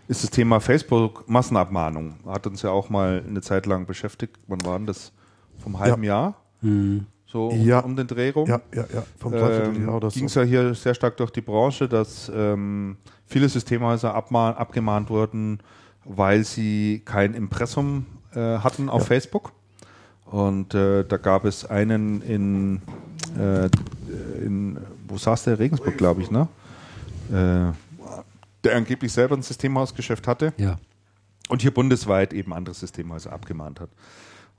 ist das Thema Facebook-Massenabmahnung. Hat uns ja auch mal eine Zeit lang beschäftigt. Wann war denn das? Vom halben Jahr? Hm. So um, Ja. um den Dreh rum? Ja, ja, ja. Vom ähm, ging es so. ja hier sehr stark durch die Branche, dass ähm, viele Systemhäuser abgemahnt wurden, weil sie kein Impressum äh, hatten auf Ja. Facebook. Und äh, da gab es einen in, äh, in wo saß der? Regensburg, glaube ich, ne? Äh, der angeblich selber ein Systemhausgeschäft hatte Ja. und hier bundesweit eben andere Systemhäuser abgemahnt hat.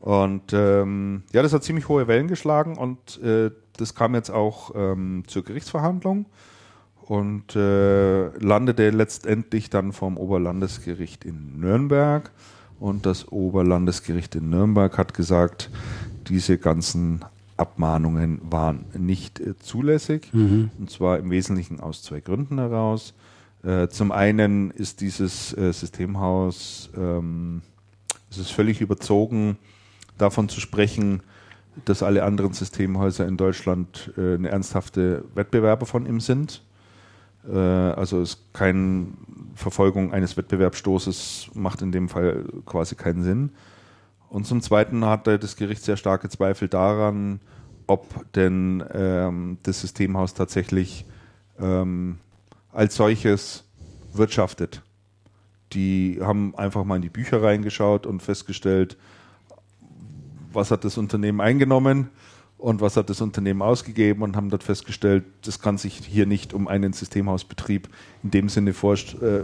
Und ähm, ja, das hat ziemlich hohe Wellen geschlagen und äh, das kam jetzt auch ähm, zur Gerichtsverhandlung und äh, landete letztendlich dann vom Oberlandesgericht in Nürnberg. Und das Oberlandesgericht in Nürnberg hat gesagt, diese ganzen Abmahnungen waren nicht äh, zulässig. Und zwar im Wesentlichen aus zwei Gründen heraus. Äh, zum einen ist dieses äh, Systemhaus, ähm, es ist völlig überzogen, davon zu sprechen, dass alle anderen Systemhäuser in Deutschland äh, eine ernsthafte Wettbewerber von ihm sind. Äh, also es keine Verfolgung eines Wettbewerbsstoßes macht in dem Fall quasi keinen Sinn. Und zum Zweiten hatte das Gericht sehr starke Zweifel daran, ob denn ähm, das Systemhaus tatsächlich ähm, als solches wirtschaftet. Die haben einfach mal in die Bücher reingeschaut und festgestellt, was hat das Unternehmen eingenommen und was hat das Unternehmen ausgegeben und haben dort festgestellt, das kann sich hier nicht um einen Systemhausbetrieb in dem Sinne vorst äh,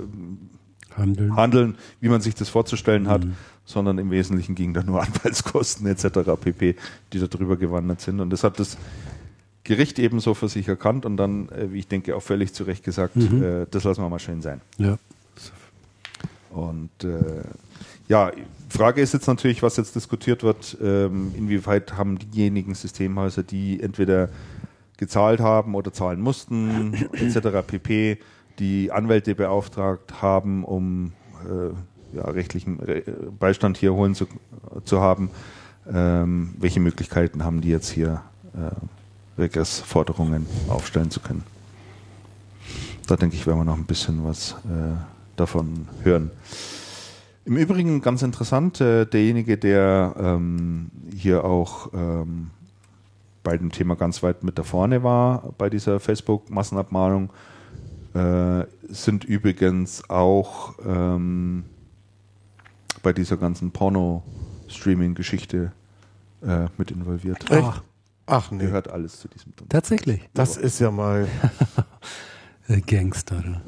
Handeln. handeln, wie man sich das vorzustellen hat, sondern im Wesentlichen ging da nur Anwaltskosten etc. pp., die da drüber gewandert sind. Und das hat das Gericht ebenso für sich erkannt und dann, äh, wie ich denke, auch völlig zu Recht gesagt, äh, das lassen wir mal schön sein. Ja. Und äh, ja, Frage ist jetzt natürlich, was jetzt diskutiert wird, ähm, inwieweit haben diejenigen Systemhäuser, die entweder gezahlt haben oder zahlen mussten, etc. pp., die Anwälte beauftragt haben, um äh, ja, rechtlichen Re Beistand hier holen zu, zu haben. Ähm, welche Möglichkeiten haben die jetzt hier äh, Regressforderungen aufstellen zu können? Da denke ich, werden wir noch ein bisschen was äh, davon hören. Im Übrigen ganz interessant, äh, derjenige, der ähm, hier auch ähm, bei dem Thema ganz weit mit da vorne war, bei dieser Facebook-Massenabmahnung, äh, sind übrigens auch ähm, bei dieser ganzen Porno-Streaming-Geschichte äh, mit involviert. Echt? Ach nee, Gehört alles zu diesem Thema. Tatsächlich. das ist ja mal. Gangster.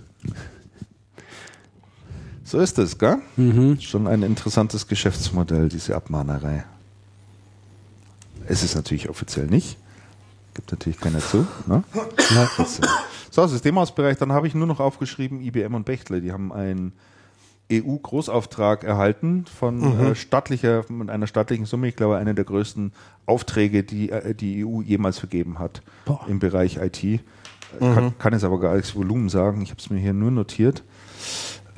So ist es, gell? Mhm. Schon ein interessantes Geschäftsmodell, diese Abmahnerei. Es ist natürlich offiziell nicht. Gibt natürlich keiner zu. Ne? Äh, so, Systemhausbereich, dann habe ich nur noch aufgeschrieben, IBM und Bechtle, die haben einen EU-Großauftrag erhalten von äh, staatlicher, mit einer staatlichen Summe, ich glaube, einer der größten Aufträge, die äh, die EU jemals vergeben hat Boah. im Bereich IT. Äh, Kann, kann jetzt aber gar nichts Volumen sagen, ich habe es mir hier nur notiert.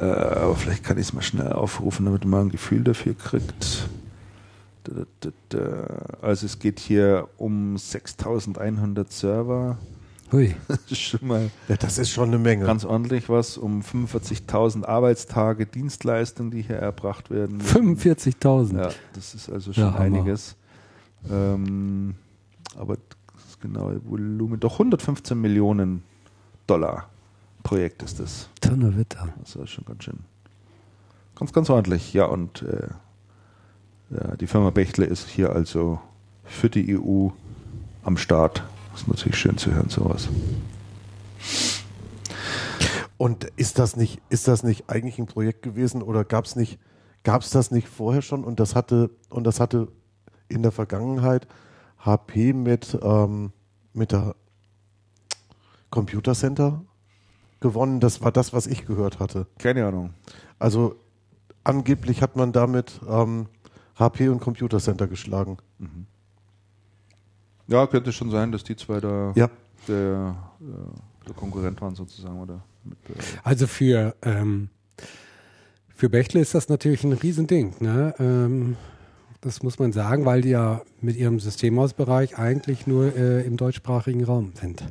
Äh, aber vielleicht kann ich es mal schnell aufrufen, damit man ein Gefühl dafür kriegt. Also es geht hier um 6100 Server. Hui. Das ist schon mal Ja, das ist schon eine Menge. ganz ordentlich was. Um 45.000 Arbeitstage Dienstleistungen, die hier erbracht werden. 45.000. Ja, das ist also schon Ja, einiges. Ähm, aber das genaue Volumen, doch 115 Millionen Dollar Projekt ist das. Donnerwetter. Das ist schon ganz schön. Ganz, ganz ordentlich. Ja, und äh, ja, die Firma Bechtle ist hier also für die EU am Start. Das ist natürlich schön zu hören, sowas. Und ist das nicht, ist das nicht eigentlich ein Projekt gewesen oder gab es nicht, gab es das nicht vorher schon und das hatte, und das hatte in der Vergangenheit HP mit, ähm, mit der Computer Center gewonnen? Das war das, was ich gehört hatte. Keine Ahnung. Also angeblich hat man damit ähm, HP und Computer Center geschlagen. Ja, könnte schon sein, dass die zwei da Ja. der, äh, der Konkurrent waren sozusagen, oder? Mit, äh, Also für, ähm, für Bechtle ist das natürlich ein Riesending. Ne? Ähm, das muss man sagen, weil die ja mit ihrem Systemhausbereich eigentlich nur äh, im deutschsprachigen Raum sind.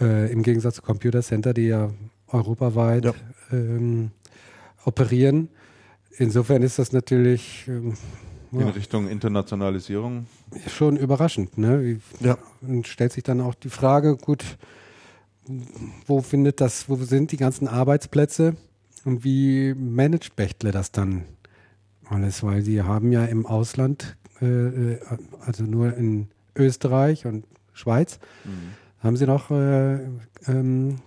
Äh, Im Gegensatz zu Computer Center, die ja europaweit Ja. ähm, operieren. Insofern ist das natürlich ähm, in ja, Richtung Internationalisierung. schon überraschend. Ne? Wie, Ja. und stellt sich dann auch die Frage, gut, wo findet das, wo sind die ganzen Arbeitsplätze und wie managt Bechtle das dann alles? Weil sie haben ja im Ausland, äh, äh, also nur in Österreich und Schweiz, haben sie noch äh, ähm,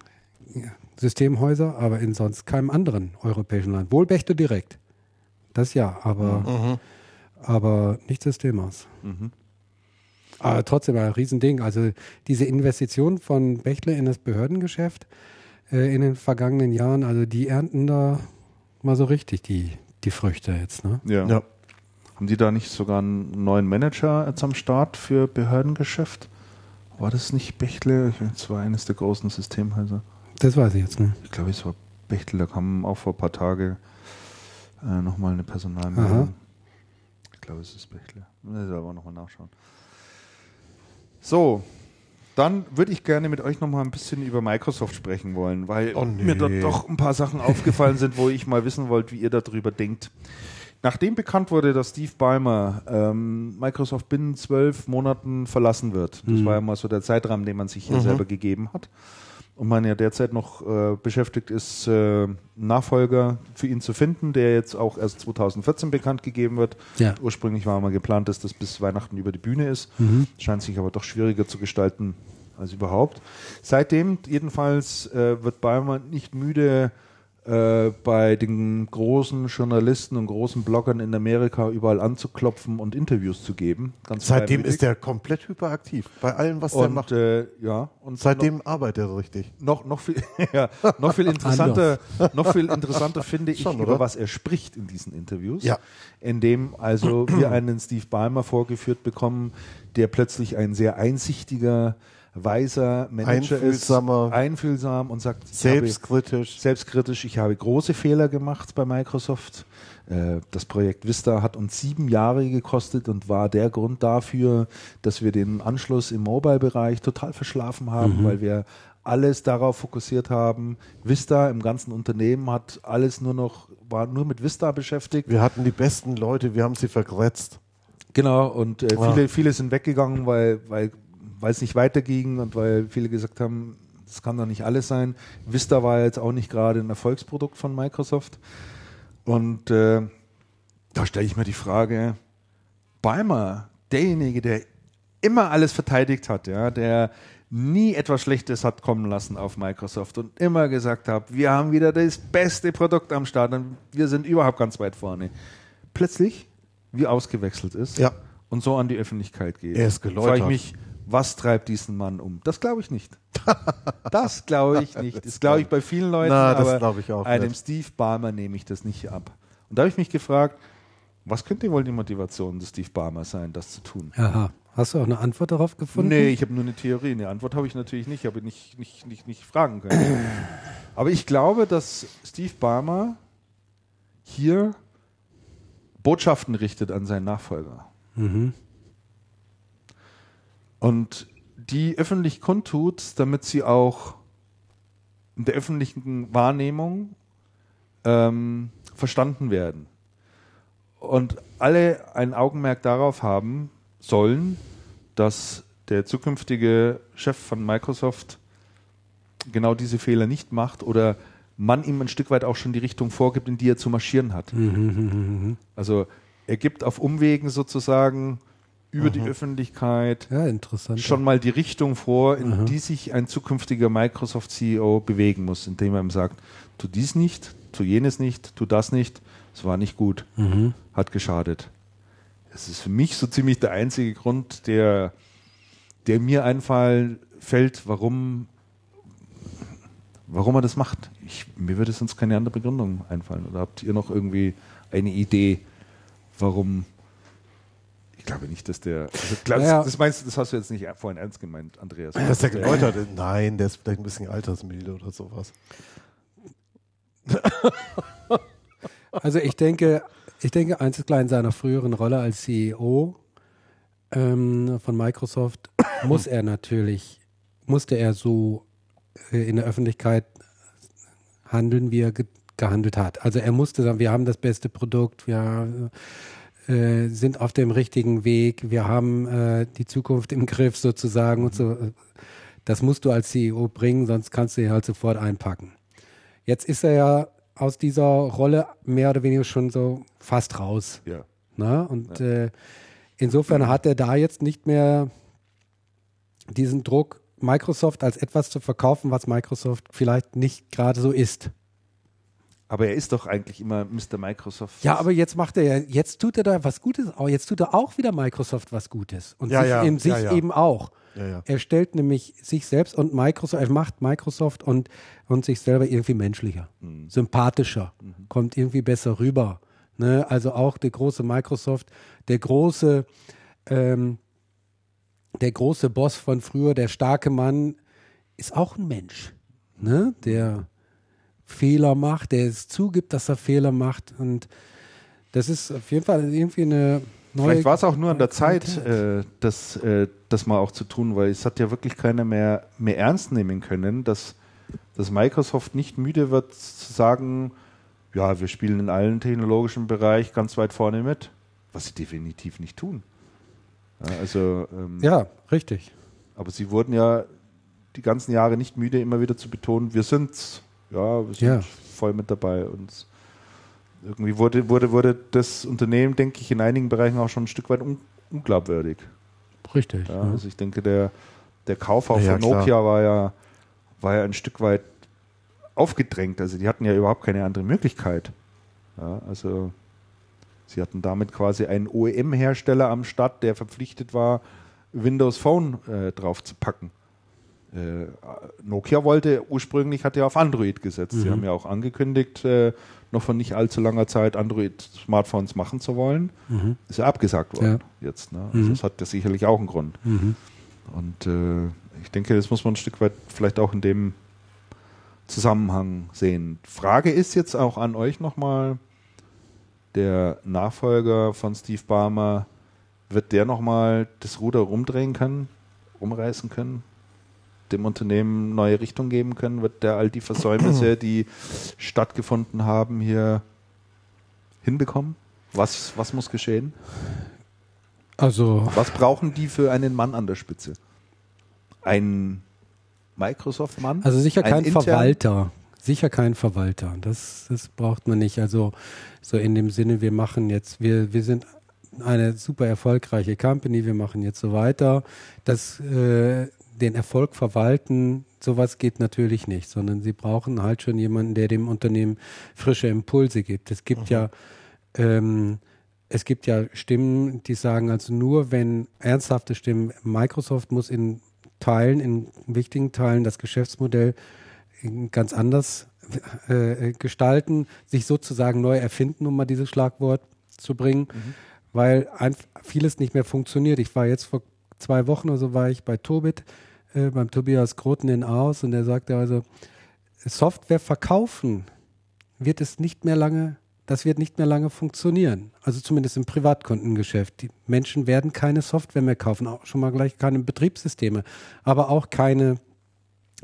Systemhäuser, aber in sonst keinem anderen europäischen Land. Wohl Bechtle direkt. Das ja, aber, aber nicht Systemhaus. Aber trotzdem ein Riesending. Also diese Investition von Bechtle in das Behördengeschäft äh, in den vergangenen Jahren, also die ernten da mal so richtig die, die Früchte jetzt. Ne? Ja. Ja. Haben die da nicht sogar einen neuen Manager jetzt am Start für Behördengeschäft? War das nicht Bechtle? Das war eines der großen Systemhäuser. Das weiß ich jetzt nicht. Ich glaube, es war Bechtle. Da kam auch vor ein paar Tagen äh, nochmal eine. Personalmeldung. Ich glaube, es ist Bechtle. Muss ich aber nochmal nachschauen. So, dann würde ich gerne mit euch nochmal ein bisschen über Microsoft sprechen wollen, weil Oh, mir da doch ein paar Sachen aufgefallen sind, wo ich mal wissen wollte, wie ihr darüber denkt. Nachdem bekannt wurde, dass Steve Ballmer ähm, Microsoft binnen zwölf Monaten verlassen wird, das war ja mal so der Zeitrahmen, den man sich hier selber gegeben hat, und man ja derzeit noch äh, beschäftigt ist, äh, einen Nachfolger für ihn zu finden, der jetzt auch erst 2014 bekannt gegeben wird. Ja. Ursprünglich war mal geplant, dass das bis Weihnachten über die Bühne ist, scheint sich aber doch schwieriger zu gestalten als überhaupt. Seitdem jedenfalls äh, wird Ballmer nicht müde, äh, bei den großen Journalisten und großen Bloggern in Amerika überall anzuklopfen und Interviews zu geben. Ganz Seitdem ist er komplett hyperaktiv. Bei allem, was er macht. äh, ja und Seitdem arbeitet er richtig. noch noch viel ja, noch viel interessanter noch viel interessanter finde ich Schon, über oder? was er spricht in diesen Interviews Ja. in dem also wir einen Steve Ballmer vorgeführt bekommen der plötzlich ein sehr einsichtiger weiser Manager Einfühlsamer. ist, einfühlsam und sagt, ich habe- Selbstkritisch. selbstkritisch, ich habe große Fehler gemacht bei Microsoft. Äh, Das Projekt Vista hat uns sieben Jahre gekostet und war der Grund dafür, dass wir den Anschluss im Mobile-Bereich total verschlafen haben, weil wir alles darauf fokussiert haben. Vista im ganzen Unternehmen hat alles nur noch, war nur mit Vista beschäftigt. Wir hatten die besten Leute, wir haben sie vergrätzt. Genau, und äh, viele, viele sind weggegangen, weil, weil, weil es nicht weiterging und weil viele gesagt haben, das kann doch nicht alles sein. Vista war jetzt auch nicht gerade ein Erfolgsprodukt von Microsoft. Und äh, da stelle ich mir die Frage, Balmer, derjenige, der immer alles verteidigt hat, ja, der nie etwas Schlechtes hat kommen lassen auf Microsoft und immer gesagt hat, wir haben wieder das beste Produkt am Start und wir sind überhaupt ganz weit vorne. Plötzlich, wie ausgewechselt ist Ja. und so an die Öffentlichkeit geht. Er ist frage ich geläutert. mich, was treibt diesen Mann um? Das glaube ich nicht. Das glaube ich nicht. Das glaube ich bei vielen Leuten, Na, das aber glaube ich auch einem nicht. Steve Ballmer nehme ich das nicht ab. Und da habe ich mich gefragt, was könnte wohl die Motivation des Steve Ballmer sein, das zu tun? Aha. Hast du auch eine Antwort darauf gefunden? Nee, ich habe nur eine Theorie. Eine Antwort habe ich natürlich nicht, habe ich nicht, nicht, nicht, nicht fragen können. Aber ich glaube, dass Steve Ballmer hier Botschaften richtet an seinen Nachfolger. Und die öffentlich kundtut, damit sie auch in der öffentlichen Wahrnehmung ähm, verstanden werden. Und alle ein Augenmerk darauf haben sollen, dass der zukünftige Chef von Microsoft genau diese Fehler nicht macht oder man ihm ein Stück weit auch schon die Richtung vorgibt, in die er zu marschieren hat. Also er gibt auf Umwegen sozusagen über die Öffentlichkeit Ja, interessant. schon mal die Richtung vor, in die sich ein zukünftiger Microsoft-CEO bewegen muss, indem er ihm sagt, tu dies nicht, tu jenes nicht, tu das nicht, es war nicht gut, hat geschadet. Es ist für mich so ziemlich der einzige Grund, der, der mir einfallen fällt, warum, warum er das macht. Ich, mir würde sonst keine andere Begründung einfallen. Oder habt ihr noch irgendwie eine Idee, warum? Ich glaube nicht, dass der. Also, glaub, Naja. Das meinst du, das hast du jetzt nicht vorhin ernst gemeint, Andreas. Das ist der geläutert. Nein, der ist vielleicht ein bisschen altersmüde oder sowas. Also ich denke, ich denke, einzig in seiner früheren Rolle als CEO ähm, von Microsoft muss er natürlich, musste er so äh, in der Öffentlichkeit handeln, wie er ge gehandelt hat. Also er musste sagen, wir haben das beste Produkt, wir äh, sind auf dem richtigen Weg, wir haben äh, die Zukunft im Griff sozusagen und so. Das musst du als CEO bringen, sonst kannst du ihn halt sofort einpacken. Jetzt ist er ja aus dieser Rolle mehr oder weniger schon so fast raus. Ja. Ne? Und äh, insofern hat er da jetzt nicht mehr diesen Druck, Microsoft als etwas zu verkaufen, was Microsoft vielleicht nicht gerade so ist. Aber er ist doch eigentlich immer Mr. Microsoft. Ja, aber jetzt macht er ja, jetzt tut er da was Gutes, auch jetzt tut er auch wieder Microsoft was Gutes und Ja, sich, ja, in sich ja, eben auch. Er stellt nämlich sich selbst und Microsoft, er macht Microsoft und, und sich selber irgendwie menschlicher, sympathischer, kommt irgendwie besser rüber. Ne? Also auch der große Microsoft, der große, ähm, der große Boss von früher, der starke Mann, ist auch ein Mensch, ne? der Fehler macht, der es zugibt, dass er Fehler macht. Und das ist auf jeden Fall irgendwie eine neue. Vielleicht war es auch nur an der Zeit, äh, das, äh, das mal auch zu tun, weil es hat ja wirklich keiner mehr, mehr ernst nehmen können, dass, dass Microsoft nicht müde wird zu sagen, ja, wir spielen in allen technologischen Bereich ganz weit vorne mit, was sie definitiv nicht tun. Ja, also, ähm, Ja, richtig. aber sie wurden ja die ganzen Jahre nicht müde, immer wieder zu betonen, wir sind's. Ja, wir sind Ja. voll mit dabei. Und irgendwie wurde, wurde, wurde das Unternehmen, denke ich, in einigen Bereichen auch schon ein Stück weit un unglaubwürdig. Richtig. Ja, ja. also ich denke, der, der Kauf auch von klar. Nokia war ja, war ja ein Stück weit aufgedrängt. Also die hatten ja überhaupt keine andere Möglichkeit. Ja, also sie hatten damit quasi einen OEM-Hersteller am Start, der verpflichtet war, Windows Phone äh, drauf zu packen. Äh, Nokia wollte ursprünglich, hat ja auf Android gesetzt. Sie haben ja auch angekündigt, äh, noch von nicht allzu langer Zeit Android-Smartphones machen zu wollen. Ist ja abgesagt worden jetzt. Ne? Also Mhm. Das hat ja sicherlich auch einen Grund. Mhm. Und äh, Ich denke, das muss man ein Stück weit vielleicht auch in dem Zusammenhang sehen. Frage ist jetzt auch an euch nochmal, der Nachfolger von Steve Barmer, wird der nochmal das Ruder rumdrehen können, umreißen können, dem Unternehmen neue Richtung geben können? Wird der all die Versäumnisse, die stattgefunden haben, hier hinbekommen? Was, was muss geschehen? Also, Was brauchen die für einen Mann an der Spitze? Ein Microsoft-Mann? also sicher Ein kein intern- Verwalter. Sicher kein Verwalter. Das, das braucht man nicht. Also so in dem Sinne, wir machen jetzt, wir, wir sind eine super erfolgreiche Company, wir machen jetzt so weiter. Das, äh, den Erfolg verwalten, sowas geht natürlich nicht, sondern sie brauchen halt schon jemanden, der dem Unternehmen frische Impulse gibt. Es gibt ja ähm, es gibt ja Stimmen, die sagen, also nur wenn ernsthafte Stimmen, Microsoft muss in Teilen, in wichtigen Teilen das Geschäftsmodell ganz anders äh, gestalten, sich sozusagen neu erfinden, um mal dieses Schlagwort zu bringen, weil ein, vieles nicht mehr funktioniert. Ich war jetzt vor zwei Wochen oder so war ich bei Tobit, äh, beim Tobias Groten in Aarhus und der sagte also, Software verkaufen wird es nicht mehr lange, das wird nicht mehr lange funktionieren. Also zumindest im Privatkundengeschäft. Die Menschen werden keine Software mehr kaufen, auch schon mal gleich keine Betriebssysteme, aber auch keine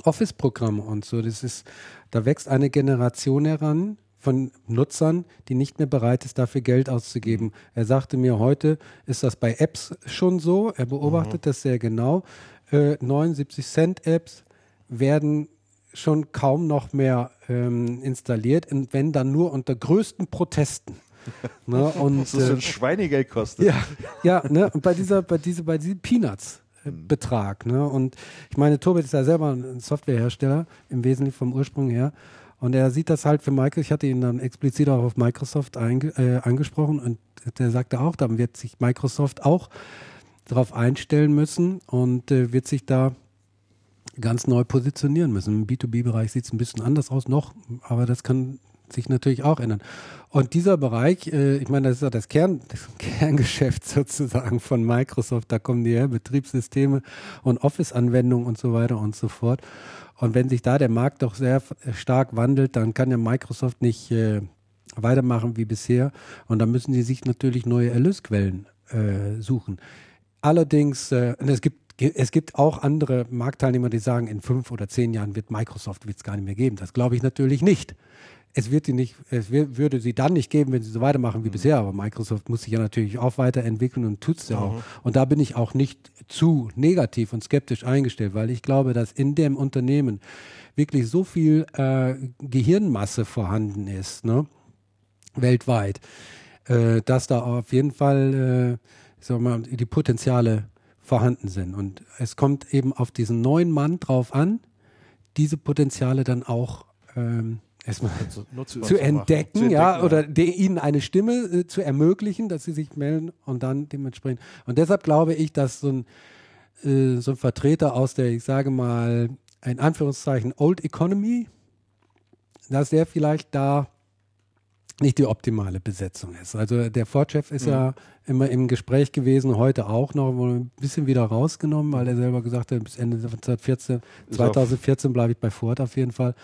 Office-Programme und so. Das ist, da wächst eine Generation heran von Nutzern, die nicht mehr bereit ist, dafür Geld auszugeben. Er sagte mir, heute ist das bei Apps schon so. Er beobachtet das sehr genau. Äh, 79 Cent Apps werden schon kaum noch mehr ähm, installiert und wenn dann nur unter größten Protesten. ne? Und, Das ist äh, ein Schweinegeld kostet. ja, ja, ne? Und bei dieser, bei dieser, bei diesem Peanuts. Betrag. Ne? Und ich meine, Tobit ist ja selber ein Softwarehersteller, im Wesentlichen vom Ursprung her. Und er sieht das halt für Microsoft, ich hatte ihn dann explizit auch auf Microsoft äh, angesprochen und der sagte auch, dann wird sich Microsoft auch darauf einstellen müssen und äh, wird sich da ganz neu positionieren müssen. Im B2B-Bereich sieht es ein bisschen anders aus noch, aber das kann sich natürlich auch ändern. Und dieser Bereich, äh, ich meine, das ist ja das, Kern, das Kerngeschäft sozusagen von Microsoft, da kommen die her, Betriebssysteme und Office-Anwendungen und so weiter und so fort. Und wenn sich da der Markt doch sehr f- stark wandelt, dann kann ja Microsoft nicht äh, weitermachen wie bisher. Und da müssen sie sich natürlich neue Erlösquellen äh, suchen. Allerdings, äh, es gibt es gibt auch andere Marktteilnehmer, die sagen, in fünf oder zehn Jahren wird Microsoft wird's gar nicht mehr geben. Das glaube ich natürlich nicht. Es wird die nicht, es würde sie dann nicht geben, wenn sie so weitermachen wie bisher. Aber Microsoft muss sich ja natürlich auch weiterentwickeln und tut's ja auch. Und da bin ich auch nicht zu negativ und skeptisch eingestellt, weil ich glaube, dass in dem Unternehmen wirklich so viel äh, Gehirnmasse vorhanden ist, ne? weltweit, äh, dass da auf jeden Fall, äh, ich sag mal, die Potenziale vorhanden sind. Und es kommt eben auf diesen neuen Mann drauf an, diese Potenziale dann auch ähm, erstmal zu, nutzbar zu machen. entdecken, Zu ja, entdecken, oder de, ihnen eine Stimme äh, zu ermöglichen, dass sie sich melden und dann dementsprechend. Und deshalb glaube ich, dass so ein, äh, so ein Vertreter aus der, ich sage mal, in Anführungszeichen Old Economy, dass der vielleicht da nicht die optimale Besetzung ist. Also der Ford-Chef ist ja immer im Gespräch gewesen, heute auch noch, wohl ein bisschen wieder rausgenommen, weil er selber gesagt hat, bis Ende 2014, 2014 bleibe ich bei Ford auf jeden Fall.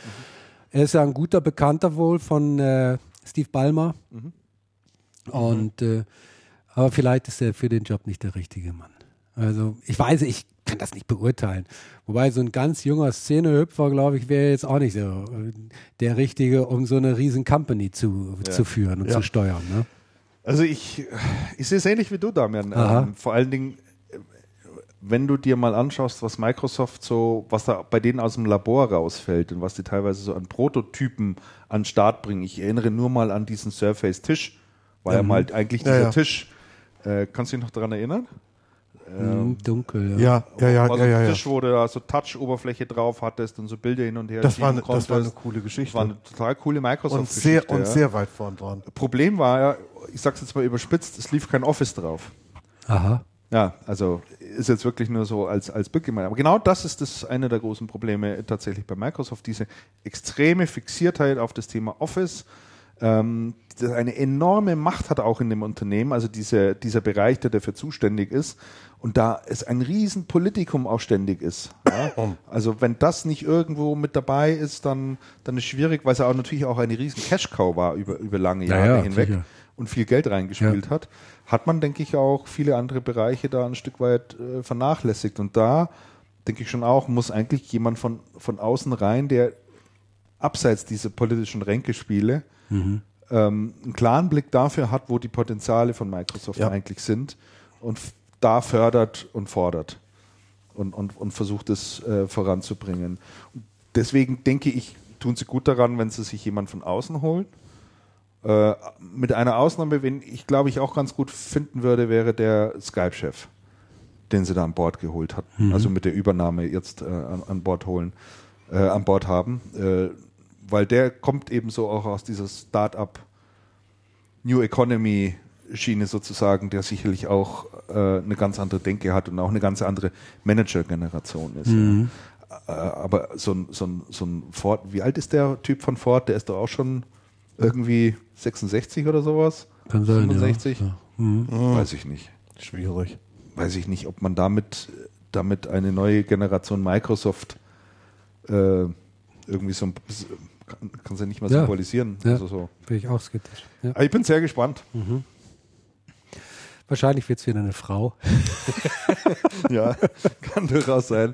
Er ist ja ein guter Bekannter wohl von äh, Steve Ballmer. Und äh, aber vielleicht ist er für den Job nicht der richtige Mann. Also ich weiß, ich kann das nicht beurteilen. Wobei so ein ganz junger Szenehüpfer, glaube ich, wäre jetzt auch nicht so äh, der Richtige, um so eine riesen Company zu, zu führen und Ja. zu steuern. Ne? Also ich, ich sehe es ähnlich wie du, Damian. Ähm, vor allen Dingen, äh, wenn du dir mal anschaust, was Microsoft so, was da bei denen aus dem Labor rausfällt und was die teilweise so an Prototypen an den Start bringen. Ich erinnere nur mal an diesen Surface-Tisch. War ja mal eigentlich Ja, dieser ja. Tisch. Äh, kannst du dich noch daran erinnern? Hm, dunkel, ja. Ja, ja, ja, also ja, ja, ja. Tisch, wo du da so Touch-Oberfläche drauf hattest und so Bilder hin und her Das war, eine, das war eine coole Das Geschichte. war eine total coole und Microsoft-Geschichte. sehr, und ja. sehr weit vorn dran. Problem war ja, ich sag's jetzt mal überspitzt, es lief kein Office drauf. Aha. Ja, also ist jetzt wirklich nur so als, als Bild gemeint. Aber genau das ist das eine der großen Probleme tatsächlich bei Microsoft, diese extreme Fixiertheit auf das Thema Office. ähm, das eine enorme Macht hat auch in dem Unternehmen, also diese, dieser Bereich, der dafür zuständig ist. Und da es ein riesen Politikum auch ständig ist. Ja? Also wenn das nicht irgendwo mit dabei ist, dann, dann ist schwierig, weil es ja auch natürlich auch eine riesen Cash-Cow war über, über lange Ja, Jahre ja, hinweg sicher. und viel Geld reingespielt hat, hat man, denke ich, auch viele andere Bereiche da ein Stück weit äh, vernachlässigt. Und da, denke ich schon auch, muss eigentlich jemand von, von außen rein, der abseits dieser politischen Ränkespiele Mhm. ähm, einen klaren Blick dafür hat, wo die Potenziale von Microsoft Ja. eigentlich sind und da fördert und fordert und, und, und versucht es äh, voranzubringen. Und deswegen denke ich, tun sie gut daran, wenn sie sich jemand von außen holen. Äh, mit einer Ausnahme, wen ich glaube ich auch ganz gut finden würde, wäre der Skype-Chef, den sie da an Bord geholt hat. Also mit der Übernahme jetzt äh, an, an Bord holen, äh, an Bord haben. Äh, weil der kommt eben so auch aus dieser Start-up New Economy Schiene sozusagen, der sicherlich auch äh, eine ganz andere Denke hat und auch eine ganz andere Manager-Generation ist. Ja. Äh, aber so ein, so, ein, so ein Ford, wie alt ist der Typ von Ford? Der ist doch auch schon irgendwie 66 oder sowas? Kann sein, 65? ja. ja. Mhm. Weiß ich nicht. Schwierig. Weiß ich nicht, ob man damit, damit eine neue Generation Microsoft äh, irgendwie so ein, kann, kann sie nicht mal Ja. symbolisieren. Ja. Also so. Bin ich auch skeptisch. Ja. Aber ich bin sehr gespannt. Wahrscheinlich wird es wieder eine Frau. Ja, kann durchaus sein.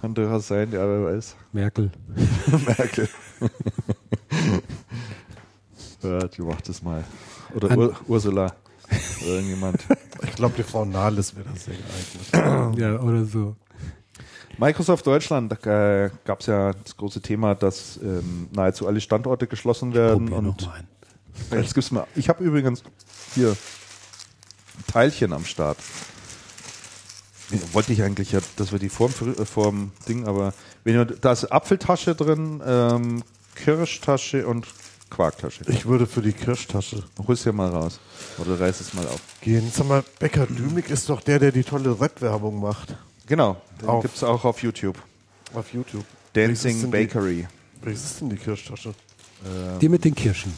Kann durchaus sein, ja, wer weiß. Merkel. Merkel. ja, die macht das mal. Oder An- Ur Ursula. Oder irgendjemand. Ich glaube, die Frau Nahles wäre das sehr geeignet. Ja, oder so. Microsoft Deutschland, da äh, gab es ja das große Thema, dass ähm, nahezu alle Standorte geschlossen werden. Noch Und mal ein. jetzt gibt's mal. Ich habe übrigens hier Teilchen am Start. Wollte ich eigentlich ja, dass wir die vorm, äh, vorm Ding, aber wenn ihr, da ist Apfeltasche drin, ähm, Kirschtasche und Quarktasche. Ich würde für die Kirschtasche Hol's hier mal raus. Oder reiß es mal auf. gehen. Sag mal, Becker Dümig ist doch der, der die tolle Rap-Werbung macht. Genau, den Auf. gibt's auch auf YouTube. Auf YouTube. Welches Dancing sind die- Bakery. Welches ist denn die Kirschtasche? Die mit den Kirschen.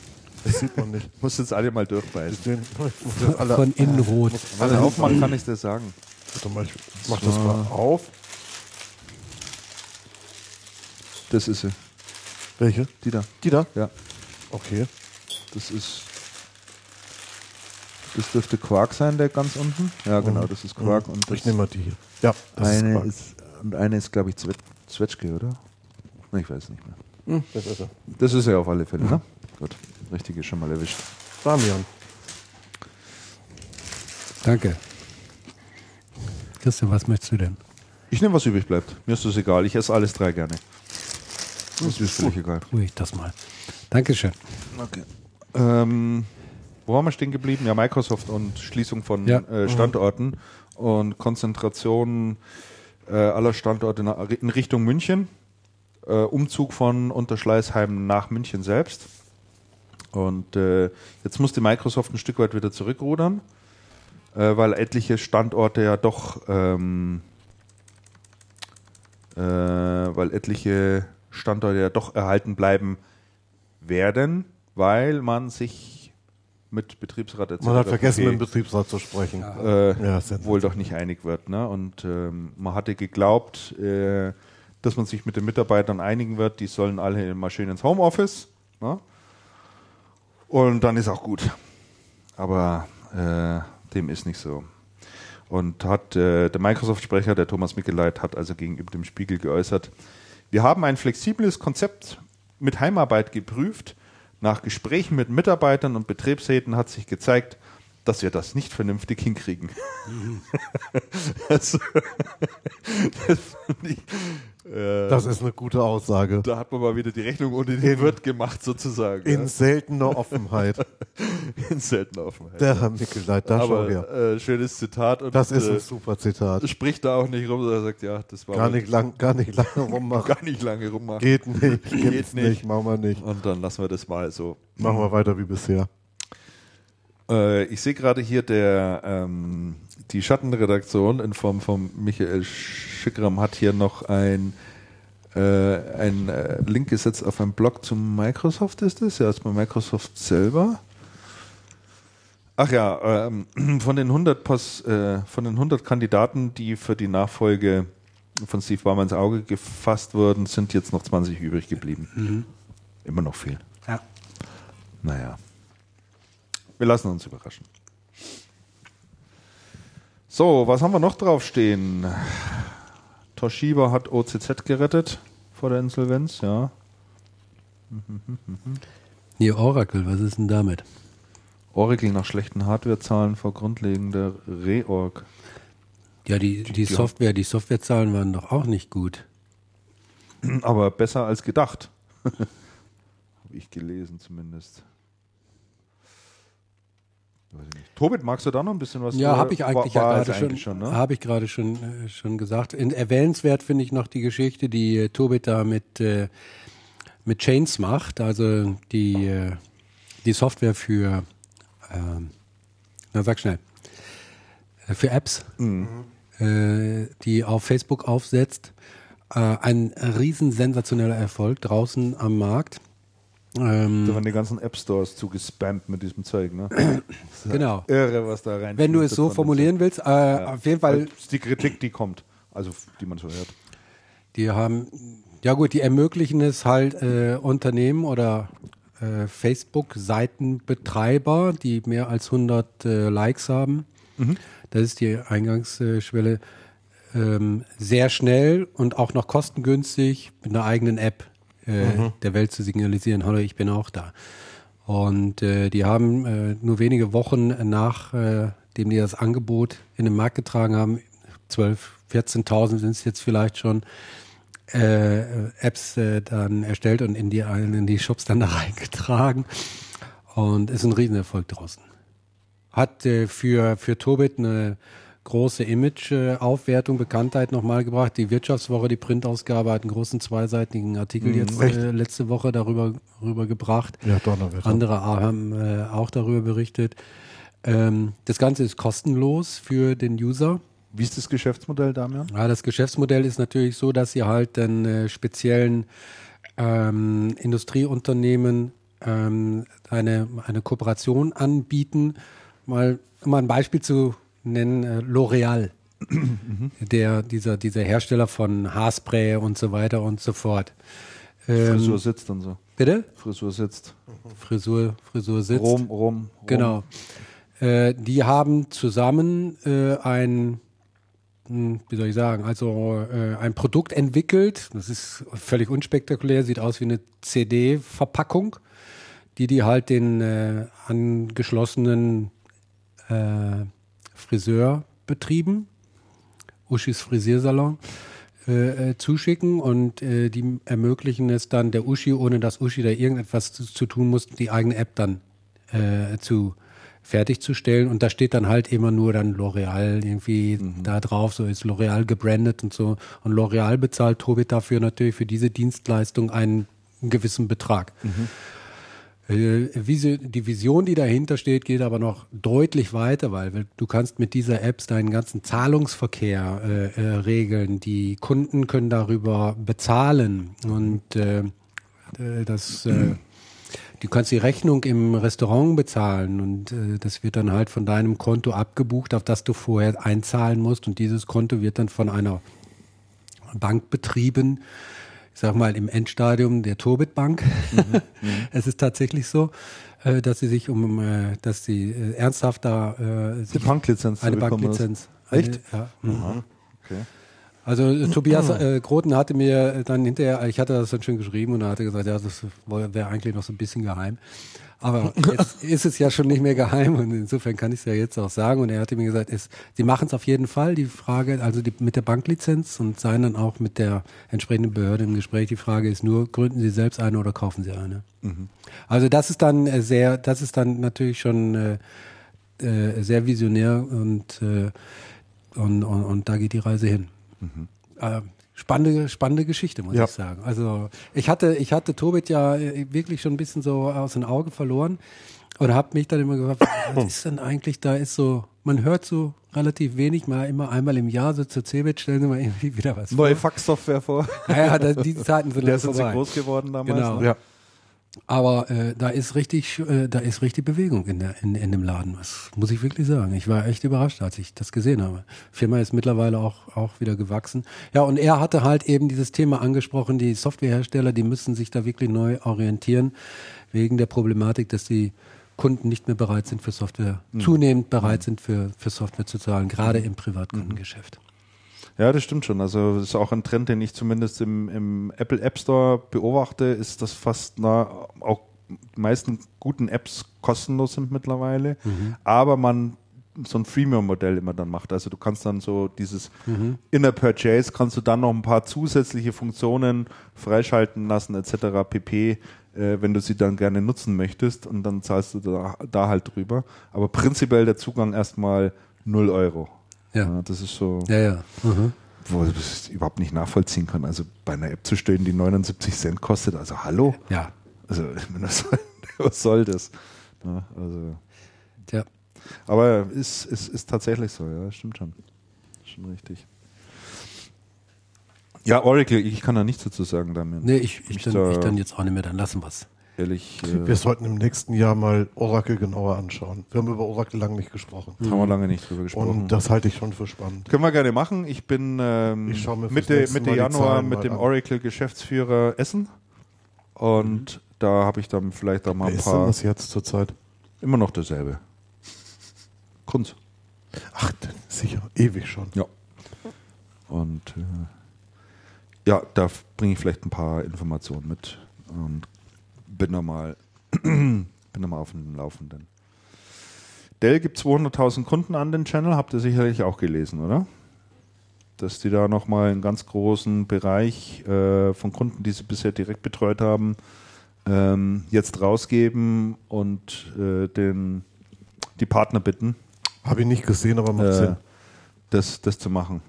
Das sieht man nicht. Muss jetzt alle mal durchbeißen. Ich alle, Von innen rot. Alle aufmachen kann ich dir sagen. Warte mal, ich mach das mal auf. Das ist sie. Welche? Die da. Die da? Ja. Okay. Das ist. Das dürfte Quark sein, der ganz unten. Ja, genau, das ist Quark. Und das Ich nehme mal die hier. Ja, das eine Quark. ist, und eine ist, glaube ich, Zwe Zwetschge, oder? Ich weiß nicht mehr. Das ist er. Das ist ja auf alle Fälle, ne? Gut. Richtige schon mal erwischt. Damian. Danke. Christian, was möchtest du denn? Ich nehme, was übrig bleibt. Mir ist das egal. Ich esse alles drei gerne. Das ist mir völlig egal. Ruhig das mal. Dankeschön. Okay. Ähm, wo waren wir stehen geblieben? Ja, Microsoft und Schließung von Ja. äh, Standorten und Konzentration äh, aller Standorte in Richtung München. Äh, Umzug von Unterschleißheim nach München selbst. Und äh, jetzt musste Microsoft ein Stück weit wieder zurückrudern, äh, weil etliche Standorte ja doch, ähm, äh, weil etliche Standorte ja doch erhalten bleiben werden, weil man sich mit Betriebsrat etc. Man hat vergessen, pp. mit dem Betriebsrat zu sprechen. äh, Ja, wohl doch nicht einig wird. Ne? Und ähm, man hatte geglaubt, äh, dass man sich mit den Mitarbeitern einigen wird, die sollen alle mal schön ins Homeoffice. Ne? Und dann ist auch gut. Aber äh, dem ist nicht so. Und hat äh, der Microsoft-Sprecher, der Thomas Mickeleit, hat also gegenüber dem Spiegel geäußert, wir haben ein flexibles Konzept mit Heimarbeit geprüft. Nach Gesprächen mit Mitarbeitern und Betriebsräten hat sich gezeigt, dass wir das nicht vernünftig hinkriegen. also, das fand ich, äh, Das ist eine gute Aussage. da hat man mal wieder die Rechnung ohne den Wirt gemacht, sozusagen. In seltener Offenheit. ja. in seltener Offenheit. Der Herr Mickeleit, da schau her. Aber äh, schönes Zitat. Und, Das ist äh, ein super Zitat. spricht da auch nicht rum, sondern sagt, ja, das war Gar aber nicht, lang, gar nicht lange rummachen. gar nicht lange rummachen. Geht nicht, Geht nicht. nicht, machen wir nicht. Und dann lassen wir das mal so. Machen wir weiter wie bisher. Äh, ich sehe gerade hier der ähm, die Schattenredaktion in Form von Michael Schickram hat hier noch ein äh, ein äh, Link gesetzt auf einen Blog zum Microsoft ist es, ja, ist bei Microsoft selber. Ach ja, ähm, von den 100 Pos, äh, von den 100 Kandidaten, die für die Nachfolge von Steve Ballmer ins Auge gefasst wurden, sind jetzt noch 20 übrig geblieben. Immer noch viel. Ja. Naja. Wir lassen uns überraschen. So, was haben wir noch draufstehen? Toshiba hat OCZ gerettet vor der Insolvenz, ja. Hier Oracle, was ist denn damit? Oracle nach schlechten Hardwarezahlen vor grundlegender Reorg. Ja, die, die, die- Software, die Softwarezahlen waren doch auch nicht gut. Aber besser als gedacht. Habe ich gelesen zumindest. Tobit, magst du da noch ein bisschen was Ja, drüber- habe ich eigentlich war, ja war gerade es schon, schon ne? habe ich gerade schon, äh, schon gesagt. In, erwähnenswert finde ich noch die Geschichte, die äh, Tobit da mit, äh, mit Chains macht, also die, äh, die Software für, ähm, na sag schnell, äh, für Apps, äh, die auf Facebook aufsetzt. Äh, ein riesen sensationeller Erfolg draußen am Markt. Ähm, Da waren die ganzen App Stores zugespammt mit diesem Zeug, ne? genau. Irre, was da rein. Wenn du es so formulieren willst, äh, auf jeden Fall Das ist die Kritik, die kommt. Also, die man so hört. Die haben, ja gut, die ermöglichen es halt äh, Unternehmen oder äh, Facebook-Seitenbetreiber, die mehr als 100 äh, Likes haben. Das ist die Eingangsschwelle. Ähm, sehr schnell und auch noch kostengünstig mit einer eigenen App äh, der Welt zu signalisieren, hallo, ich bin auch da. Und äh, die haben äh, nur wenige Wochen nach, äh, dem die das Angebot in den Markt getragen haben, 12, 14.000 sind es jetzt vielleicht schon, äh, Apps äh, dann erstellt und in die, in die Shops dann da reingetragen. Und ist ein Riesenerfolg draußen. Hat äh, für, für Tobit eine große Image-Aufwertung, Bekanntheit nochmal gebracht. Die Wirtschaftswoche, die Printausgabe, hat einen großen zweiseitigen Artikel jetzt echt? äh, letzte Woche darüber, darüber gebracht. Ja, Donnerwetter. Andere haben äh, auch darüber berichtet. Ähm, das Ganze ist kostenlos für den User. Wie ist das Geschäftsmodell, Damian? Ja, das Geschäftsmodell ist natürlich so, dass sie halt dann äh, speziellen ähm, Industrieunternehmen ähm, eine, eine Kooperation anbieten. Mal, um mal ein Beispiel zu nennen, äh, L'Oreal, der, dieser, dieser Hersteller von Haarspray und so weiter und so fort. Ähm, Frisur sitzt und so. Bitte? Frisur sitzt. Frisur, Frisur sitzt. Rom, Rom, Rom. Genau. Äh, die haben zusammen äh, ein, hm, wie soll ich sagen, also äh, ein Produkt entwickelt. Das ist völlig unspektakulär, sieht aus wie eine CD-Verpackung, die die halt den äh, angeschlossenen äh, Friseurbetrieben, Uschis Frisiersalon, äh, äh, zuschicken und äh, die ermöglichen es dann der Uschi, ohne dass Uschi da irgendetwas zu, zu tun muss, die eigene App dann äh, zu fertigzustellen. Und da steht dann halt immer nur dann L'Oreal irgendwie da drauf, so ist L'Oreal gebrandet und so. Und L'Oreal bezahlt Tobit dafür natürlich für diese Dienstleistung einen gewissen Betrag. Visi- Die Vision, die dahinter steht, geht aber noch deutlich weiter, weil du kannst mit dieser Apps deinen ganzen Zahlungsverkehr äh, äh, regeln. Die Kunden können darüber bezahlen. Und äh, äh, das, äh, du kannst die Rechnung im Restaurant bezahlen. Und äh, das wird dann halt von deinem Konto abgebucht, auf das du vorher einzahlen musst. Und dieses Konto wird dann von einer Bank betrieben, ich sag mal im Endstadium der Tobit Bank. es ist tatsächlich so, äh, dass sie sich um, äh, dass sie äh, ernsthaft da äh, Eine Banklizenz. eine? Banklizenz. Echt? Ja. mhm. Okay. Also Tobias äh, Groten hatte mir dann hinterher, ich hatte das dann schön geschrieben und er hatte gesagt, ja, das wäre eigentlich noch so ein bisschen geheim. Aber jetzt ist es ja schon nicht mehr geheim und insofern kann ich es ja jetzt auch sagen. Und er hatte mir gesagt, es, sie machen es auf jeden Fall, die Frage, also die, mit der Banklizenz und seien dann auch mit der entsprechenden Behörde im Gespräch. Die Frage ist nur, gründen Sie selbst eine oder kaufen Sie eine? Also das ist dann äh, sehr, das ist dann natürlich schon äh, äh, sehr visionär und, äh, und, und, und da geht die Reise hin. Äh, spannende, spannende Geschichte, muss Ja. ich sagen. Also ich hatte, ich hatte Tobit ja äh, wirklich schon ein bisschen so aus den Augen verloren und habe mich dann immer gefragt, was ist denn eigentlich da? Ist so, man hört so relativ wenig, mal immer einmal im Jahr so zur CeBIT stellen sie mal irgendwie wieder was Neue vor. Faxsoftware vor. Ja, ja, die Zeiten sind Der sind sie groß geworden damals. Genau. ne? Ja. Aber äh, da ist richtig, äh, da ist richtig Bewegung in, der, in, in dem Laden. Das muss ich wirklich sagen. Ich war echt überrascht, als ich das gesehen habe. Die Firma ist mittlerweile auch, auch wieder gewachsen. Ja, und er hatte halt eben dieses Thema angesprochen, die Softwarehersteller, die müssen sich da wirklich neu orientieren, wegen der Problematik, dass die Kunden nicht mehr bereit sind für Software, zunehmend bereit sind für, für Software zu zahlen, gerade im Privatkundengeschäft. Ja, das stimmt schon. Also das ist auch ein Trend, den ich zumindest im, im Apple App Store beobachte, ist, dass fast na, auch die meisten guten Apps kostenlos sind mittlerweile, aber man so ein Freemium-Modell immer dann macht. Also du kannst dann so dieses Inner Purchase, kannst du dann noch ein paar zusätzliche Funktionen freischalten lassen etc. pp, äh, wenn du sie dann gerne nutzen möchtest und dann zahlst du da, da halt drüber. Aber prinzipiell der Zugang erstmal 0 Euro. Ja. das ist so Ja, ja. Mhm. wo ich das überhaupt nicht nachvollziehen kann. Also bei einer App zu stehen, die 79 Cent kostet, also hallo? Ja. Also was soll, das? Ja, also, Tja. aber ist, ist, ist tatsächlich so, ja, stimmt schon. Schon richtig. Ja, Oracle, ich kann da nichts dazu sagen, Damian. Nee, ich, ich, dann, da ich dann jetzt auch nicht mehr, dann lassen wir's. Ehrlich, äh, Wir sollten im nächsten Jahr mal Oracle genauer anschauen. Wir haben über Oracle lange nicht gesprochen. haben wir lange nicht drüber gesprochen. Und das halte ich schon für spannend. Können wir gerne machen. Ich bin ähm, Ich Mitte, Mitte Januar mit dem. Oracle-Geschäftsführer essen. Und da habe ich dann vielleicht auch mal Wer ein ist denn paar. das jetzt zurzeit? Immer noch derselbe. Kunz. Ach, sicher, ewig schon. Ja. Und äh, ja, da bringe ich vielleicht ein paar Informationen mit und bin da mal, bin da mal auf dem Laufenden. Dell gibt 200.000 Kunden an den Channel, habt ihr sicherlich auch gelesen, oder? Dass die da nochmal einen ganz großen Bereich äh, von Kunden, die sie bisher direkt betreut haben, ähm, jetzt rausgeben und äh, den, die Partner bitten, Habe ich nicht gesehen, aber macht äh, Sinn. das, das zu machen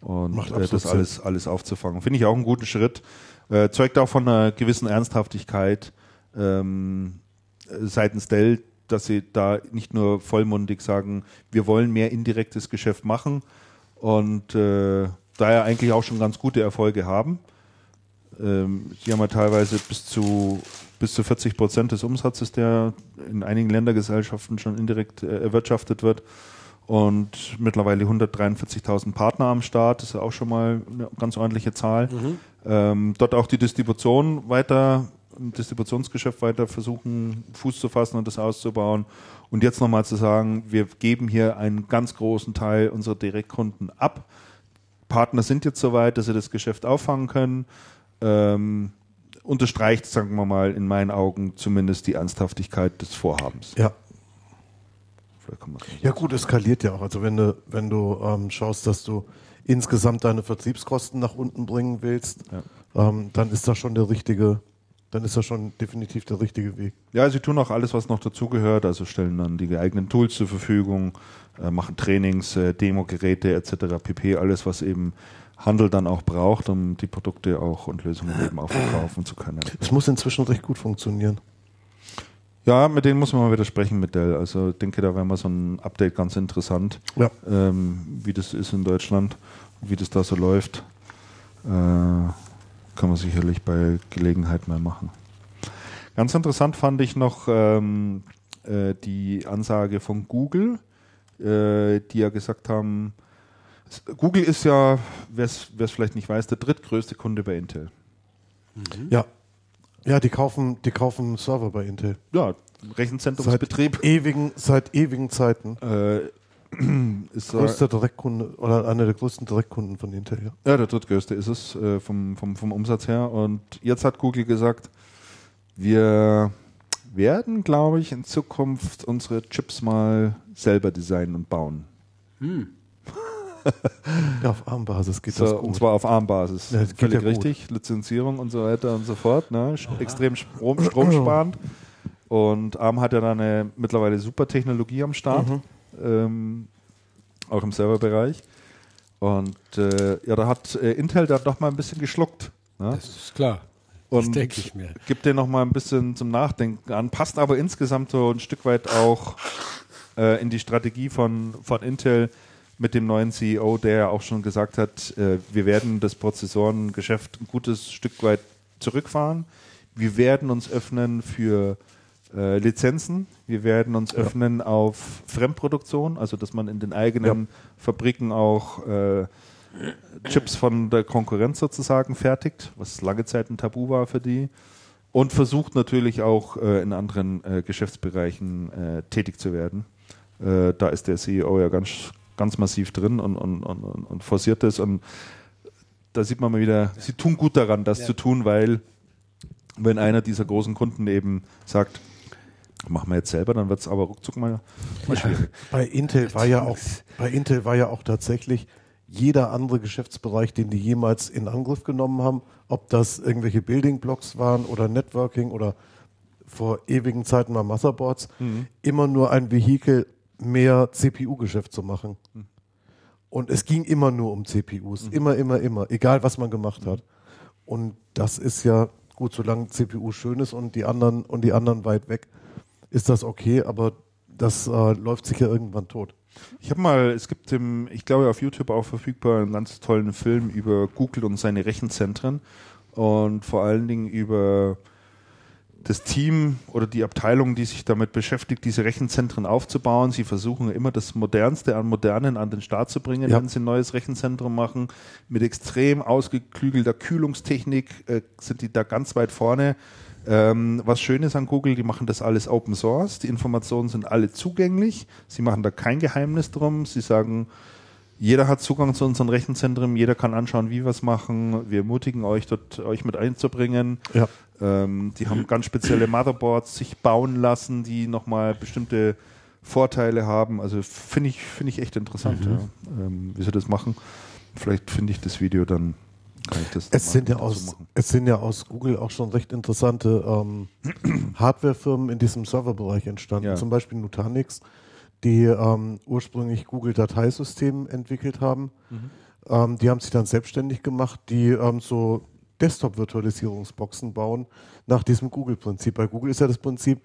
und äh, das alles, alles aufzufangen. Finde ich auch einen guten Schritt. Äh, zeugt auch von einer gewissen Ernsthaftigkeit ähm, äh, seitens Dell, dass sie da nicht nur vollmundig sagen, wir wollen mehr indirektes Geschäft machen und äh, daher eigentlich auch schon ganz gute Erfolge haben. Ähm, sie haben ja teilweise bis zu, bis zu 40 Prozent des Umsatzes, der in einigen Ländergesellschaften schon indirekt äh, erwirtschaftet wird. Und mittlerweile 143.000 Partner am Start, das ist ja auch schon mal eine ganz ordentliche Zahl. Ähm, dort auch die Distribution weiter, im Distributionsgeschäft weiter versuchen, Fuß zu fassen und das auszubauen. Und jetzt nochmal zu sagen, wir geben hier einen ganz großen Teil unserer Direktkunden ab. Partner sind jetzt soweit, dass sie das Geschäft auffangen können. Ähm, unterstreicht, sagen wir mal, in meinen Augen zumindest die Ernsthaftigkeit des Vorhabens. Ja. Vielleicht kann man das Ja gut, es skaliert ja auch. Also wenn du, wenn du ähm, schaust, dass du insgesamt deine Vertriebskosten nach unten bringen willst, ähm, dann ist das schon der richtige, dann ist das schon definitiv der richtige Weg. Ja, sie tun auch alles, was noch dazugehört, also stellen dann die geeigneten Tools zur Verfügung, äh, machen Trainings, äh, Demogeräte etc. pp. Alles, was eben Handel dann auch braucht, um die Produkte auch und Lösungen eben auch verkaufen zu können. Es muss inzwischen recht gut funktionieren. Ja, mit denen muss man mal wieder sprechen mit Dell. Also ich denke, da wäre mal so ein Update ganz interessant, Ja. ähm, wie das ist in Deutschland, wie das da so läuft. Äh, kann man sicherlich bei Gelegenheit mal machen. Ganz interessant fand ich noch ähm, äh, die Ansage von Google, äh, die ja gesagt haben, Google ist ja, wer es vielleicht nicht weiß, der drittgrößte Kunde bei Intel. Ja. Ja, die kaufen, die kaufen Server bei Intel. Ja, Rechenzentrumsbetrieb. ewigen, seit ewigen Zeiten. Äh, ist so, Größter Direktkunde oder einer der größten Direktkunden von Intel, ja. ja, der drittgrößte ist es äh, vom, vom, vom Umsatz her. Und jetzt hat Google gesagt, wir werden, glaube ich, in Zukunft unsere Chips mal selber designen und bauen. Ja, auf ARM-Basis geht So, das und gut. zwar auf ARM-Basis. Ja, das geht Völlig ja gut. richtig. Lizenzierung und so weiter und so fort. Ne? Extrem Strom, stromsparend. Und ARM hat ja da eine mittlerweile super Technologie am Start. Mhm. Ähm, auch im Serverbereich. Und äh, ja, da hat äh, Intel da doch mal ein bisschen geschluckt. Ne? Das ist klar. Das Und denke ich mir. gibt dir noch mal ein bisschen zum Nachdenken an. Passt aber insgesamt so ein Stück weit auch äh, in die Strategie von, von Intel mit dem neuen CEO, der ja auch schon gesagt hat, äh, wir werden das Prozessorengeschäft ein gutes Stück weit zurückfahren. Wir werden uns öffnen für äh, Lizenzen. Wir werden uns öffnen auf Fremdproduktion, also dass man in den eigenen Fabriken auch äh, Chips von der Konkurrenz sozusagen fertigt, was lange Zeit ein Tabu war für die. Und versucht natürlich auch äh, in anderen äh, Geschäftsbereichen äh, tätig zu werden. Äh, da ist der CEO ja ganz, ganz massiv drin und, und, und, und forciert es. Und da sieht man mal wieder, sie tun gut daran, das zu tun, weil wenn einer dieser großen Kunden eben sagt, machen wir jetzt selber, dann wird es aber ruckzuck mal, mal schwierig. Bei Intel war ja auch, bei Intel war ja auch tatsächlich jeder andere Geschäftsbereich, den die jemals in Angriff genommen haben, ob das irgendwelche Building Blocks waren oder Networking oder vor ewigen Zeiten mal Motherboards, immer nur ein Vehikel, mehr CPU-Geschäft zu machen. Und es ging immer nur um CPUs. Immer, immer, immer. Egal, was man gemacht hat. Und das ist ja gut, solange CPU schön ist und die anderen und die anderen weit weg, ist das okay, aber das äh, läuft sicher irgendwann tot. Ich habe mal, es gibt im, ich glaube auf YouTube auch verfügbar, einen ganz tollen Film über Google und seine Rechenzentren und vor allen Dingen über das Team oder die Abteilung, die sich damit beschäftigt, diese Rechenzentren aufzubauen. Sie versuchen immer das Modernste an Modernen an den Start zu bringen, Ja. wenn sie ein neues Rechenzentrum machen. Mit extrem ausgeklügelter Kühlungstechnik äh, sind die da ganz weit vorne. Ähm, was schön ist an Google, die machen das alles Open Source. Die Informationen sind alle zugänglich. Sie machen da kein Geheimnis drum. Sie sagen, jeder hat Zugang zu unseren Rechenzentren, jeder kann anschauen, wie wir es machen. Wir ermutigen euch, dort euch mit einzubringen. Ja. Ähm, die haben ganz spezielle Motherboards sich bauen lassen, die nochmal bestimmte Vorteile haben. Also finde ich, finde ich echt interessant, ja, ähm, wie sie das machen. Vielleicht finde ich das Video, dann kann ich das Es sind, ja aus, es sind ja aus Google auch schon recht interessante ähm, Hardwarefirmen in diesem Serverbereich entstanden. Ja. Zum Beispiel Nutanix, die ähm, ursprünglich Google Dateisystem entwickelt haben. Ähm, die haben sich dann selbstständig gemacht, die ähm, so Desktop-Virtualisierungsboxen bauen nach diesem Google-Prinzip. Bei Google ist ja das Prinzip,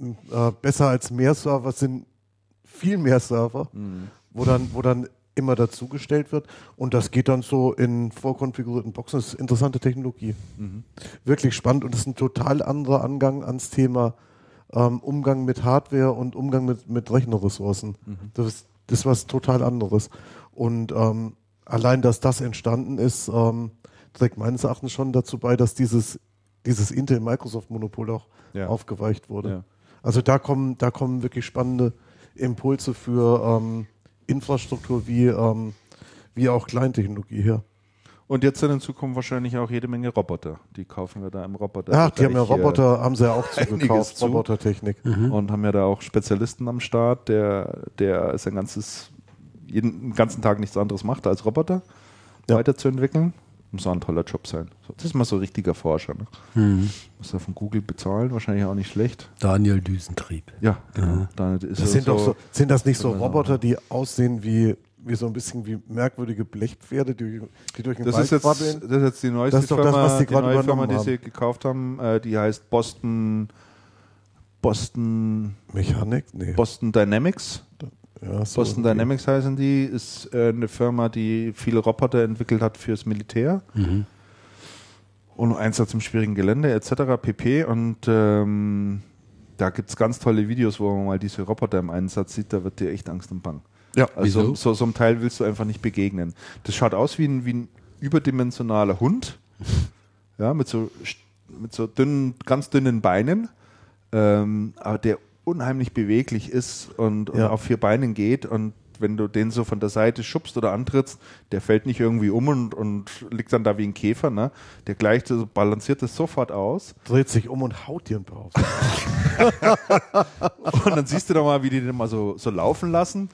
äh, besser als mehr Server sind viel mehr Server, wo dann, wo dann immer dazugestellt wird. Und das geht dann so in vorkonfigurierten Boxen. Das ist interessante Technologie. Wirklich spannend und das ist ein total anderer Angang ans Thema ähm, Umgang mit Hardware und Umgang mit, mit Rechnerressourcen. Das, ist, das ist was total anderes. Und ähm, allein, dass das entstanden ist, ähm, trägt meines Erachtens schon dazu bei, dass dieses, dieses Intel-Microsoft-Monopol auch Ja. aufgeweicht wurde. Ja. Also da kommen, da kommen wirklich spannende Impulse für ähm, Infrastruktur wie, ähm, wie auch Kleintechnologie her. Und jetzt in Zukunft wahrscheinlich auch jede Menge Roboter. Die kaufen wir da im Roboter. Ach, die haben ja Roboter, haben sie ja auch zugekauft, zu. Robotertechnik. und haben ja da auch Spezialisten am Start, der, der sein ganzes, jeden den ganzen Tag nichts anderes macht, als Roboter Ja. weiterzuentwickeln. Muss auch ein toller Job sein. So, Das ist mal so richtiger Forscher. Ne? Muss er von Google bezahlen, wahrscheinlich auch nicht schlecht. Daniel Düsentrieb. Ja, genau. Da ist Das sind, doch so, sind das nicht so Genau. Roboter, die aussehen wie, wie so ein bisschen wie merkwürdige Blechpferde, die, die durch den Das Wald ist, jetzt, krabbeln? das ist jetzt die neueste Das ist doch das, Firma, was die die neue Firma, die sie gekauft haben. Äh, die heißt Boston, Boston, Mechanik? Nee. Boston Dynamics. ja, so Boston irgendwie. Dynamics heißen die, ist äh, eine Firma, die viele Roboter entwickelt hat fürs Militär und Einsatz im schwierigen Gelände etc. pp. Und ähm, da gibt es ganz tolle Videos, wo man mal diese Roboter im Einsatz sieht, da wird dir echt Angst und Bang. Ja. Also so, so einem Teil willst du einfach nicht begegnen. Das schaut aus wie ein, wie ein überdimensionaler Hund, ja, mit so, mit so dünnen, ganz dünnen Beinen, ähm, aber der unheimlich beweglich ist und, und Ja. auf vier Beinen geht und wenn du den so von der Seite schubst oder antrittst, der fällt nicht irgendwie um und, und liegt dann da wie ein Käfer, ne? Der gleicht, so balanciert das sofort aus. Dreht sich um und haut dir ein paar auf. Und dann siehst du da mal, wie die den mal so, so laufen lassen.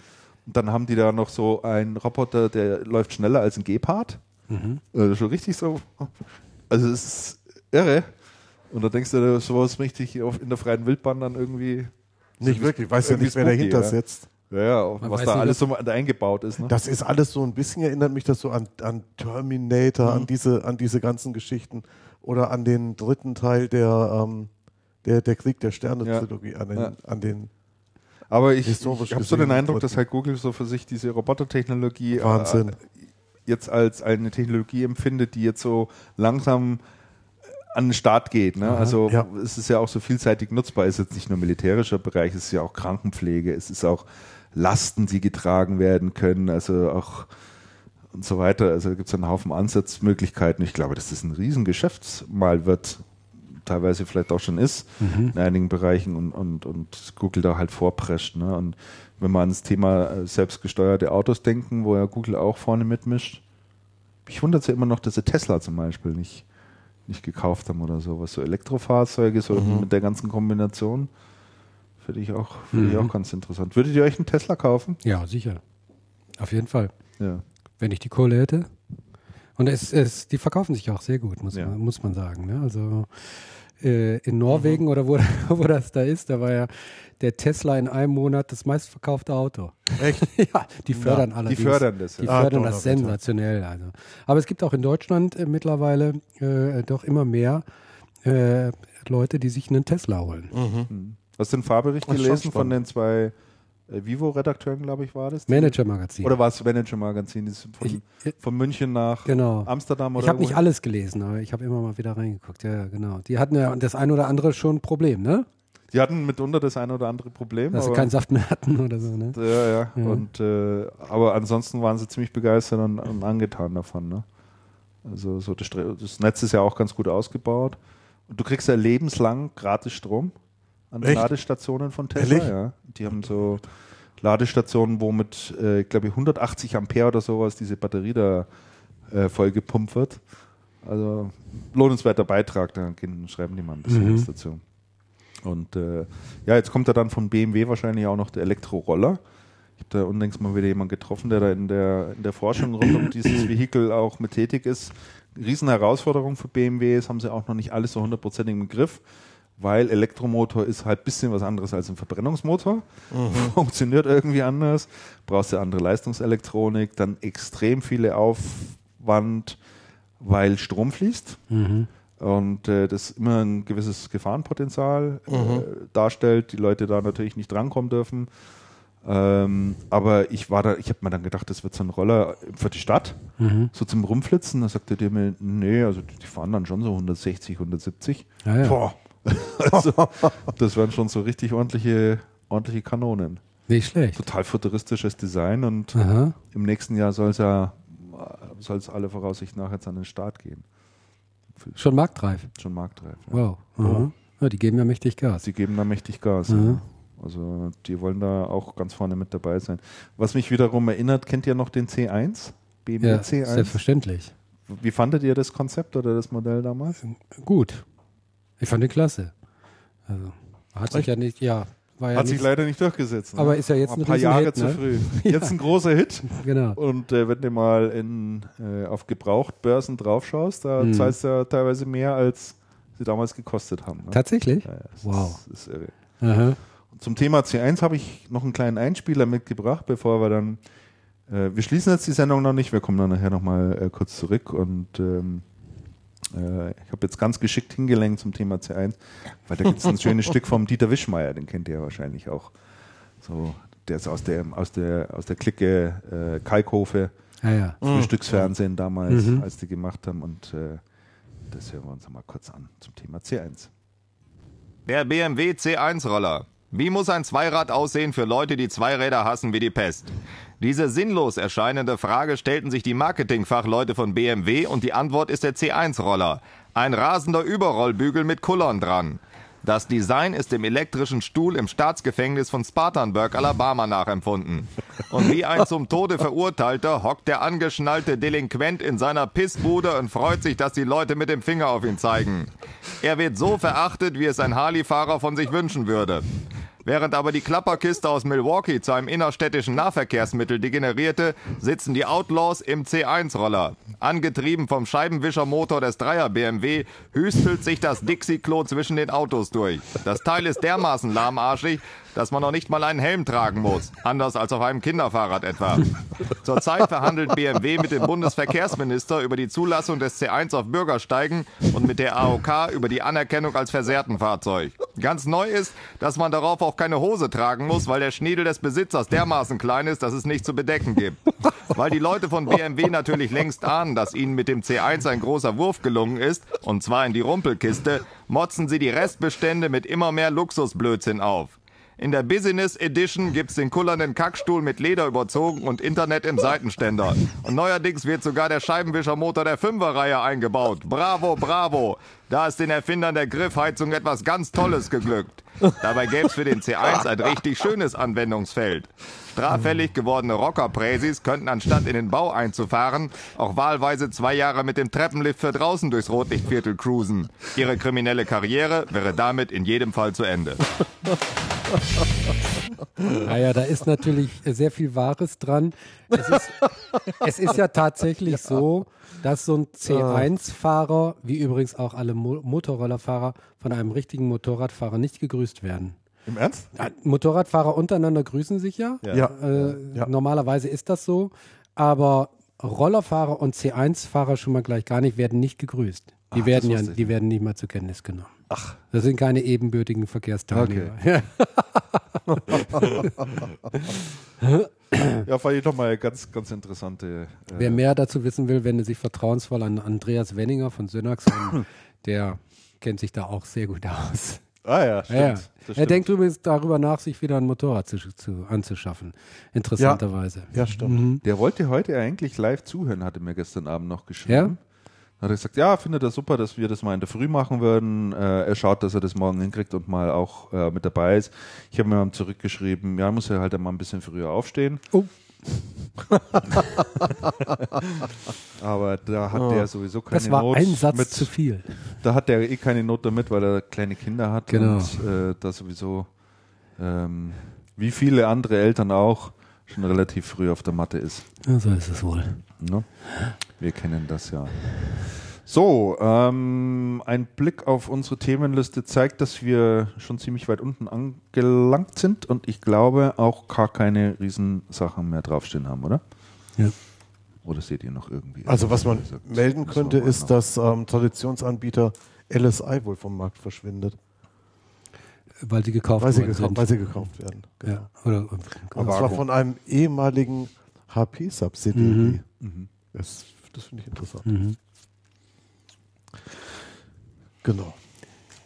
Und dann haben die da noch so einen Roboter, der läuft schneller als ein Gepard. Also schon richtig so. Also es ist irre. Und da denkst du, sowas richtig auf, in der freien Wildbahn dann irgendwie. Nicht wirklich, weiß ja nicht, wer dahinter ja. sitzt. Ja, ja, was da nicht, alles so eingebaut ist. Ne? Das ist alles so ein bisschen, erinnert mich das so an, an Terminator, Mhm. an, diese, an diese ganzen Geschichten. Oder an den dritten Teil der, ähm, der, der Krieg der Sterne-Trilogie, an den, Ja. an den Aber ich, ich habe so den Eindruck, dass halt Google so für sich diese Robotertechnologie äh, jetzt als eine Technologie empfindet, die jetzt so langsam an den Start geht. Ne? Also Ja. es ist ja auch so vielseitig nutzbar. Es ist jetzt nicht nur militärischer Bereich, es ist ja auch Krankenpflege, es ist auch Lasten, die getragen werden können, also auch und so weiter. Also da gibt es einen Haufen Ansatzmöglichkeiten. Ich glaube, dass das ein Riesengeschäft mal wird, teilweise vielleicht auch schon ist in einigen Bereichen und, und, und Google da halt vorprescht. Ne? Und wenn wir ans Thema äh, selbstgesteuerte Autos denken, wo ja Google auch vorne mitmischt, mich wundert es ja immer noch, dass sie Tesla zum Beispiel nicht, nicht gekauft haben oder sowas. So Elektrofahrzeuge, so mit der ganzen Kombination. Finde ich, auch, finde ich auch ganz interessant. Würdet ihr euch einen Tesla kaufen? Ja, sicher. Auf jeden Fall. Ja. Wenn ich die Kohle hätte. Und es, es, die verkaufen sich auch sehr gut, muss, Ja. man, muss man sagen. Ne? Also äh, in Norwegen oder wo, wo das da ist, da war ja der Tesla in einem Monat das meistverkaufte Auto. Echt? ja, die fördern die allerdings. fördern das, Die ja. Ah, fördern das Donnerwetter. sensationell. Also. Aber es gibt auch in Deutschland äh, mittlerweile äh, doch immer mehr äh, Leute, die sich einen Tesla holen. Mhm. Hast du den Fahrbericht Das gelesen von den zwei äh, Vivo-Redakteuren, glaube ich, war das? Manager-Magazin. Oder war es Manager-Magazin? Ist Von, Ich- von München nach Genau. Amsterdam oder Ich habe nicht alles gelesen, aber ich habe immer mal wieder reingeguckt. Ja, ja, genau. Die hatten ja das ein oder andere schon ein Problem, ne? Die hatten mitunter das eine oder andere Problem. Dass sie keinen Saft mehr hatten oder so, ne? Ja, ja. Ja. Und, äh, aber ansonsten waren sie ziemlich begeistert und, und angetan davon. Ne? Also so das, das Netz ist ja auch ganz gut ausgebaut. Und du kriegst ja lebenslang gratis Strom an Echt? Ladestationen von Tesla. Ja. Die haben so Ladestationen, wo mit, äh, ich glaube, 180 Ampere oder sowas diese Batterie da äh, voll gepumpt wird. Also lohnenswerter Beitrag, da gehen, schreiben die mal ein bisschen Mhm. was dazu. Und äh, ja, jetzt kommt ja dann von BMW wahrscheinlich auch noch der Elektroroller. Ich habe da unlängst mal wieder jemanden getroffen, der da in der, in der Forschung rund um dieses Vehikel auch mit tätig ist. Riesen Herausforderung für BMW, das haben sie auch noch nicht alles so hundertprozentig im Griff, weil Elektromotor ist halt ein bisschen was anderes als ein Verbrennungsmotor. Funktioniert irgendwie anders, brauchst du andere Leistungselektronik, dann extrem viele Aufwand, weil Strom fließt und äh, das immer ein gewisses Gefahrenpotenzial äh, darstellt, die Leute da natürlich nicht drankommen dürfen. Ähm, aber ich war da, ich habe mir dann gedacht, das wird so ein Roller für die Stadt, so zum Rumflitzen. Da sagte der mir, nee, also die die fahren dann schon so 160, 170. Ja, ja. Boah. Also, das wären schon so richtig ordentliche, ordentliche Kanonen. Nicht schlecht. Total futuristisches Design und Aha. im nächsten Jahr soll es ja, soll es alle Voraussicht nach jetzt an den Start gehen. Schon marktreif. Schon marktreif. Ja. Wow. Aha. Ja, die geben ja mächtig Gas. Sie geben da mächtig Gas. Mhm. Ja. Also die wollen da auch ganz vorne mit dabei sein. Was mich wiederum erinnert, kennt ihr noch den C1? BMW Ja, C1? selbstverständlich. Wie fandet ihr das Konzept oder das Modell damals? Gut. Ich fand den klasse. Also, hat sich ja nicht, ja, war ja Hat sich leider nicht durchgesetzt. Ne? Aber ist ja jetzt ein ein paar Jahre Riesenhit, zu ne? früh. Jetzt ein großer Hit. Genau. Und äh, wenn du mal in, äh, auf Gebrauchtbörsen draufschaust, da Mhm. zahlst du ja teilweise mehr, als sie damals gekostet haben. Ne? Tatsächlich? Ja, ja, das Wow. Ist, ist irre. Aha. Zum Thema C1 habe ich noch einen kleinen Einspieler mitgebracht, bevor wir dann. Äh, wir schließen jetzt die Sendung noch nicht, wir kommen dann nachher nochmal äh, kurz zurück und ähm, äh, ich habe jetzt ganz geschickt hingelenkt zum Thema C1, weil da gibt es ein schönes Stück vom Dieter Wischmeier, den kennt ihr ja wahrscheinlich auch. So, der ist aus der, aus der, aus der Clique äh, Kalkofe, Ja, ja. Frühstücksfernsehen damals, Mhm. als die gemacht haben und äh, das hören wir uns mal kurz an zum Thema C1. Der BMW C1-Roller. Wie muss ein Zweirad aussehen für Leute, die Zweiräder hassen wie die Pest? Diese sinnlos erscheinende Frage stellten sich die Marketingfachleute von BMW und die Antwort ist der C1-Roller. Ein rasender Überrollbügel mit Kullern dran. Das Design ist dem elektrischen Stuhl im Staatsgefängnis von Spartanburg, Alabama nachempfunden. Und wie ein zum Tode Verurteilter hockt der angeschnallte Delinquent in seiner Pissbude und freut sich, dass die Leute mit dem Finger auf ihn zeigen. Er wird so verachtet, wie es ein Harley-Fahrer von sich wünschen würde. Während aber die Klapperkiste aus Milwaukee zu einem innerstädtischen Nahverkehrsmittel degenerierte, sitzen die Outlaws im C1-Roller. Angetrieben vom Scheibenwischermotor des Dreier BMW hüstelt sich das Dixie-Klo zwischen den Autos durch. Das Teil ist dermaßen lahmarschig, dass man noch nicht mal einen Helm tragen muss. Anders als auf einem Kinderfahrrad etwa. Zurzeit verhandelt BMW mit dem Bundesverkehrsminister über die Zulassung des C1 auf Bürgersteigen und mit der AOK über die Anerkennung als versehrten Fahrzeug. Ganz neu ist, dass man darauf auch keine Hose tragen muss, weil der Schniedel des Besitzers dermaßen klein ist, dass es nicht zu bedecken gibt. Weil die Leute von BMW natürlich längst ahnen, dass ihnen mit dem C1 ein großer Wurf gelungen ist, und zwar in die Rumpelkiste, motzen sie die Restbestände mit immer mehr Luxusblödsinn auf. In der Business Edition gibt's den kullernden Kackstuhl mit Leder überzogen und Internet im Seitenständer. Und neuerdings wird sogar der Scheibenwischermotor der Fünferreihe eingebaut. Bravo, bravo. Da ist den Erfindern der Griffheizung etwas ganz Tolles geglückt. Dabei gäb's für den C1 ein richtig schönes Anwendungsfeld. Straffällig gewordene Rockerpräsis könnten anstatt in den Bau einzufahren, auch wahlweise zwei Jahre mit dem Treppenlift für draußen durchs Rotlichtviertel cruisen. Ihre kriminelle Karriere wäre damit in jedem Fall zu Ende. Naja, da ist natürlich sehr viel Wahres dran. Es ist, es ist ja tatsächlich so, dass so ein C1-Fahrer, wie übrigens auch alle Mo Motorrollerfahrer, von einem richtigen Motorradfahrer nicht gegrüßt werden. Im Ernst? Motorradfahrer untereinander grüßen sich ja. Ja. Äh, Ja. Normalerweise ist das so. Aber Rollerfahrer und C1-Fahrer schon mal gleich gar nicht werden nicht gegrüßt. Die Ach, werden ja, die werden nicht mal zur Kenntnis genommen. Ach. Das sind keine ebenbürtigen Verkehrsteilnehmer. Ja, fand ich doch mal ganz, ganz interessante. Äh, Wer mehr dazu wissen will, wende sich vertrauensvoll an Andreas Wenninger von Synax an. Der kennt sich da auch sehr gut aus. Ah ja, stimmt. Ja, ja. das Er stimmt. denkt übrigens darüber nach, sich wieder ein Motorrad zu, zu, anzuschaffen. Interessanterweise. Ja, stimmt. Der wollte heute eigentlich live zuhören, hatte mir gestern Abend noch geschrieben. Hat er gesagt, ja, findet er super, dass wir das mal in der Früh machen würden. Äh, er schaut, dass er das morgen hinkriegt und mal auch äh, mit dabei ist. Ich habe mir dann zurückgeschrieben, ja, muss er halt mal ein bisschen früher aufstehen. Oh. Aber da hat der sowieso keine Das war Not ein Satz mit. zu viel. Da hat der eh keine Not damit, weil er kleine Kinder hat Genau. und äh, da sowieso, ähm, wie viele andere Eltern auch, schon relativ früh auf der Matte ist. Ja, so ist es wohl. Ne? Wir kennen das ja. So, ähm, ein Blick auf unsere Themenliste zeigt, dass wir schon ziemlich weit unten angelangt sind und ich glaube auch gar keine Riesensachen mehr draufstehen haben, oder? Ja. Oder seht ihr noch irgendwie? Also was man gesagt, melden könnte, ist, dass ähm, Traditionsanbieter LSI wohl vom Markt verschwindet, Weil sie gekauft weil sie, worden gekauft, sind. weil sie gekauft werden. ja. Oder, Und zwar von einem ehemaligen HP-Subsidiary. Mhm. Das, das finde ich interessant. Mhm. Genau.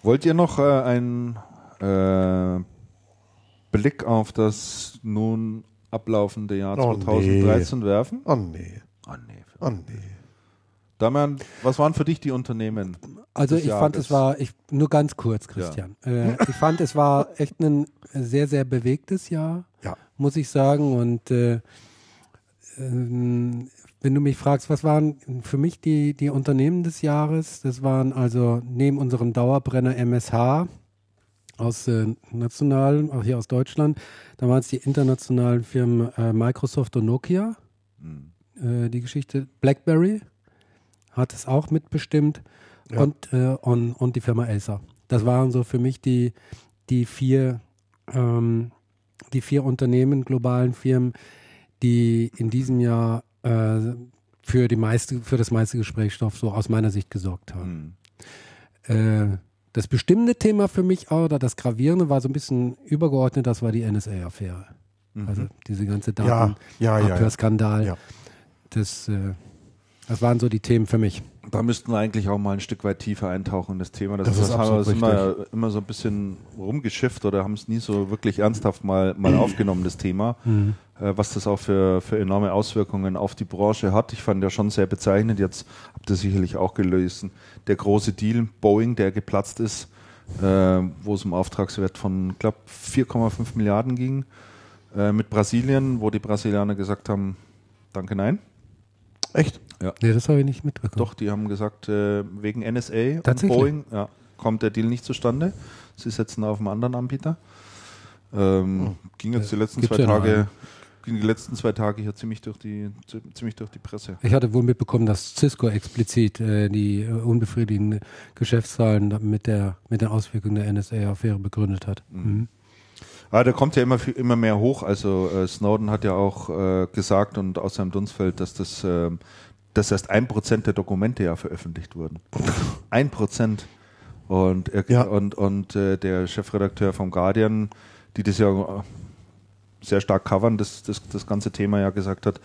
Wollt ihr noch äh, einen äh, Blick auf das nun ablaufende Jahr Oh, 2013 werfen? Oh nee. Oh nee. Oh nee. Damian, was waren für dich die Unternehmen? Also ich fand, es Jahres? war, ich, nur ganz kurz, Christian. Äh, ich fand, es war echt ein sehr, sehr bewegtes Jahr, Ja. muss ich sagen. Und äh, ähm, wenn du mich fragst, was waren für mich die, die Unternehmen des Jahres, das waren also neben unserem Dauerbrenner MSH aus äh, nationalen, auch hier aus Deutschland, da waren es die internationalen Firmen äh, Microsoft und Nokia Hm. äh, die Geschichte. BlackBerry hat es auch mitbestimmt Ja. und, äh, und, und die Firma Acer. Das waren so für mich die, die vier, ähm, die vier Unternehmen, globalen Firmen, die in diesem Jahr äh, für, die meiste, für das meiste Gesprächsstoff so aus meiner Sicht gesorgt haben. Hm. Äh, das bestimmende Thema für mich auch, oder das Gravierende war so ein bisschen übergeordnet, das war die NSA-Affäre. Also diese ganze Ja, ja, ja. ja. Ja. Das, äh, das waren so die Themen für mich. Da müssten wir eigentlich auch mal ein Stück weit tiefer eintauchen in das Thema. Das, Das ist haben wir absolut immer, immer so ein bisschen rumgeschifft oder haben es nie so wirklich ernsthaft mal, mal aufgenommen, das Thema. Äh, was das auch für, für enorme Auswirkungen auf die Branche hat. Ich fand ja schon sehr bezeichnend, jetzt habt ihr sicherlich auch gelesen, der große Deal Boeing, der geplatzt ist, äh, wo es um Auftragswert von, glaube 4,5 Milliarden ging, äh, mit Brasilien, wo die Brasilianer gesagt haben, danke, nein. Echt? Nee, das habe ich nicht mitbekommen. Doch, die haben gesagt, äh, wegen NSA und? Boeing ja, kommt der Deal nicht zustande. Sie setzen auf einen anderen Anbieter. Ähm, ging jetzt die letzten Gibt's zwei ja Tage, die letzten zwei Tage hier ziemlich durch die zi- ziemlich durch die Presse. Ich hatte wohl mitbekommen, dass Cisco explizit äh, die äh, unbefriedigenden Geschäftszahlen mit der mit den Auswirkungen der NSA-Affäre begründet hat. Mhm. Ah, da kommt ja immer immer mehr hoch. Also äh, Snowden hat ja auch äh, gesagt und aus seinem Dunstfeld, dass das ähm, dass erst ein Prozent der Dokumente ja veröffentlicht wurden. Ein Prozent. Und, er, Ja. und, und äh, der Chefredakteur vom Guardian, die das ja äh, sehr stark covern, das, das, das ganze Thema ja gesagt hat,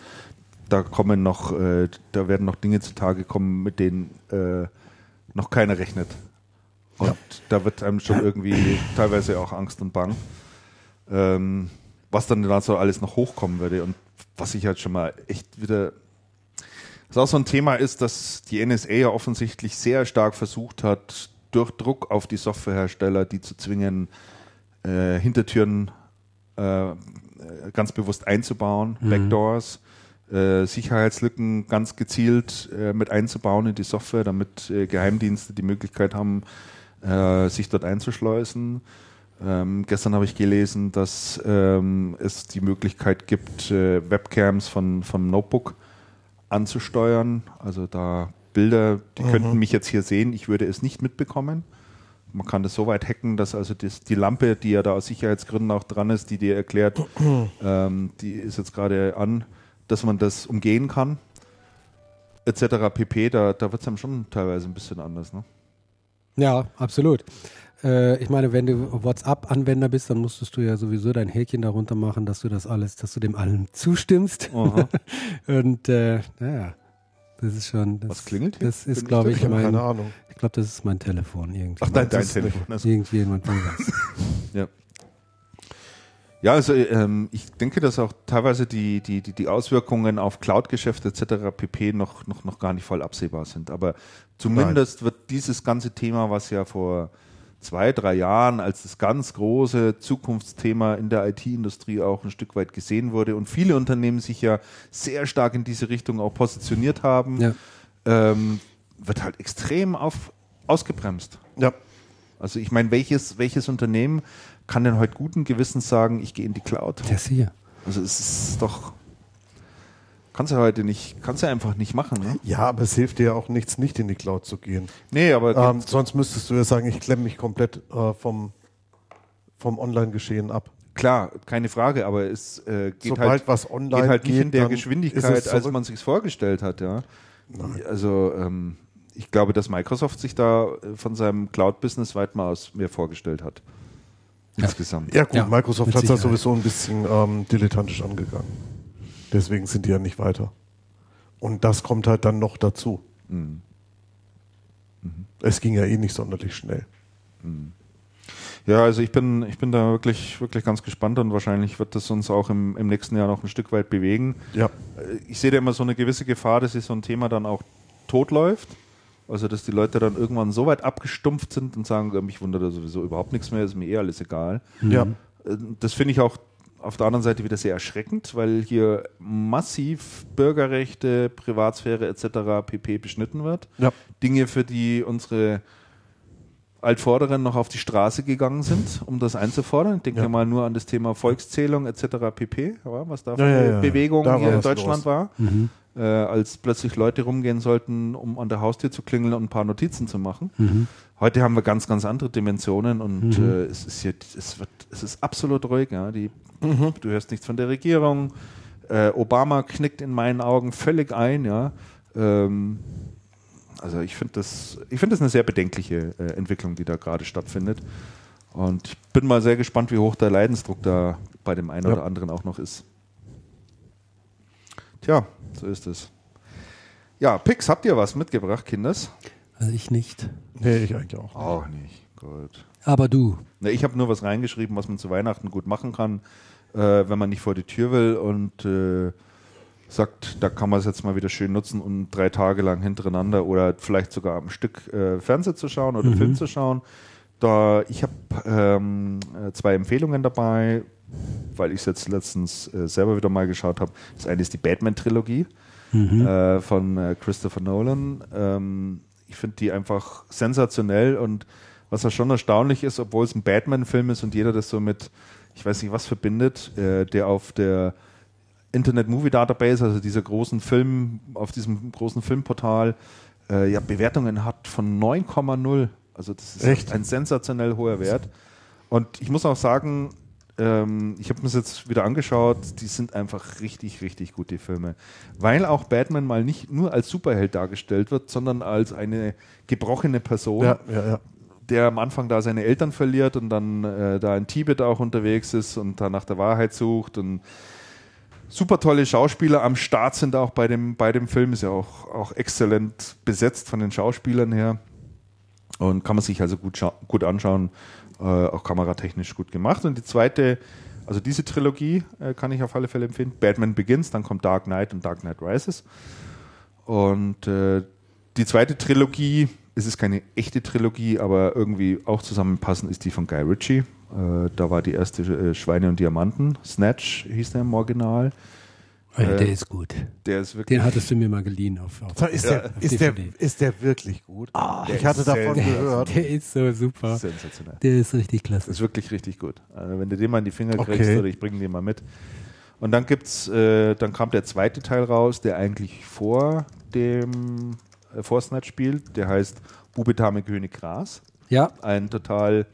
da kommen noch, äh, da werden noch Dinge zutage kommen, mit denen äh, noch keiner rechnet. Und da wird einem schon irgendwie teilweise auch Angst und Bang, ähm, was dann da so alles noch hochkommen würde. Und was ich halt schon mal echt wieder was auch so ein Thema ist, dass die NSA ja offensichtlich sehr stark versucht hat, durch Druck auf die Softwarehersteller, die zu zwingen, äh, Hintertüren äh, äh, ganz bewusst einzubauen, Backdoors, äh, Sicherheitslücken ganz gezielt äh, mit einzubauen in die Software, damit äh, Geheimdienste die Möglichkeit haben, sich dort einzuschleusen. Ähm, gestern habe ich gelesen, dass ähm, es die Möglichkeit gibt, Webcams von, vom Notebook anzusteuern. Also da Bilder, die könnten mich jetzt hier sehen, ich würde es nicht mitbekommen. Man kann das so weit hacken, dass also das, die Lampe, die ja da aus Sicherheitsgründen auch dran ist, die dir erklärt, ähm, die ist jetzt gerade an, dass man das umgehen kann, etc. pp. Da, da wird es einem schon teilweise ein bisschen anders. Ne? Ja, absolut. Äh, ich meine, wenn du WhatsApp-Anwender bist, dann musstest du ja sowieso dein Häkchen darunter machen, dass du das alles, dass du dem allen zustimmst. Und äh, naja, das ist schon. Das, Was klingelt hier? Das ist, glaube ich ich, mein. keine Ahnung. Ich glaube, das ist mein Telefon irgendwie. Ach, dein, dein Telefon. Also, Irgendjemand das. Ja. Ja, also ähm, ich denke, dass auch teilweise die, die, die, die Auswirkungen auf Cloud-Geschäfte etc. pp. Noch, noch, noch gar nicht voll absehbar sind. Aber zumindest wird dieses ganze Thema, was ja vor zwei, drei Jahren als das ganz große Zukunftsthema in der IT-Industrie auch ein Stück weit gesehen wurde und viele Unternehmen sich ja sehr stark in diese Richtung auch positioniert haben, Ja. ähm, wird halt extrem auf, ausgebremst. Ja. Also ich meine, welches, welches Unternehmen kann denn heute guten Gewissens sagen, ich gehe in die Cloud? Das hier. Also es ist doch, kannst du heute nicht, kannst du einfach nicht machen. Ne? ja, aber es hilft dir ja auch nichts, nicht in die Cloud zu gehen. Nee, aber Ähm, sonst müsstest du ja sagen, ich klemme mich komplett äh, vom, vom Online-Geschehen ab. klar, keine Frage, aber es äh, geht Sobald halt, was online geht halt nicht geht, in der Geschwindigkeit, es als man sich vorgestellt hat. Ja. Also ähm, ich glaube, dass Microsoft sich da äh, von seinem Cloud-Business weit mal aus mehr vorgestellt hat. Insgesamt. Ja gut, Ja, Microsoft hat das Sicherheit. sowieso ein bisschen ähm, dilettantisch angegangen. Deswegen sind die ja nicht weiter. Und das kommt halt dann noch dazu. Mhm. Es ging ja eh nicht sonderlich schnell. Ja, also ich bin, ich bin da wirklich, wirklich ganz gespannt und wahrscheinlich wird das uns auch im, im nächsten Jahr noch ein Stück weit bewegen. Ja. Äh, Ich sehe da immer so eine gewisse Gefahr, dass sich so ein Thema dann auch totläuft. Also, dass die Leute dann irgendwann so weit abgestumpft sind und sagen, äh, mich wundert da sowieso überhaupt nichts mehr, ist mir eh alles egal. Ja. Äh, Das finde ich auch auf der anderen Seite wieder sehr erschreckend, weil hier massiv Bürgerrechte, Privatsphäre etc. pp. beschnitten wird. Ja. Dinge, für die unsere Altvorderen noch auf die Straße gegangen sind, um das einzufordern. Ich denke Ja. mal nur an das Thema Volkszählung etc. pp., was da für Ja, ja, eine ja. Bewegung hier in Deutschland los. war, äh, als plötzlich Leute rumgehen sollten, um an der Haustür zu klingeln und ein paar Notizen zu machen. Heute haben wir ganz, ganz andere Dimensionen und äh, es ist hier, es wird, es ist absolut ruhig. Ja. Die, Du hörst nichts von der Regierung. Äh, Obama knickt in meinen Augen völlig ein. Ja. Ähm, also ich finde das, ich finde das eine sehr bedenkliche äh, Entwicklung, die da gerade stattfindet. Und ich bin mal sehr gespannt, wie hoch der Leidensdruck da bei dem einen Ja. oder anderen auch noch ist. Tja, so ist es. Ja, Pix, habt ihr was mitgebracht, Kinders? Also ich nicht. Nee, ich eigentlich auch. Auch nicht. Gut. Aber du. Na, ich habe nur was reingeschrieben, was man zu Weihnachten gut machen kann, äh, wenn man nicht vor die Tür will und äh, sagt, da kann man es jetzt mal wieder schön nutzen, um drei Tage lang hintereinander oder vielleicht sogar am Stück äh, Fernsehen zu schauen oder Film zu schauen. Da, ich habe ähm, äh, zwei Empfehlungen dabei, weil ich es jetzt letztens äh, selber wieder mal geschaut habe. Das eine ist die Batman-Trilogie äh, von äh, Christopher Nolan. Ähm, ich finde die einfach sensationell und was ja schon erstaunlich ist, obwohl es ein Batman-Film ist und jeder das so mit, ich weiß nicht was verbindet, äh, der auf der Internet Movie Database, also dieser großen Film, auf diesem großen Filmportal, äh, ja, Bewertungen hat von 9,0. Also das ist Echt? ein sensationell hoher Wert. Und ich muss auch sagen, ähm, ich habe mir das jetzt wieder angeschaut, die sind einfach richtig, richtig gut, die Filme. Weil auch Batman mal nicht nur als Superheld dargestellt wird, sondern als eine gebrochene Person Ja, ja, ja. der am Anfang da seine Eltern verliert und dann äh, da in Tibet auch unterwegs ist und da nach der Wahrheit sucht und super tolle Schauspieler am Start sind auch bei dem, bei dem Film, ist ja auch, auch exzellent besetzt von den Schauspielern her und kann man sich also gut, gut anschauen, äh, auch kameratechnisch gut gemacht. Und die zweite, also diese Trilogie äh, kann ich auf alle Fälle empfehlen. Batman Begins, dann kommt Dark Knight und Dark Knight Rises. Und äh, die zweite Trilogie, es ist keine echte Trilogie, aber irgendwie auch zusammenpassend ist die von Guy Ritchie. Äh, da war die erste äh, Schweine und Diamanten. Snatch hieß der im Original. Oh ja, der ist gut. Der ist wirklich. Den hattest du mir mal geliehen auf, auf So, ist, der, auf ist, der, ist der wirklich gut? Ah, ich hatte davon gehört. Der ist so super. Sensationell. Der ist richtig klasse. Das ist wirklich richtig gut. Also wenn du den mal in die Finger kriegst, Okay. oder ich bringe den mal mit. Und dann gibt's, äh, dann kam der zweite Teil raus, der eigentlich vor dem äh, vor Snatch spielt. Der heißt Bube Dame König Gras. Ja, Ein total,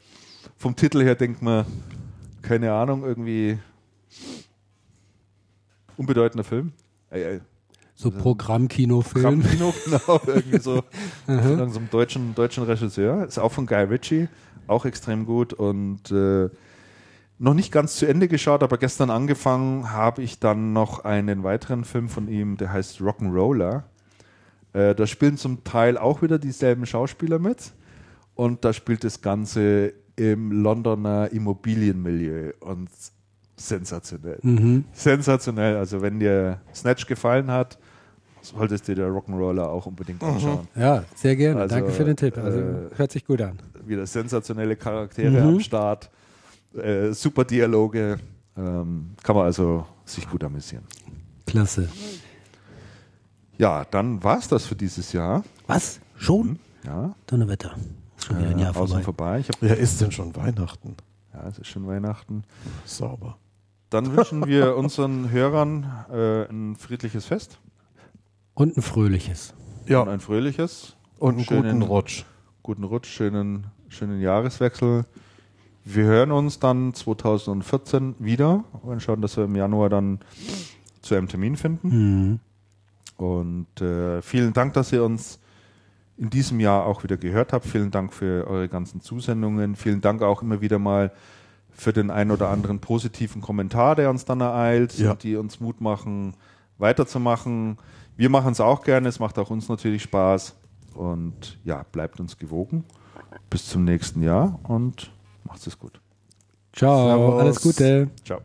vom Titel her denkt man, keine Ahnung, irgendwie unbedeutender Film. Äh, äh, so Programmkinofilm. Campino, genau, irgendwie so von irgendeinem deutschen, deutschen Regisseur. Ist auch von Guy Ritchie, auch extrem gut und äh, noch nicht ganz zu Ende geschaut, aber gestern angefangen habe ich dann noch einen weiteren Film von ihm, der heißt Rock'n'Roller. Äh, da spielen zum Teil auch wieder dieselben Schauspieler mit und da spielt das Ganze im Londoner Immobilienmilieu und sensationell. Mhm. Sensationell. Also wenn dir Snatch gefallen hat, solltest du dir Rock'n'Roller auch unbedingt anschauen. Ja, sehr gerne. Also, Danke für den Tipp. Also, äh, hört sich gut an. Wieder sensationelle Charaktere Mhm. am Start, äh, super Dialoge. Ähm, kann man also sich gut amüsieren. Klasse. Ja, dann war es das für dieses Jahr. Was? Schon? Ja, Donnerwetter. Ist Schon wieder ein äh, Jahr außen vorbei. vorbei. Wer ist denn schon Weihnachten? ja, es ist schon Weihnachten. Sauber. Dann wünschen wir unseren Hörern äh, ein friedliches Fest Und ein fröhliches. Ja, und ein fröhliches. und einen schönen- guten Rutsch. guten Rutsch, schönen, schönen Jahreswechsel. Wir hören uns dann 2014 wieder und schauen, dass wir im Januar dann zu einem Termin finden. Mhm. Und äh, vielen Dank, dass ihr uns in diesem Jahr auch wieder gehört habt. Vielen Dank für eure ganzen Zusendungen. Vielen Dank auch immer wieder mal für den ein oder anderen positiven Kommentar, der uns dann ereilt Ja. und die uns Mut machen, weiterzumachen. Wir machen es auch gerne. Es macht auch uns natürlich Spaß. Und ja, bleibt uns gewogen. Bis zum nächsten Jahr und macht es gut. Ciao, Servus. alles Gute. Ciao.